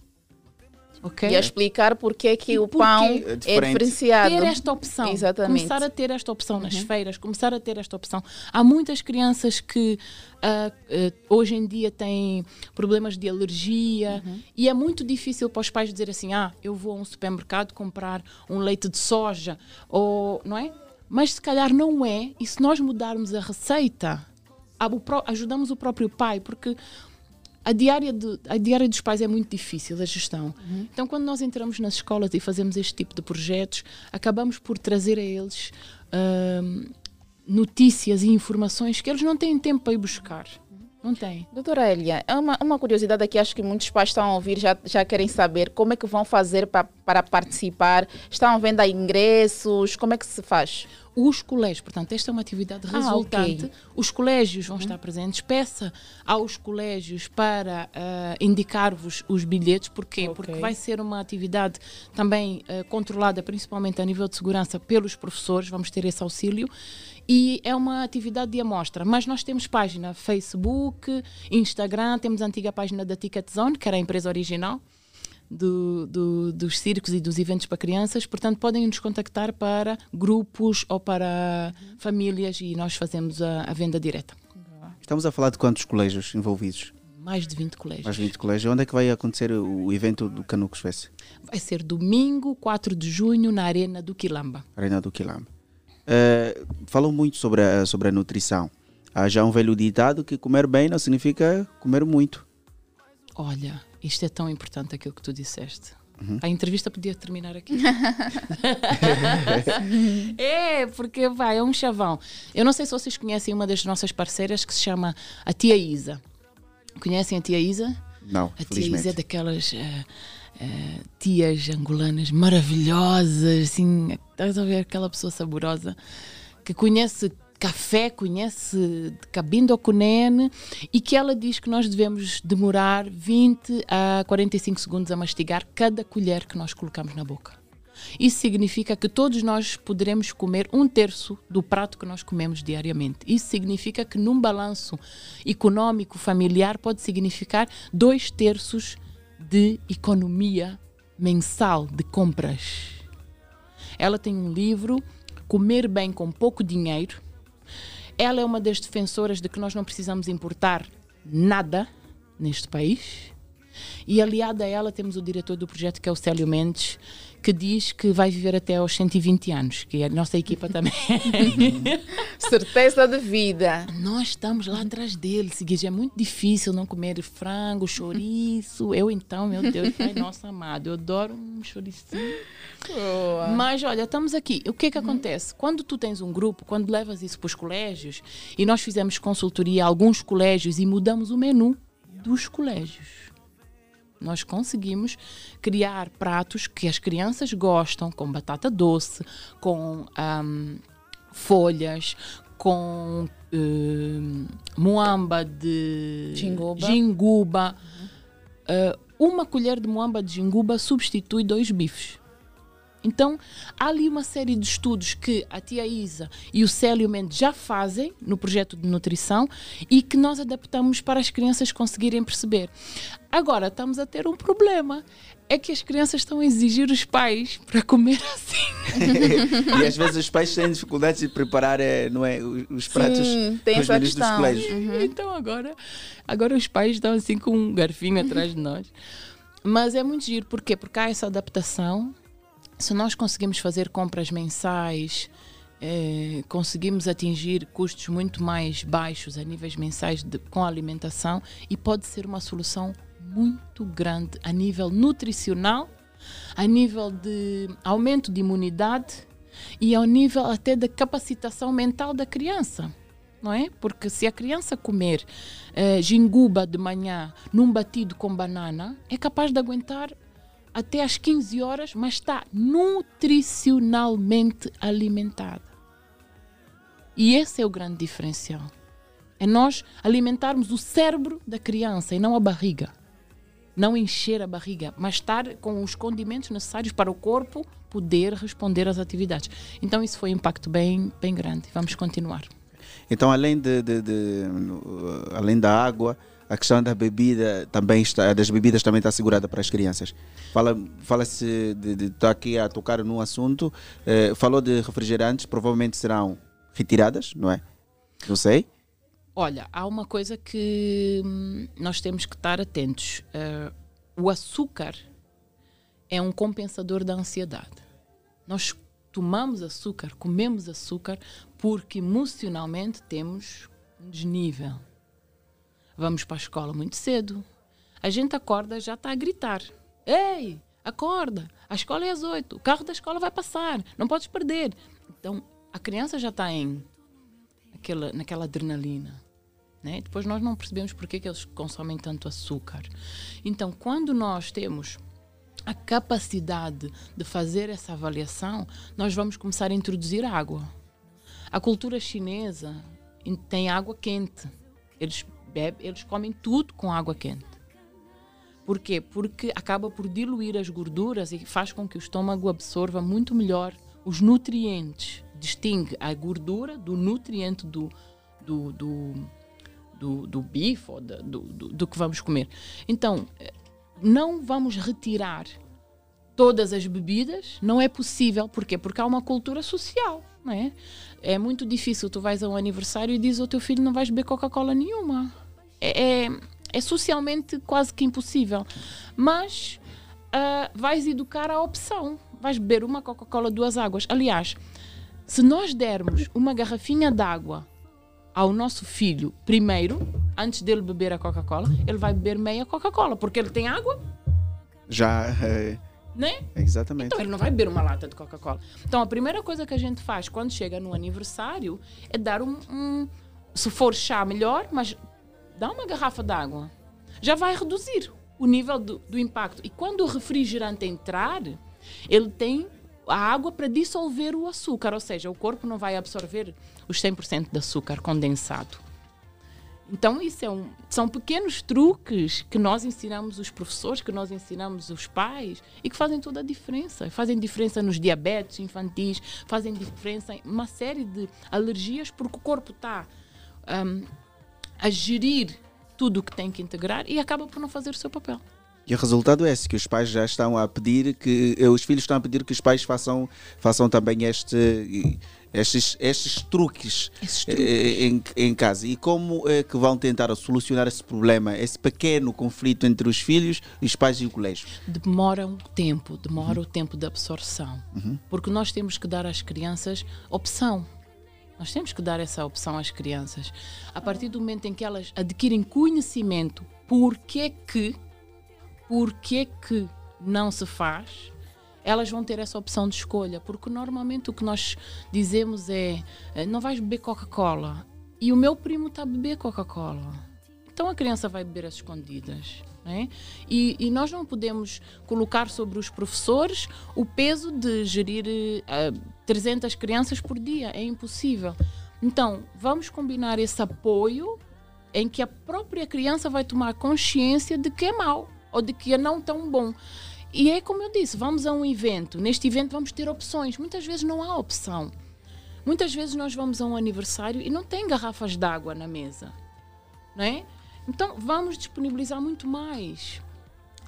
ok? E a explicar porque é que o Porque pão é é, diferenciado. Ter esta opção, Exatamente. começar a ter esta opção nas Uhum. feiras, começar a ter esta opção. Há muitas crianças que ah, ah, hoje em dia têm problemas de alergia Uhum. e é muito difícil para os pais dizer assim: ah, eu vou a um supermercado comprar um leite de soja, ou não é? Mas se calhar não é, e se nós mudarmos a receita, ajudamos o próprio pai, porque a diária, de- a diária dos pais é muito difícil, a gestão. Então, quando nós entramos nas escolas e fazemos este tipo de projetos, acabamos por trazer a eles ahm, notícias e informações que eles não têm tempo para ir buscar. Não têm. Doutora Elia, é uma, uma curiosidade aqui, acho que muitos pais estão a ouvir, já, já querem saber como é que vão fazer pa, para participar. Estão vendo a ingressos? Como é que se faz? Os colégios, portanto, esta é uma atividade Ah, resultante. ok. Os colégios vão estar presentes. Peça aos colégios para ah, indicar-vos os bilhetes. Porquê? Porque vai ser uma atividade também ah, controlada, principalmente a nível de segurança, pelos professores. Vamos ter esse auxílio. E é uma atividade de amostra. Mas nós temos página Facebook, Instagram, temos a antiga página da Ticket Zone, que era a empresa original do- do- dos circos e dos eventos para crianças. Portanto, podem nos contactar para grupos ou para famílias e nós fazemos a, a venda direta. Estamos a falar de quantos colégios envolvidos? Mais de 20 colégios. Mais 20 colégios. Onde é que vai acontecer o evento do Canucos Fest? Vai ser domingo, 4 de junho, na Arena do Quilamba. Arena do Quilamba. Eh, falou muito sobre a, sobre a nutrição. Há já um velho ditado que comer bem não significa comer muito. Olha, isto é tão importante aquilo que tu disseste. Uhum. A entrevista podia terminar aqui. é, porque vai, é um chavão. Eu não sei se vocês conhecem uma das nossas parceiras que se chama a Tia Isa. Conhecem a Tia Isa? Não, A tia. Isa é daquelas eh, eh, tias angolanas maravilhosas, assim, estás a ver aquela pessoa saborosa que conhece café, conhece cabindo cunene e que ela diz que nós devemos demorar 20 a 45 segundos a mastigar cada colher que nós colocamos na boca. Isso significa que todos nós poderemos comer um terço do prato que nós comemos diariamente. Isso significa que num balanço econômico familiar pode significar dois terços de economia mensal de compras. Ela tem um livro, Comer Bem com Pouco Dinheiro. Ela é uma das defensoras de que nós não precisamos importar nada neste país. E aliada a ela temos o diretor do projeto, que é o Célio Mendes, que diz que vai viver até aos 120 anos, que a nossa equipa também. Certeza de vida. Nós estamos lá atrás dele, seguinte, é muito difícil não comer frango, chouriço. Eu então, meu Deus, pai nosso amado, eu adoro um chouricinho. Mas olha, estamos aqui. O que é que acontece? Quando tu tens um grupo, quando levas isso para os colégios, e nós fizemos consultoria a alguns colégios e mudamos o menu dos colégios. Nós conseguimos criar pratos que as crianças gostam, com batata doce, com ahm, folhas, com hum, muamba de Jinguba. jinguba. Uh, uma colher de muamba de jinguba substitui dois bifes. Então, há ali uma série de estudos que a tia Isa e o Célio Mendes já fazem no projeto de nutrição e que nós adaptamos para as crianças conseguirem perceber. Agora, estamos a ter um problema. É que as crianças estão a exigir os pais para comer assim. e às vezes os pais têm dificuldades de preparar eh, não é, os, os pratos Sim, tem menus dos colégios. Então agora, agora os pais estão assim com um garfinho atrás de nós. Mas é muito giro, porquê? Porque há essa adaptação. Se nós conseguimos fazer compras mensais, eh, conseguimos atingir custos muito mais baixos a níveis mensais de- com a alimentação e pode ser uma solução muito grande a nível nutricional, a nível de aumento de imunidade e ao nível até da capacitação mental da criança não é? Porque se a criança comer eh, jinguba de manhã num batido com banana, é capaz de aguentar até às 15 horas, mas está nutricionalmente alimentada. E esse é o grande diferencial. É nós alimentarmos o cérebro da criança e não a barriga. Não encher a barriga, mas estar com os condimentos necessários para o corpo poder responder às atividades. Então isso foi um impacto bem, bem grande. Vamos continuar. Então, além, de, de- de- além da água, a questão da bebida também está, das bebidas também está assegurada para as crianças. Fala, fala-se de, de está aqui a tocar num assunto, eh, falou de refrigerantes, provavelmente serão retiradas, não é? Não sei. Olha, há uma coisa que hum, nós temos que estar atentos. Uh, o açúcar é um compensador da ansiedade. Nós tomamos açúcar, comemos açúcar, porque emocionalmente temos um desnível. Vamos para a escola muito cedo. A gente acorda já está a gritar. Ei, acorda! A escola é às oito. O carro da escola vai passar. Não podes perder. Então, a criança já está em aquela, naquela adrenalina. Né? Depois nós não percebemos porque que eles consomem tanto açúcar. Então, quando nós temos a capacidade de fazer essa avaliação, nós vamos começar a introduzir água. A cultura chinesa tem água quente. Eles bebem, eles comem tudo com água quente. Por quê? Porque acaba por diluir as gorduras e faz com que o estômago absorva muito melhor os nutrientes. Distingue a gordura do nutriente do, do, do, do, do bife ou do, do, do que vamos comer. Então, não vamos retirar todas as bebidas, não é possível. Porquê? Porque há uma cultura social, não é? É muito difícil, tu vais a um aniversário e dizes ao teu filho não vais beber Coca-Cola nenhuma. É, é, é, socialmente quase que impossível. Mas uh, vais educar a opção. Vais beber uma Coca-Cola, duas águas. Aliás, se nós dermos uma garrafinha d'água ao nosso filho primeiro, antes dele beber a Coca-Cola, ele vai beber meia Coca-Cola, porque ele tem água. Já. É... Né? Exatamente. Então ele não vai beber uma lata de Coca-Cola. Então a primeira coisa que a gente faz quando chega no aniversário é dar um. um se for chá, melhor, mas dá uma garrafa d'água. Já vai reduzir o nível do, do impacto. E quando o refrigerante entrar, ele tem a água para dissolver o açúcar, ou seja, o corpo não vai absorver os 100% de açúcar condensado. Então, isso é um, são pequenos truques que nós ensinamos os professores, que nós ensinamos os pais e que fazem toda a diferença. Fazem diferença nos diabetes infantis, fazem diferença em uma série de alergias, porque o corpo está um, a gerir tudo o que tem que integrar e acaba por não fazer o seu papel. E o resultado é esse, que os pais já estão a pedir que os filhos estão a pedir que os pais façam, façam também este, estes, estes truques, esses truques. Em, em, casa. E como é que vão tentar solucionar esse problema, esse pequeno conflito entre os filhos, os pais e o colégio? Demora um tempo, demora uhum. o tempo de absorção. Uhum. Porque nós temos que dar às crianças opção. Nós temos que dar essa opção às crianças. A partir do momento em que elas adquirem conhecimento, porque que por que que não se faz, elas vão ter essa opção de escolha, porque normalmente o que nós dizemos é: eh, não vais beber Coca-Cola e o meu primo está a beber Coca-Cola. Então a criança vai beber as escondidas. É? E, e, nós não podemos colocar sobre os professores o peso de gerir uh, eh, 300 crianças por dia. É impossível. Então, vamos combinar esse apoio em que a própria criança vai tomar consciência de que é mau ou de que é não tão bom. E é como eu disse, vamos a um evento. Neste evento vamos ter opções. Muitas vezes não há opção. Muitas vezes nós vamos a um aniversário e não tem garrafas d'água na mesa. Não é? Então vamos disponibilizar muito mais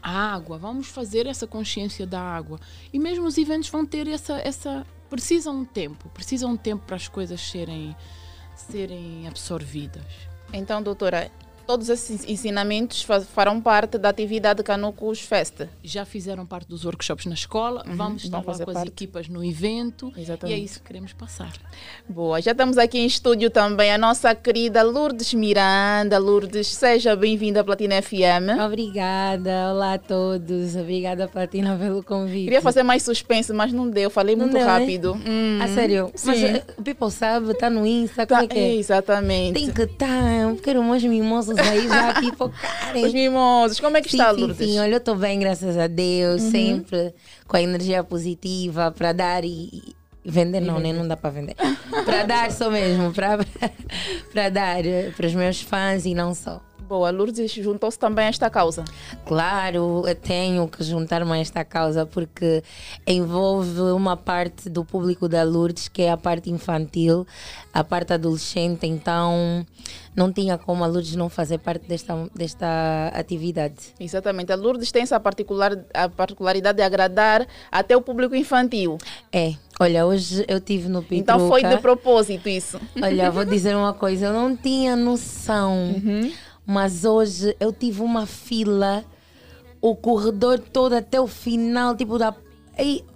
a água, vamos fazer essa consciência da água. E mesmo os eventos vão ter essa. essa precisam um tempo, precisam um tempo para as coisas serem, serem absorvidas. Então, doutora, todos esses ensinamentos farão parte da atividade Canucos Fest. Já fizeram parte dos workshops na escola, uhum, vamos estar lá com parte. as equipas no evento Exatamente. e é isso que queremos passar. Boa, já estamos aqui em estúdio também a nossa querida Lourdes Miranda. Lourdes, seja bem-vinda à Platina FM. Obrigada, olá a todos. Obrigada, Platina, pelo convite. Queria fazer mais suspense, mas não deu, falei não muito deu, rápido. Né? Hum, a sério? Sim. Mas eh, o people sabe, está no Insta, tá, como é que é? Exatamente. Tem que estar, tá, quero umas mimosas aí já pipocarem. Os mimosos, como é que sim, está, sim, Lourdes? Sim, olha, eu estou bem, graças a Deus, uhum. sempre com a energia positiva para dar e, vender não, nem né? não dá para vender. para dar só mesmo, para dar para os meus fãs e não só. Boa, Lourdes juntou-se também a esta causa. Claro, tenho que juntar-me a esta causa porque envolve uma parte do público da Lourdes que é a parte infantil, a parte adolescente, então não tinha como a Lourdes não fazer parte desta, desta atividade. Exatamente, a Lourdes tem essa particular, a particularidade de agradar até o público infantil. É, olha, hoje eu tive no Pitruca. Então foi de propósito isso. Olha, vou dizer uma coisa, eu não tinha noção. Uhum. Mas hoje eu tive uma fila, o corredor todo até o final, tipo da.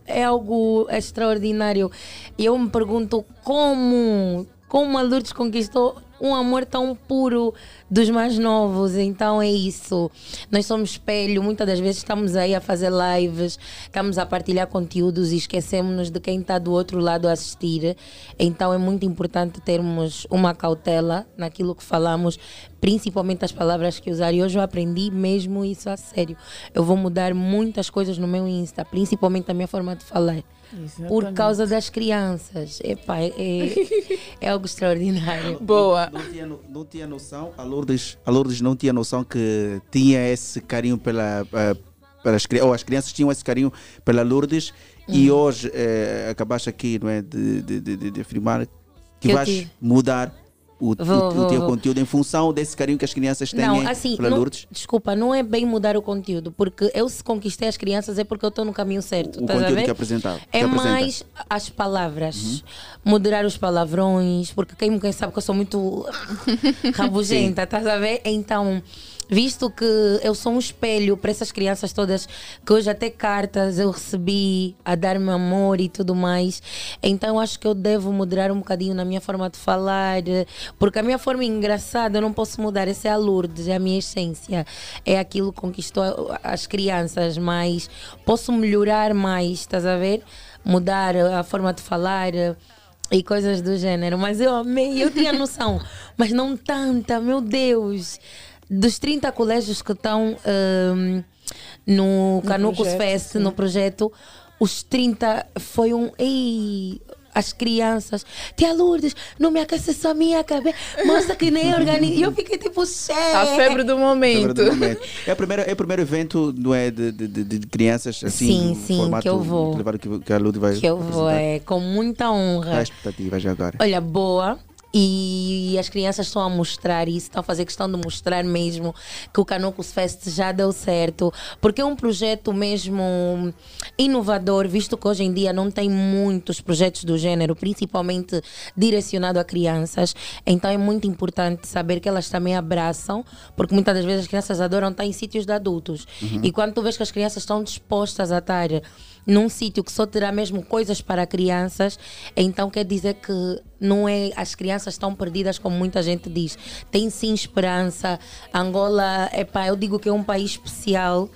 É, algo extraordinário. E eu me pergunto como, como a Lourdes conquistou um amor tão puro dos mais novos. Então é isso. Nós somos espelho. Muitas das vezes estamos aí a fazer lives, estamos a partilhar conteúdos e esquecemos de quem está do outro lado a assistir. Então é muito importante termos uma cautela naquilo que falamos, principalmente as palavras que usar. E hoje eu aprendi mesmo isso a sério. Eu vou mudar muitas coisas no meu Insta, principalmente a minha forma de falar. Por Exatamente. causa das crianças. Epá, é, é, é algo extraordinário. Boa. Não tinha, no- não tinha noção, a Lourdes, a Lourdes não tinha noção que tinha esse carinho pela. eh, pelas, ou as crianças tinham esse carinho pela Lourdes e Uhum. hoje eh, acabaste aqui não é, de, de, de, de- afirmar que, Que vais mudar o, Vou, o- o vou, teu vou. conteúdo em função desse carinho que as crianças têm Não, assim, pela não- Lourdes. desculpa, não é bem mudar o conteúdo, porque eu se conquistei as crianças é porque eu estou no caminho certo. O conteúdo ver? que apresentava. É que. Uhum. mais as palavras, moderar os palavrões, porque quem me sabe que eu sou muito rabugenta, estás a ver? Então, visto que eu sou um espelho para essas crianças todas, que hoje até cartas eu recebi a dar-me amor e tudo mais, então acho que eu devo moderar um bocadinho na minha forma de falar, porque a minha forma engraçada eu não posso mudar, essa é a Lourdes, é a minha essência, é aquilo que conquistou as crianças, mas posso melhorar mais, estás a ver? Mudar a forma de falar e coisas do gênero. Mas eu amei, eu tinha noção, mas não tanta, meu Deus. Dos 30 colégios que estão hum, no Canucos projeto, Fest, no projeto, os 30 foi um. Ei, as crianças, Tia Lourdes, não me aquece só a minha cabeça, mostra que nem organiza. E eu fiquei tipo, cheia. A febre do momento. Febre do momento. É o primeiro, é o primeiro evento não é, de, de, de- crianças assim, Sim, sim, formato que eu vou. que, que a Lourdes vai Que eu vou, é com muita honra. a expectativa já agora? Olha, boa. E as crianças estão a mostrar isso, estão a fazer questão de mostrar mesmo que o Canocos Fest já deu certo, porque é um projeto mesmo inovador, visto que hoje em dia não tem muitos projetos do gênero, principalmente direcionado a crianças. Então é muito importante saber que elas também abraçam, porque muitas das vezes as crianças adoram estar em sítios de adultos. Uhum. E quando tu vês que as crianças estão dispostas a estar num sítio que só terá mesmo coisas para crianças, então quer dizer que não é as crianças estão perdidas como muita gente diz. Tem sim esperança. Angola, epá, eu digo que é um país especial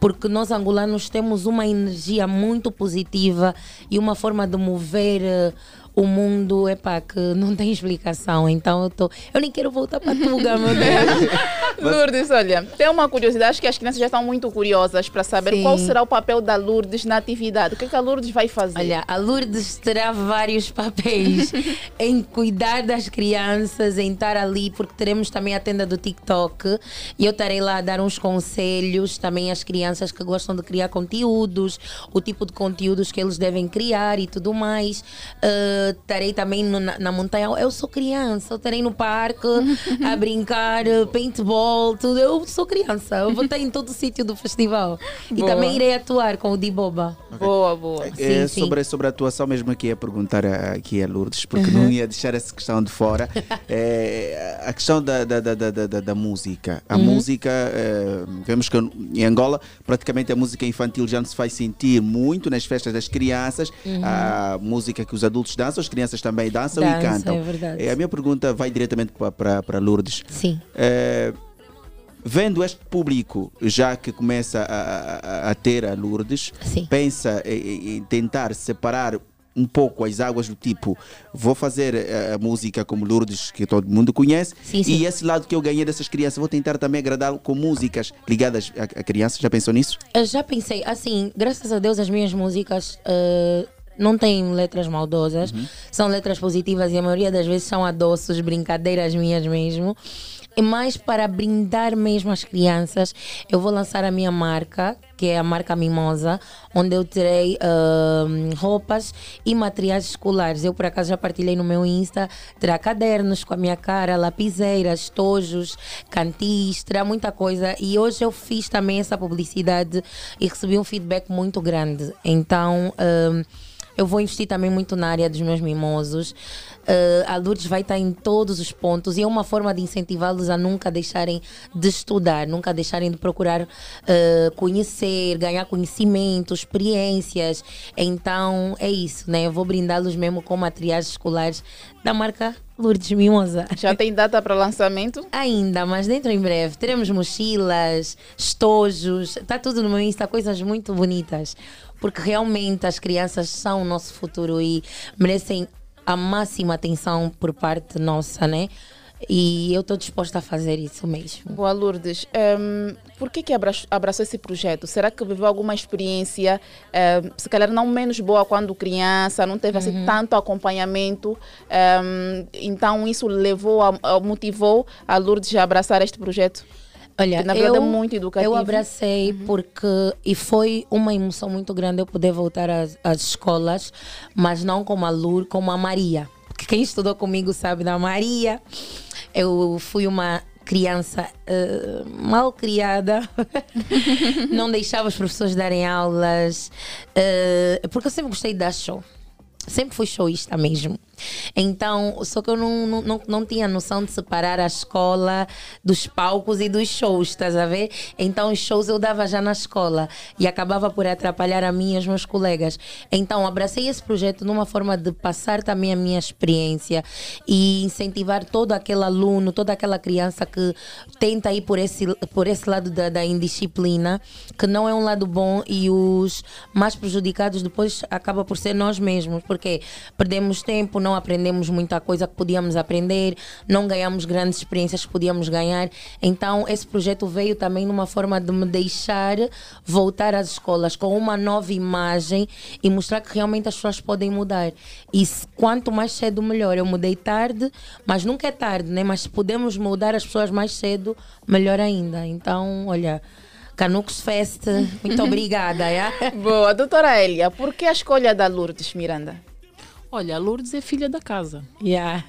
porque nós angolanos temos uma energia muito positiva e uma forma de mover eh, o mundo, epá, que não tem explicação. Então eu tô, eu nem quero voltar para Tuga, meu Deus. Lourdes, olha, tem uma curiosidade, acho que as crianças já estão muito curiosas para saber Sim. qual será o papel da Lourdes na atividade. O que, é que a Lourdes vai fazer? Olha, a Lourdes terá vários papéis em cuidar das crianças, em estar ali, porque teremos também a tenda do TikTok e eu estarei lá a dar uns conselhos também às crianças que gostam de criar conteúdos, o tipo de conteúdos que eles devem criar e tudo mais. Uh, estarei também no- na, na montanha. Eu sou criança, eu estarei no parque a brincar, uh, paintball, tudo. Eu sou criança, eu vou estar em todo o sítio do festival. E Boa. também irei atuar com o Diboba. Boa, boa. É, sobre, sobre a atuação mesmo aqui ia perguntar a- aqui a Lourdes, porque não ia deixar essa questão de fora. É, a questão da, da, da, da, da- da música. A Uhum. música, é, vemos que em Angola praticamente a música infantil já não se faz sentir muito nas festas das crianças. Uhum. A música que os adultos dançam, as crianças também dançam Dançam, e cantam. é verdade. É, a minha pergunta vai diretamente para, Lourdes. Sim. É, vendo este público já que começa a, a- a ter a Lourdes, pensa em, em tentar separar um pouco as águas do tipo vou fazer eh, a, música como Lourdes que todo mundo conhece Sim, sim. e esse lado que eu ganhei dessas crianças vou tentar também agradá-lo com músicas ligadas a, a crianças já pensou nisso? Eu já pensei, assim, graças a Deus as minhas músicas eh, não têm letras maldosas, são letras positivas e a maioria das vezes são adoços, brincadeiras minhas mesmo. E mais para brindar mesmo as crianças, eu vou lançar a minha marca, que é a marca Mimosa, onde eu terei ahm, roupas e materiais escolares. Eu, por acaso, já partilhei no meu Insta. Terá cadernos com a minha cara, lapiseiras, tojos, cantis, terá muita coisa. E hoje eu fiz também essa publicidade e recebi um feedback muito grande. Então. ahm, eu vou investir também muito na área dos meus mimosos. Uh, a Lourdes vai estar em todos os pontos e é uma forma de incentivá-los a nunca deixarem de estudar, nunca deixarem de procurar uh, conhecer, ganhar conhecimento, experiências. Então é isso, né? Eu vou brindá-los mesmo com materiais escolares da marca Lourdes Mimosa. Já tem data para lançamento? Ainda, mas dentro em breve. Teremos mochilas, estojos, está tudo no meu Insta, coisas muito bonitas. Porque realmente as crianças são o nosso futuro e merecem a máxima atenção por parte nossa, né? E eu estou disposta a fazer isso mesmo. Boa, Lourdes. Ehm, por que, que abra- abraçou esse projeto? Será que viveu alguma experiência, ehm, se calhar não menos boa quando criança, não teve assim, tanto acompanhamento? ehm, então isso levou, a- motivou a Lourdes a abraçar este projeto? Olha, na verdade eu, é muito educativo. Eu abracei porque e foi uma emoção muito grande eu poder voltar às, às escolas, mas não como a Lur, como a Maria. Porque quem estudou comigo sabe da Maria. Eu fui uma criança eh, mal criada, não deixava os professores darem aulas, eh, porque eu sempre gostei de dar show. Sempre fui showista mesmo. Então, só que eu não, não, não, não tinha noção de separar a escola dos palcos e dos shows, estás a ver? Então, os shows eu dava já na escola e acabava por atrapalhar a mim e os meus colegas. Então, abracei esse projeto numa forma de passar também a minha experiência e incentivar todo aquele aluno, toda aquela criança que tenta ir por esse, por esse lado da, da indisciplina, que não é um lado bom e os mais prejudicados depois acaba por ser nós mesmos, porque perdemos tempo, não aprendemos muita coisa que podíamos aprender, não ganhamos grandes experiências que podíamos ganhar. Então, esse projeto veio também numa forma de me deixar voltar às escolas com uma nova imagem e mostrar que realmente as pessoas podem mudar. E quanto mais cedo, melhor. Eu mudei tarde, mas nunca é tarde, né? Mas se podemos mudar as pessoas mais cedo, melhor ainda. Então, olha. Canucos Fest, muito obrigada. é? Boa, doutora Elia, por que a escolha da Lourdes Miranda? Olha, a Lourdes é filha da casa. Yeah.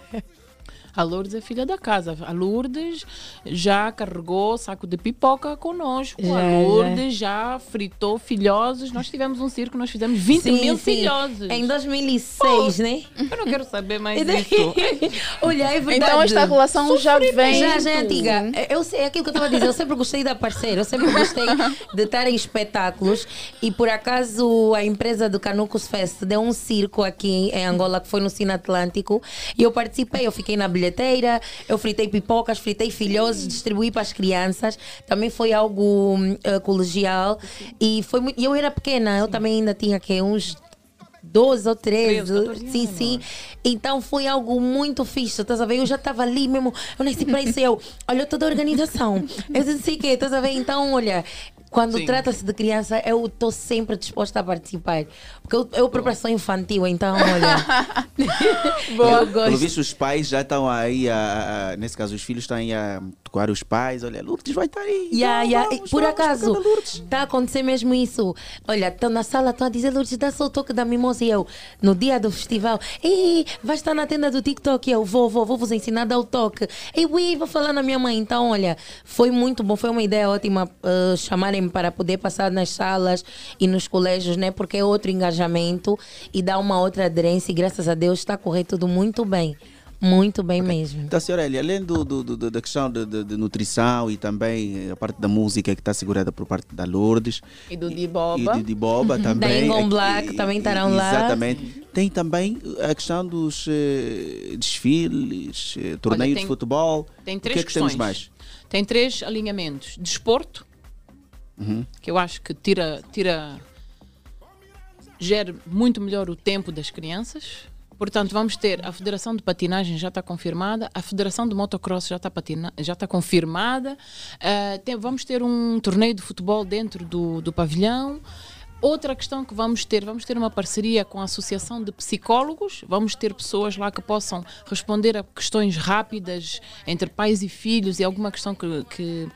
A Lourdes é filha da casa. A Lourdes já carregou saco de pipoca conosco. Já, a já. Lourdes já. fritou filhosos. Nós tivemos um circo, nós fizemos 20 Sim, mil sim. filhosos. Em 2006, né? Eu não quero saber mais daí- disso. Olha, é verdade. Então esta relação já vem. Já, já é antiga. Eu sei, é aquilo que eu estava a dizer. Eu sempre gostei de aparecer. Eu sempre gostei de estar em espetáculos. E por acaso a empresa do Canucos Fest deu um circo aqui em Angola que foi no Cine Atlântico. E eu participei. Eu fiquei na Eu fritei pipocas, fritei filhosos, distribuí para as crianças. Também foi algo eh, colegial. E foi muito. Eu era pequena. Eu também ainda tinha que uns 12 ou 13. sim, sim. Então foi algo muito fixe, estás a ver? Eu já estava ali mesmo, eu nem sei para isso, eu, olha toda a organização, eu sei o quê, estás a ver? Então, olha, quando trata-se de criança, eu estou sempre disposta a participar. Porque eu, eu sou infantil, então, olha. eu Pelo gosto. visto, os pais já estão aí, a, a- nesse caso, os filhos estão aí a tocar os pais. Olha, Lourdes vai estar aí. Yeah, Então, yeah. vamos, Por vamos, acaso, está a acontecer mesmo isso. Olha, estão na sala, estão a dizer, Lourdes, dá só o toque da mimosa. E eu, no dia do festival, ei, vai estar na tenda do TikTok. E eu, vou, vou, vou vos ensinar a dar o toque. Ei, ui, vou falar na minha mãe. Então, olha, foi muito bom, foi uma ideia ótima uh, chamarem-me para poder passar nas salas e nos colégios, né? Porque é outro engajamento e dá uma outra aderência. E graças a Deus está a correr tudo muito bem. Muito bem mesmo. Então, senhora Elia, além do, do- do- da questão de, de- de nutrição e também a parte da música que está segurada por parte da Lourdes E do e Diboba. de, de Boba Da também. Ingon aqui- Black também estarão lá. Exatamente. Tem também a questão dos eh, desfiles, eh, torneio tem- de futebol. Tem o três que é que questões. temos mais? Tem três alinhamentos. Desporto, Uhum. que eu acho que tira, tira gera muito melhor o tempo das crianças. Portanto, vamos ter a Federação de Patinagem já está confirmada, a Federação de Motocross já está, patina, já está confirmada, Ah, tem- vamos ter um torneio de futebol dentro do, do pavilhão. Outra questão que vamos ter, vamos ter uma parceria com a Associação de Psicólogos, vamos ter pessoas lá que possam responder a questões rápidas entre pais e filhos e alguma questão que, que,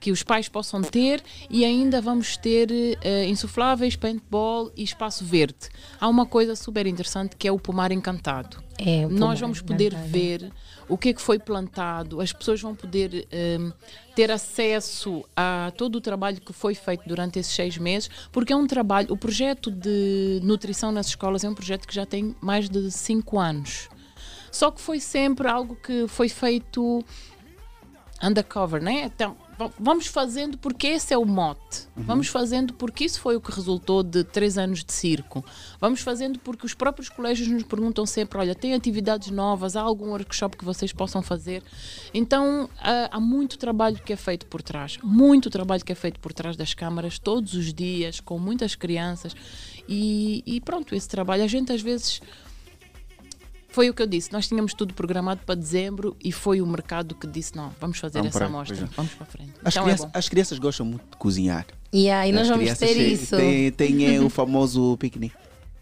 que os pais possam ter e ainda vamos ter eh, insufláveis, paintball e espaço verde. Há uma coisa super interessante que é o pomar encantado. É, o Nós pomar vamos poder encantado. ver o que é que foi plantado, as pessoas vão poder ehm, ter acesso a todo o trabalho que foi feito durante esses seis meses, porque é um trabalho, o projeto de nutrição nas escolas é um projeto que já tem mais de cinco anos. Só que foi sempre algo que foi feito undercover, né? Então, vamos fazendo porque esse é o mote. Vamos fazendo porque isso foi o que resultou de três anos de circo. Vamos fazendo porque os próprios colégios nos perguntam sempre: olha, tem atividades novas, há algum workshop que vocês possam fazer? Então, há, há muito trabalho que é feito por trás. Muito trabalho que é feito por trás das câmaras, todos os dias, com muitas crianças. E, e pronto, esse trabalho, a gente às vezes. Foi o que eu disse, nós tínhamos tudo programado para dezembro e foi o mercado que disse: não, vamos fazer Vamos essa amostra, é. vamos para frente. As, então crianças, é bom. as crianças gostam muito de cozinhar. E aí nós As vamos ter têm- isso. Tem, tem eh, o famoso piquenique.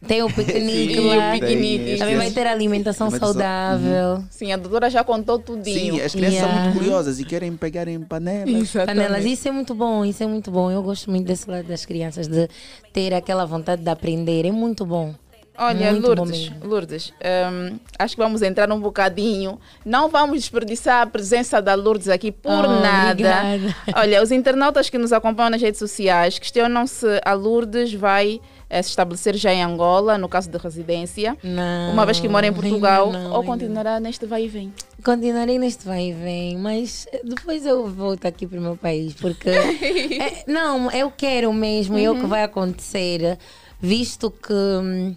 Tem o piquenique Sim, lá. o piquenique. Também vai ter alimentação Alimentação. saudável. Sim, a doutora já contou tudinho. Sim, as crianças são Yeah. muito curiosas e querem pegar em panelas. Panelas, isso é muito bom, isso é muito bom. Eu gosto muito desse lado das crianças, de ter aquela vontade de aprender. É muito bom. Olha, Muito Lourdes. Lourdes hum, acho que vamos entrar um bocadinho. Não vamos desperdiçar a presença da Lourdes aqui por Oh, nada. obrigada. Olha, os internautas que nos acompanham nas redes sociais questionam se a Lourdes vai eh, se estabelecer já em Angola, no caso de residência, Não, uma vez que mora em Portugal, não, ou ainda continuará neste vai e vem. Continuarei neste vai e vem, mas depois eu volto aqui para o meu país, porque. é, não, eu quero mesmo, e é o que Uhum. vai acontecer, visto que.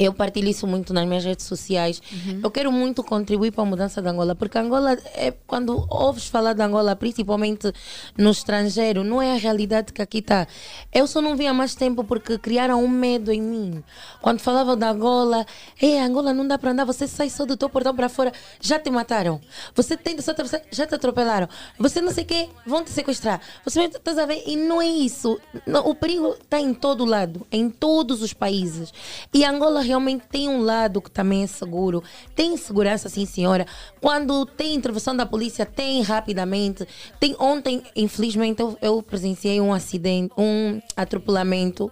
Eu partilho isso muito nas minhas redes sociais. Eu quero muito contribuir para a mudança de Angola, porque Angola é quando ouves falar de Angola, principalmente no estrangeiro, não é a realidade que aqui está. Eu só não vi há mais tempo porque criaram um medo em mim. Quando falavam de Angola, é Angola não dá para andar, você sai só do teu portão para fora, já te mataram. Você tenta só atravessar, já te atropelaram. Você não sei o quê, vão te sequestrar. Você estás a ver? E não é isso. O perigo está em todo lado, em todos os países. E Angola realmente tem um lado que também é seguro. Tem segurança, sim, senhora. Quando tem intervenção da polícia, tem rapidamente. Tem ontem, infelizmente, eu, eu presenciei um acidente, um atropelamento.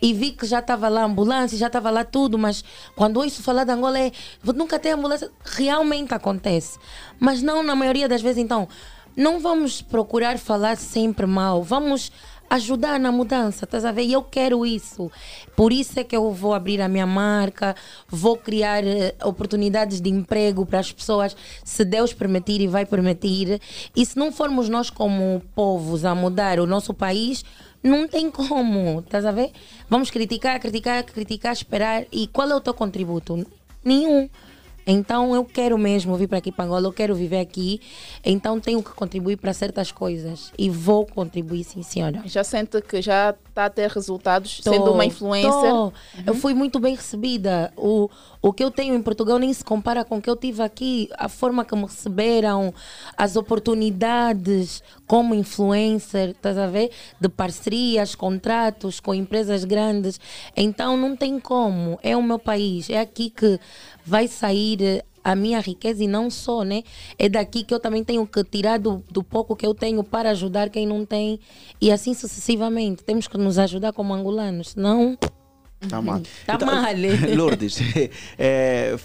E vi que já estava lá ambulância, já estava lá tudo, mas quando ouço falar de Angola é nunca tem ambulância. Realmente acontece. Mas não na maioria das vezes, então. Não vamos procurar falar sempre mal. Vamos ajudar na mudança, estás a ver? E eu quero isso. Por isso é que eu vou abrir a minha marca, vou criar eh, oportunidades de emprego para as pessoas, se Deus permitir e vai permitir. E se não formos nós como povos a mudar o nosso país, não tem como, estás a ver? Vamos criticar, criticar, criticar, esperar. E qual é o teu contributo? Nenhum. Então eu quero mesmo vir para aqui para Angola, eu quero viver aqui, então tenho que contribuir para certas coisas e vou contribuir, sim, senhora. Já sente que já está a ter resultados, Tô, sendo uma influencer. tô. Eu fui muito bem recebida. O, o que eu tenho em Portugal nem se compara com o que eu tive aqui. A forma que me receberam, as oportunidades como influencer, estás a ver? De parcerias, contratos com empresas grandes. Então não tem como. É o meu país. É aqui que vai sair eh, a minha riqueza e não só, né? É daqui que eu também tenho que tirar do, do pouco que eu tenho para ajudar quem não tem e assim sucessivamente. Temos que nos ajudar como angolanos, senão Tá mal. Tá mal. Lourdes, eh,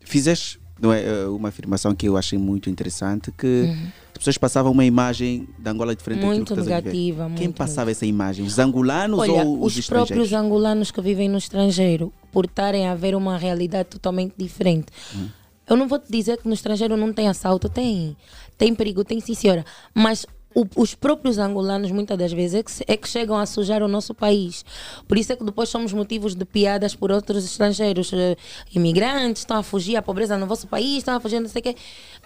fizeste não é, uma afirmação que eu achei muito interessante, que as pessoas passavam uma imagem da Angola diferente. Muito que negativa, Quem muito, passava essa imagem? Os angolanos Olha, ou os, os próprios angolanos que vivem no estrangeiro, por estarem a ver uma realidade totalmente diferente. Hum. Eu não vou te dizer que no estrangeiro não tem assalto, tem. Tem perigo, tem sim, senhora. Mas o- os próprios angolanos, muitas das vezes, é que, é que chegam a sujar o nosso país. Por isso é que depois somos motivos de piadas por outros estrangeiros. eh, imigrantes estão a fugir à pobreza no vosso país, estão a fugir não sei o quê.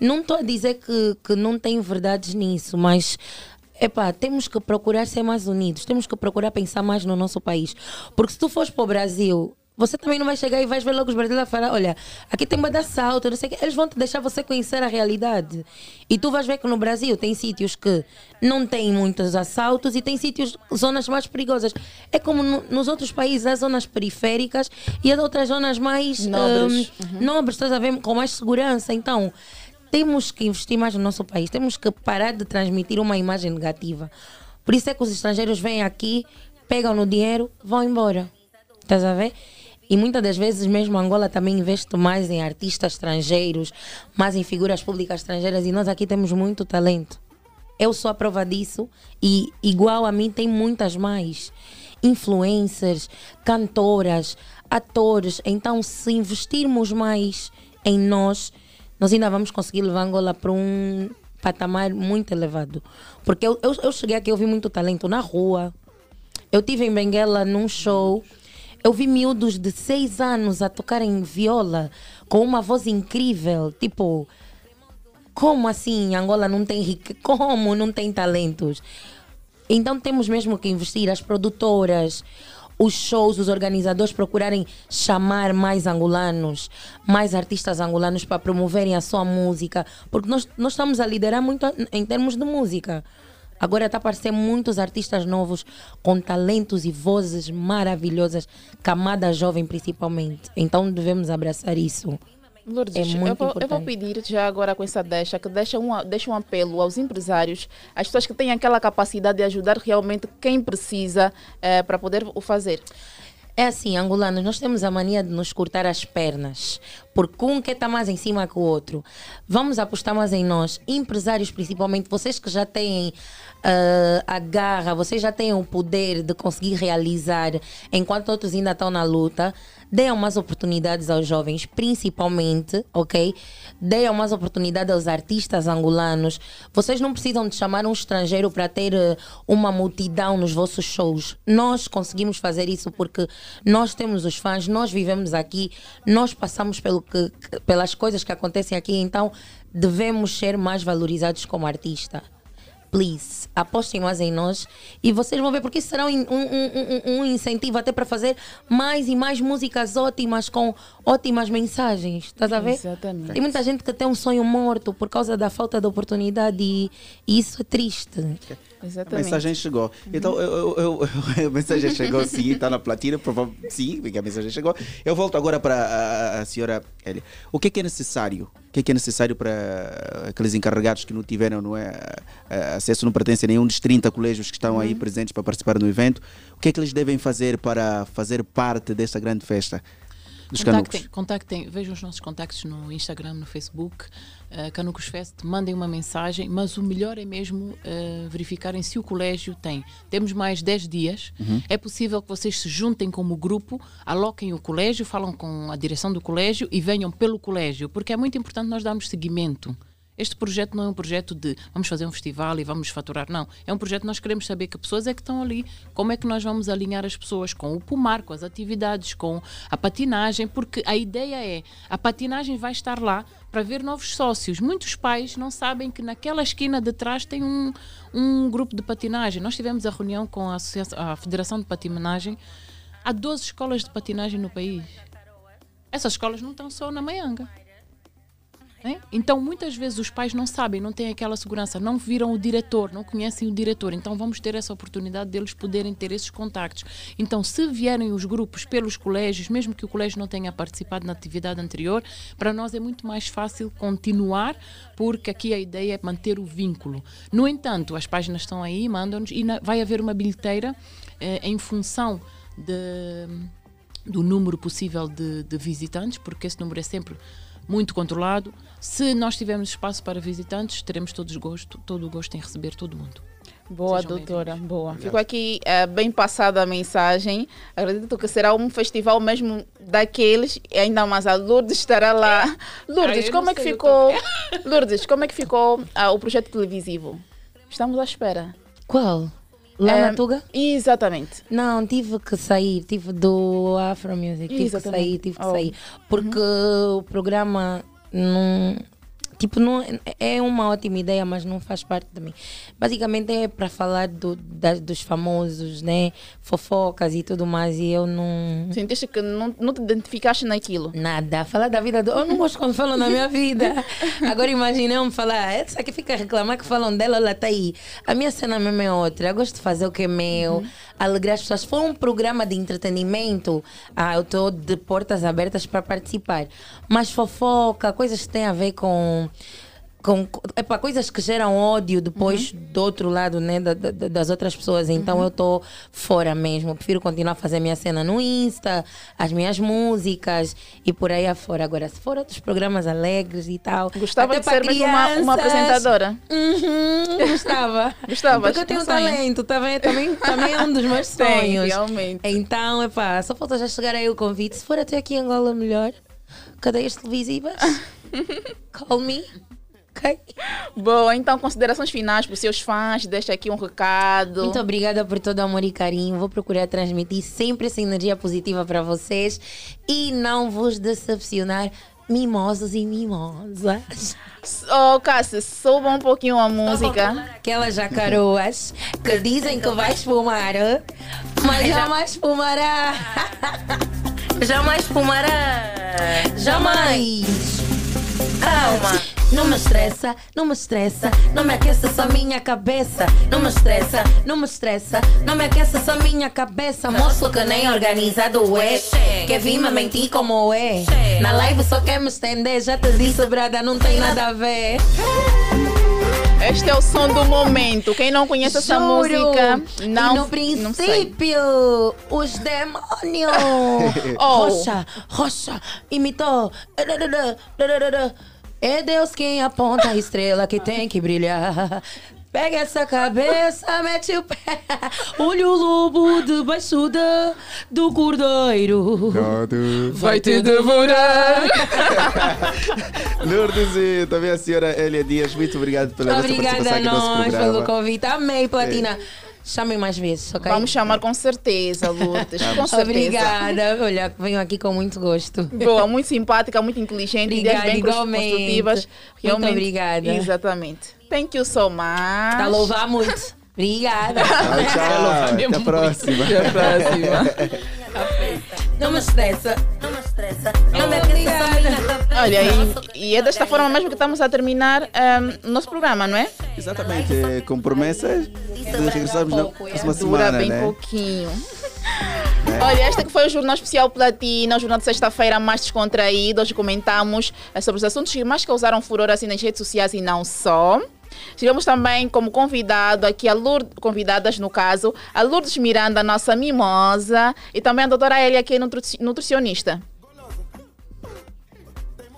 Não estou a dizer que, que não tem verdades nisso, mas Epá, temos que procurar ser mais unidos, temos que procurar pensar mais no nosso país. Porque se tu fores para o Brasil, Você também não vai chegar e vais ver logo os brasileiros falar, olha, aqui tem bada assalto, não sei o quê. Eles vão te deixar você conhecer a realidade. E tu vais ver que no Brasil tem sítios que não tem muitos assaltos e tem sítios, zonas mais perigosas. É como no- nos outros países, há zonas periféricas e há outras zonas mais Nobres. hum, nobres, estás a ver, com mais segurança. Então, temos que investir mais no nosso país, temos que parar de transmitir uma imagem negativa. Por isso é que os estrangeiros vêm aqui, pegam no dinheiro, vão embora. Estás a ver? E muitas das vezes mesmo Angola também investe mais em artistas estrangeiros, mais em figuras públicas estrangeiras e nós aqui temos muito talento. Eu sou a prova disso e igual a mim tem muitas mais. Influencers, cantoras, atores. Então, se investirmos mais em nós, nós ainda vamos conseguir levar Angola para um patamar muito elevado. Porque eu, eu, eu cheguei aqui, eu vi muito talento na rua. Eu tive em Benguela num show. Eu vi miúdos de seis anos a tocarem viola com uma voz incrível. Tipo, como assim Angola não tem rique... Como não tem talentos? Então temos mesmo que investir as produtoras, os shows, os organizadores procurarem chamar mais angolanos, mais artistas angolanos para promoverem a sua música, porque nós, nós estamos a liderar muito em termos de música. Agora está a aparecer muitos artistas novos com talentos e vozes maravilhosas, camada jovem principalmente. Então devemos abraçar isso. Lourdes, É eu, vou, eu vou pedir já agora com essa deixa, que deixa um, deixa um apelo aos empresários, às pessoas que têm aquela capacidade de ajudar realmente quem precisa eh, para poder o fazer. É assim, angolanos, nós temos a mania de nos cortar as pernas, porque um quer estar mais em cima que o outro. Vamos apostar mais em nós, empresários principalmente, vocês que já têm ah, a garra, vocês já têm o poder de conseguir realizar, enquanto outros ainda estão na luta. Deem mais oportunidades aos jovens, principalmente, ok? Deem mais oportunidade aos artistas angolanos. Vocês não precisam de chamar um estrangeiro para ter eh, uma multidão nos vossos shows. Nós conseguimos fazer isso porque nós temos os fãs, nós vivemos aqui, nós passamos pelo que- pelas coisas que acontecem aqui, então devemos ser mais valorizados como artista. Please, apostem mais em nós e vocês vão ver, porque isso será um, um- um- um- incentivo até para fazer mais e mais músicas ótimas com ótimas mensagens. Estás a ver? Exatamente. Tem muita gente que tem um sonho morto por causa da falta de oportunidade e, e isso é triste. A mensagem chegou. Então, eu, eu- eu- a mensagem chegou, sim, está na platina, prova- sim, porque a mensagem chegou. Eu volto agora para a, a senhora Elia. O que é que é necessário? O que é que é necessário para aqueles encarregados que não tiveram não é, acesso, não pertencem a nenhum dos 30 colégios que estão aí Uhum. presentes para participar do evento? O que é que eles devem fazer para fazer parte desta grande festa dos Contactem, canucos? contactem, vejam os nossos contactos no Instagram, no Facebook, uh, Canucos Fest, mandem uma mensagem, mas o melhor é mesmo uh, verificarem se o colégio tem. Temos mais 10 dias, Uhum. é possível que vocês se juntem como grupo, aloquem o colégio, falam com a direção do colégio e venham pelo colégio, porque é muito importante nós darmos seguimento. Este projeto não é um projeto de vamos fazer um festival e vamos faturar, não. É um projeto que nós queremos saber que pessoas é que estão ali, como é que nós vamos alinhar as pessoas com o pomar, com as atividades, com a patinagem, porque a ideia é a patinagem vai estar lá para ver novos sócios. Muitos pais não sabem que naquela esquina de trás tem um, um grupo de patinagem. Nós tivemos a reunião com a, Associa- a Federação de Patinagem. Há 12 escolas de patinagem no país. Essas escolas não estão só na Maianga. Né? Então, muitas vezes os pais não sabem, não têm aquela segurança, não viram o diretor, não conhecem o diretor. Então, vamos ter essa oportunidade deles poderem ter esses contactos. Então, se vierem os grupos pelos colégios, mesmo que o colégio não tenha participado na atividade anterior, para nós é muito mais fácil continuar, porque aqui a ideia é manter o vínculo. No entanto, as páginas estão aí, mandam-nos, e vai haver uma bilheteira eh, em função de do número possível de, de visitantes, porque esse número é sempre muito controlado. Se nós tivermos espaço para visitantes, teremos todos gosto, todo o gosto em receber todo mundo. Boa, Sejam doutora, boa. Ficou aqui eh, bem passada a mensagem. Acredito que será um festival mesmo daqueles, ainda mais a Lourdes estará lá. Ah, Lourdes, eu como é que ficou? Lourdes, como é que ficou ah, o projeto televisivo? Estamos à espera. Qual? Lá na Tuga? Exatamente. Não, tive que sair, tive do Afro Music, tive Exatamente. que sair, tive que Oh. sair. Porque o programa não tipo, não, é uma ótima ideia, mas não faz parte de mim. Basicamente é para falar do, da- dos famosos, né? Fofocas e tudo mais. E eu não. Sentiste que não, não te identificaste naquilo? Nada. Falar da vida do. Eu não gosto quando falam na minha vida. Agora imaginei-me falar, essa que fica a reclamar que falam dela, ela tá aí. A minha cena mesmo é outra. Eu gosto de fazer o que é meu, alegrar as pessoas. For um programa de entretenimento, ah, eu estou de portas abertas para participar. Mas fofoca, coisas que têm a ver com. Com, epa, coisas que geram ódio depois do outro lado, né, da- da- das outras pessoas. Então eu estou fora mesmo. Prefiro continuar a fazer minha cena no Insta, as minhas músicas e por aí afora. Agora, se for outros programas alegres e tal. Gostava até de ser mesmo uma, uma crianças, apresentadora? Uhum, gostava. Gostava, Porque eu tenho um talento, também, também, também é um dos meus sonhos. realmente. Então, epá, só falta já chegar aí o convite. Se for até aqui em Angola, melhor. Cadeias televisivas. Call me. Boa, então considerações finais para os seus fãs, deixa aqui um recado. Muito obrigada por todo o amor e carinho. Vou procurar transmitir sempre essa energia positiva para vocês e não vos decepcionar, mimosos e mimosas. Oh, Cássia, suba um pouquinho a música. Aquelas jacaroas que dizem que vai espumar, mas jamais espumará. Jamais fumará. Jamais. Calma. Não me estressa, não me estressa, não me aqueça essa minha cabeça. Não me estressa, não me estressa, não me aqueça essa minha cabeça. Moço que nem organizado é, quer vir me mentir como é. Na live só quer me estender, já te disse, brada, não tem nada a ver. Este é o som do momento. Quem não conhece essa Juro. música, não, e no princípio, os demônios. Oh. Rocha, rocha, imitou. É Deus quem aponta a estrela que tem que brilhar. Pega essa cabeça, mete o pé. Olha o lobo debaixo da, do cordeiro. Vai te devorar. Lourdes e também a senhora Elia Dias, muito obrigado pela vossa Obrigada participação a aqui no nosso programa. pelo convite. Amei, Platina. Chamem mais vezes, ok? Vamos chamar com certeza, Lourdes. com certeza. Obrigada. Olha, venho aqui com muito gosto. Boa, muito simpática, muito inteligente, ideias Obrigada, bem igualmente. construtivas. Muito Realmente. obrigada. Exatamente. Thank you so much. Tá a louvar muito. Obrigada. Tchau, tchau. Até a próxima. Até a próxima. Não me estressa. Não me estressa. Não me obrigada. Olha, e, e é desta forma mesmo que estamos a terminar o nosso programa, não é? Exatamente, com promessas de regressarmos na próxima Dura semana, bem né? pouquinho. Olha, este que foi o Jornal Especial Platina, o jornal de sexta-feira mais descontraído. Hoje comentamos eh, sobre os assuntos que mais causaram furor assim nas redes sociais e não só. Tivemos também como convidado aqui a Lourdes, convidadas no caso, a Lourdes Miranda, nossa mimosa, e também a doutora Elia, que é nutri- nutricionista.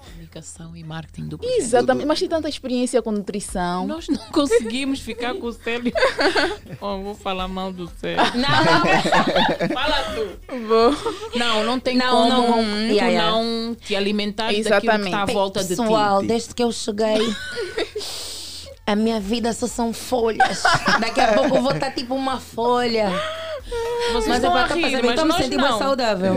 Comunicação e marketing do projeto. Exatamente, mas tem tanta experiência com nutrição. Nós não conseguimos ficar com o Célio. Oh, vou falar mal do Célio. Fala tu. Não, não tem Não, como não. tu Yeah, yeah. não te alimentar daquilo que Exatamente. está à volta de Pessoal, ti. desde que eu cheguei, a minha vida só são folhas. Daqui a pouco eu vou estar tipo uma folha. Vocês Mas é estão a rir, perceber, mas estou me nós sentindo não. mais saudável.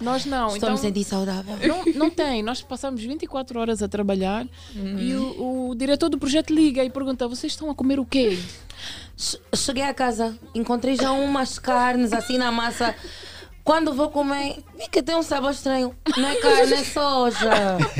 Nós não. Estou então, me sentindo saudável. Não, não tem. Nós passamos 24 horas a trabalhar Uhum. e o, o diretor do projeto liga e pergunta: vocês estão a comer o quê? Che- Cheguei a casa, encontrei já umas carnes assim na massa. Quando vou comer, vi que tem um sabor estranho. Não é carne, é soja.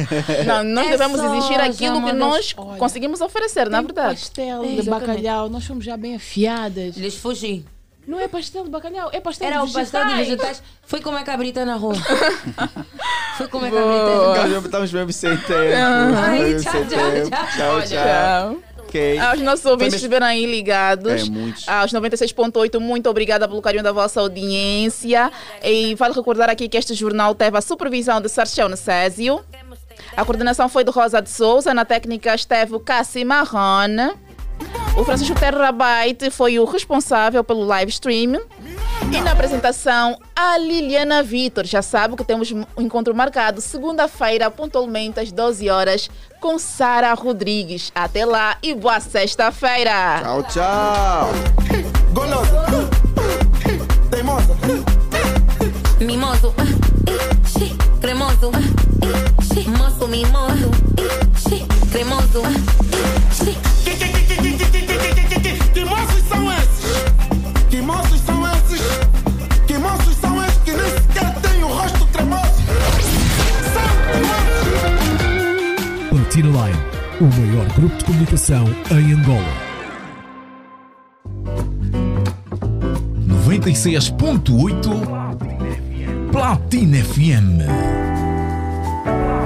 Não, nós É devemos exigir soja, aquilo que nós. Olha, conseguimos oferecer, na verdade. Pastel É, de bacalhau, nós fomos já bem afiadas. Lhes fugi. Não é pastel de bacalhau, é pastel Era de o pastel de vegetais. vegetais. Fui comer cabrita na rua. Fui comer Boa. cabrita. Estamos mesmo sem tempo. Ai, Estamos tchau, sem tchau, tchau. Tchau, Olha. tchau. Ok. Aos nossos ouvintes que estiveram aí ligados. É, muitos. Aos 96.8, muito obrigada pelo carinho da vossa audiência. E vale recordar aqui que este jornal teve a supervisão de Sarchel Necésio. A coordenação foi de Rosa de Souza. Na técnica esteve o Cassi Marrone. O Francisco Terrabyte foi o responsável pelo live stream. E na apresentação, a Liliana Vitor. Já sabe que temos um encontro marcado segunda-feira, pontualmente às 12 horas, com Sara Rodrigues. Até lá e boa sexta-feira! Tchau, tchau! Teimosa. Mimoso, cremoso, moço mimoso, grupo de comunicação em Angola. 96.8 Platina FM. Na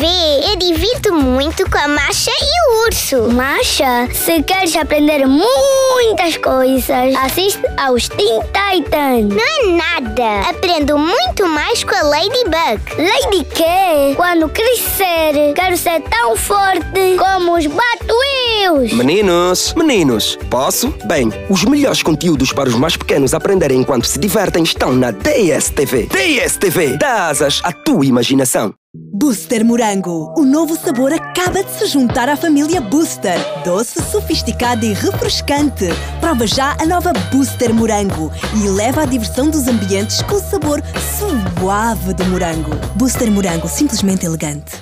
DSTV, eu divirto muito com a Masha e o Urso. Masha, se queres aprender muitas coisas, assiste aos Teen Titans. Não é nada. Aprendo muito mais com a Ladybug. Lady quê? Quando crescer, quero ser tão forte como os Batwheels. Meninos, meninos, posso? Bem, os melhores conteúdos para os mais pequenos aprenderem enquanto se divertem estão na DSTV. DSTV, dá asas à tua imaginação. Booster Morango. O novo sabor acaba de se juntar à família Booster. Doce, sofisticado e refrescante. Prova já a nova Booster Morango e leva a diversão dos ambientes com o sabor suave do morango. Booster Morango, simplesmente elegante.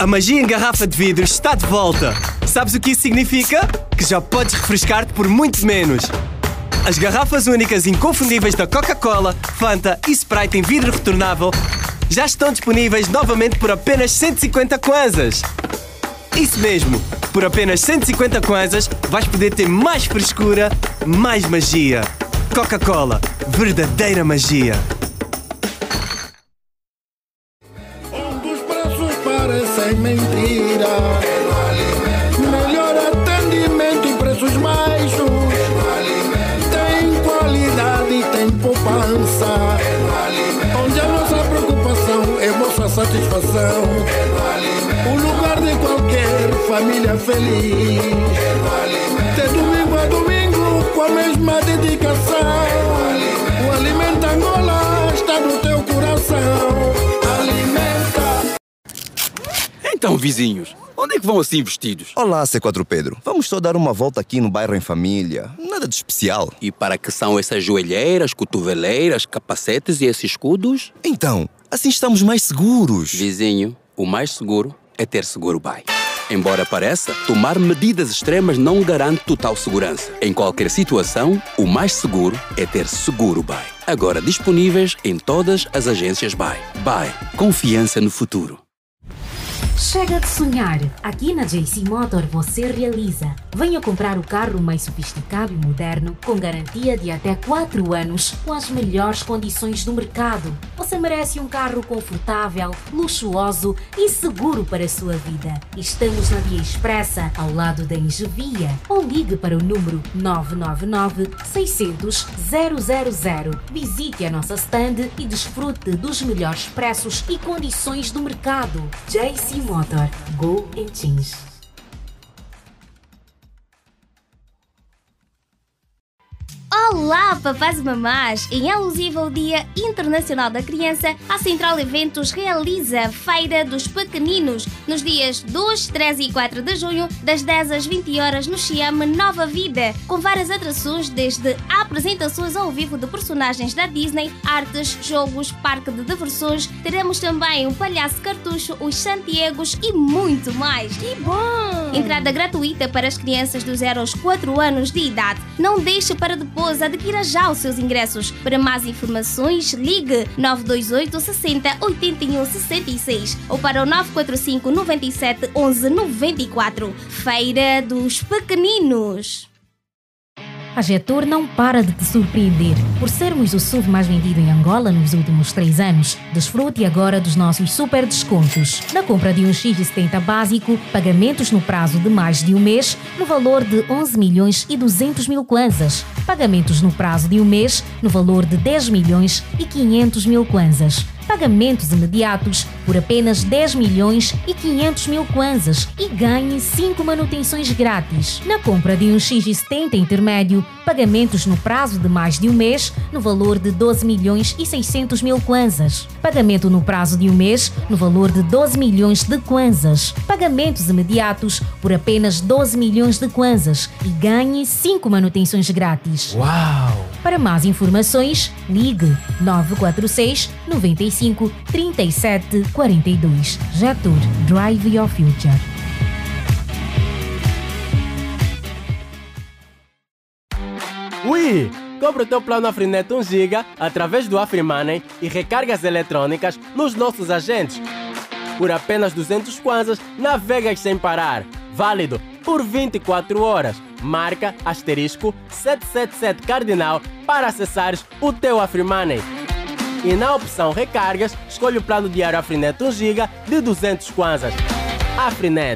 A magia em garrafa de vidro está de volta. Sabes o que isso significa? Que já podes refrescar-te por muito menos. As garrafas únicas inconfundíveis da Coca-Cola, Fanta e Sprite em vidro retornável já estão disponíveis novamente por apenas 150 kwanzas. Isso mesmo, por apenas 150 kwanzas vais poder ter mais frescura, mais magia. Coca-Cola, verdadeira magia. Parecem mentira. Poupança. Onde a nossa preocupação é vossa satisfação. O lugar de qualquer família feliz. De domingo a domingo com a mesma dedicação. Então, vizinhos, onde é que vão assim vestidos? Olá, C4 Pedro. Vamos só dar uma volta aqui no bairro em família. Nada de especial. E para que são essas joelheiras, cotoveleiras, capacetes e esses escudos? Então, assim estamos mais seguros. Vizinho, o mais seguro é ter seguro BAI. Embora pareça, tomar medidas extremas não garante total segurança. Em qualquer situação, o mais seguro é ter seguro BAI. Agora disponíveis em todas as agências BAI. BAI. Confiança no futuro. Chega de sonhar! Aqui na JC Motor você realiza. Venha comprar o carro mais sofisticado e moderno, com garantia de até 4 anos, com as melhores condições do mercado. Você merece um carro confortável, luxuoso e seguro para a sua vida. Estamos na Via Expressa, ao lado da Engevia. Ou ligue para o número 999 600 000. Visite a nossa stand e desfrute dos melhores preços e condições do mercado. JC Motor. Go and change. Olá, papás e mamás! Em alusivo ao Dia Internacional da Criança, a Central Eventos realiza a Feira dos Pequeninos nos dias 2, 3 e 4 de junho, das 10 às 20 horas no Xiame Nova Vida, com várias atrações, desde apresentações ao vivo de personagens da Disney, artes, jogos, parque de diversões. Teremos também o Palhaço Cartucho, os Santiagos e muito mais. Que bom! Entrada gratuita para as crianças dos 0 aos 4 anos de idade. Não deixe para depois, adquira já os seus ingressos. Para mais informações, ligue 928 60 81 66 ou para o 945 97 11 94. Feira dos Pequeninos. A Getur não para de te surpreender. Por sermos o SUV mais vendido em Angola nos últimos três anos, desfrute agora dos nossos super descontos. Na compra de um X70 básico, pagamentos no prazo de mais de um mês, no valor de 11 milhões e 200 mil kwanzas. Pagamentos no prazo de um mês, no valor de 10 milhões e 500 mil kwanzas pagamentos imediatos por apenas 10 milhões e 500 mil kwanzas e ganhe 5 manutenções grátis. Na compra de um X70 intermédio, pagamentos no prazo de mais de um mês, no valor de 12 milhões e 600 mil kwanzas. Pagamento no prazo de um mês, no valor de 12 milhões de kwanzas. Pagamentos imediatos por apenas 12 milhões de kwanzas e ganhe 5 manutenções grátis. Uau! Para mais informações, ligue 946 95 35 37 42. Jetour Drive Your Future. Ui! Compre o teu plano Afrinet 1 GB através do AfriMoney e recargas eletrônicas nos nossos agentes. Por apenas 200 kwanzas, navegas sem parar. Válido por 24 horas. Marca asterisco 777 cardinal para acessares o teu AfriMoney. E na opção recargas, escolhe o plano diário Afrinet 1 GB de 200 kwanzas. Afrinet,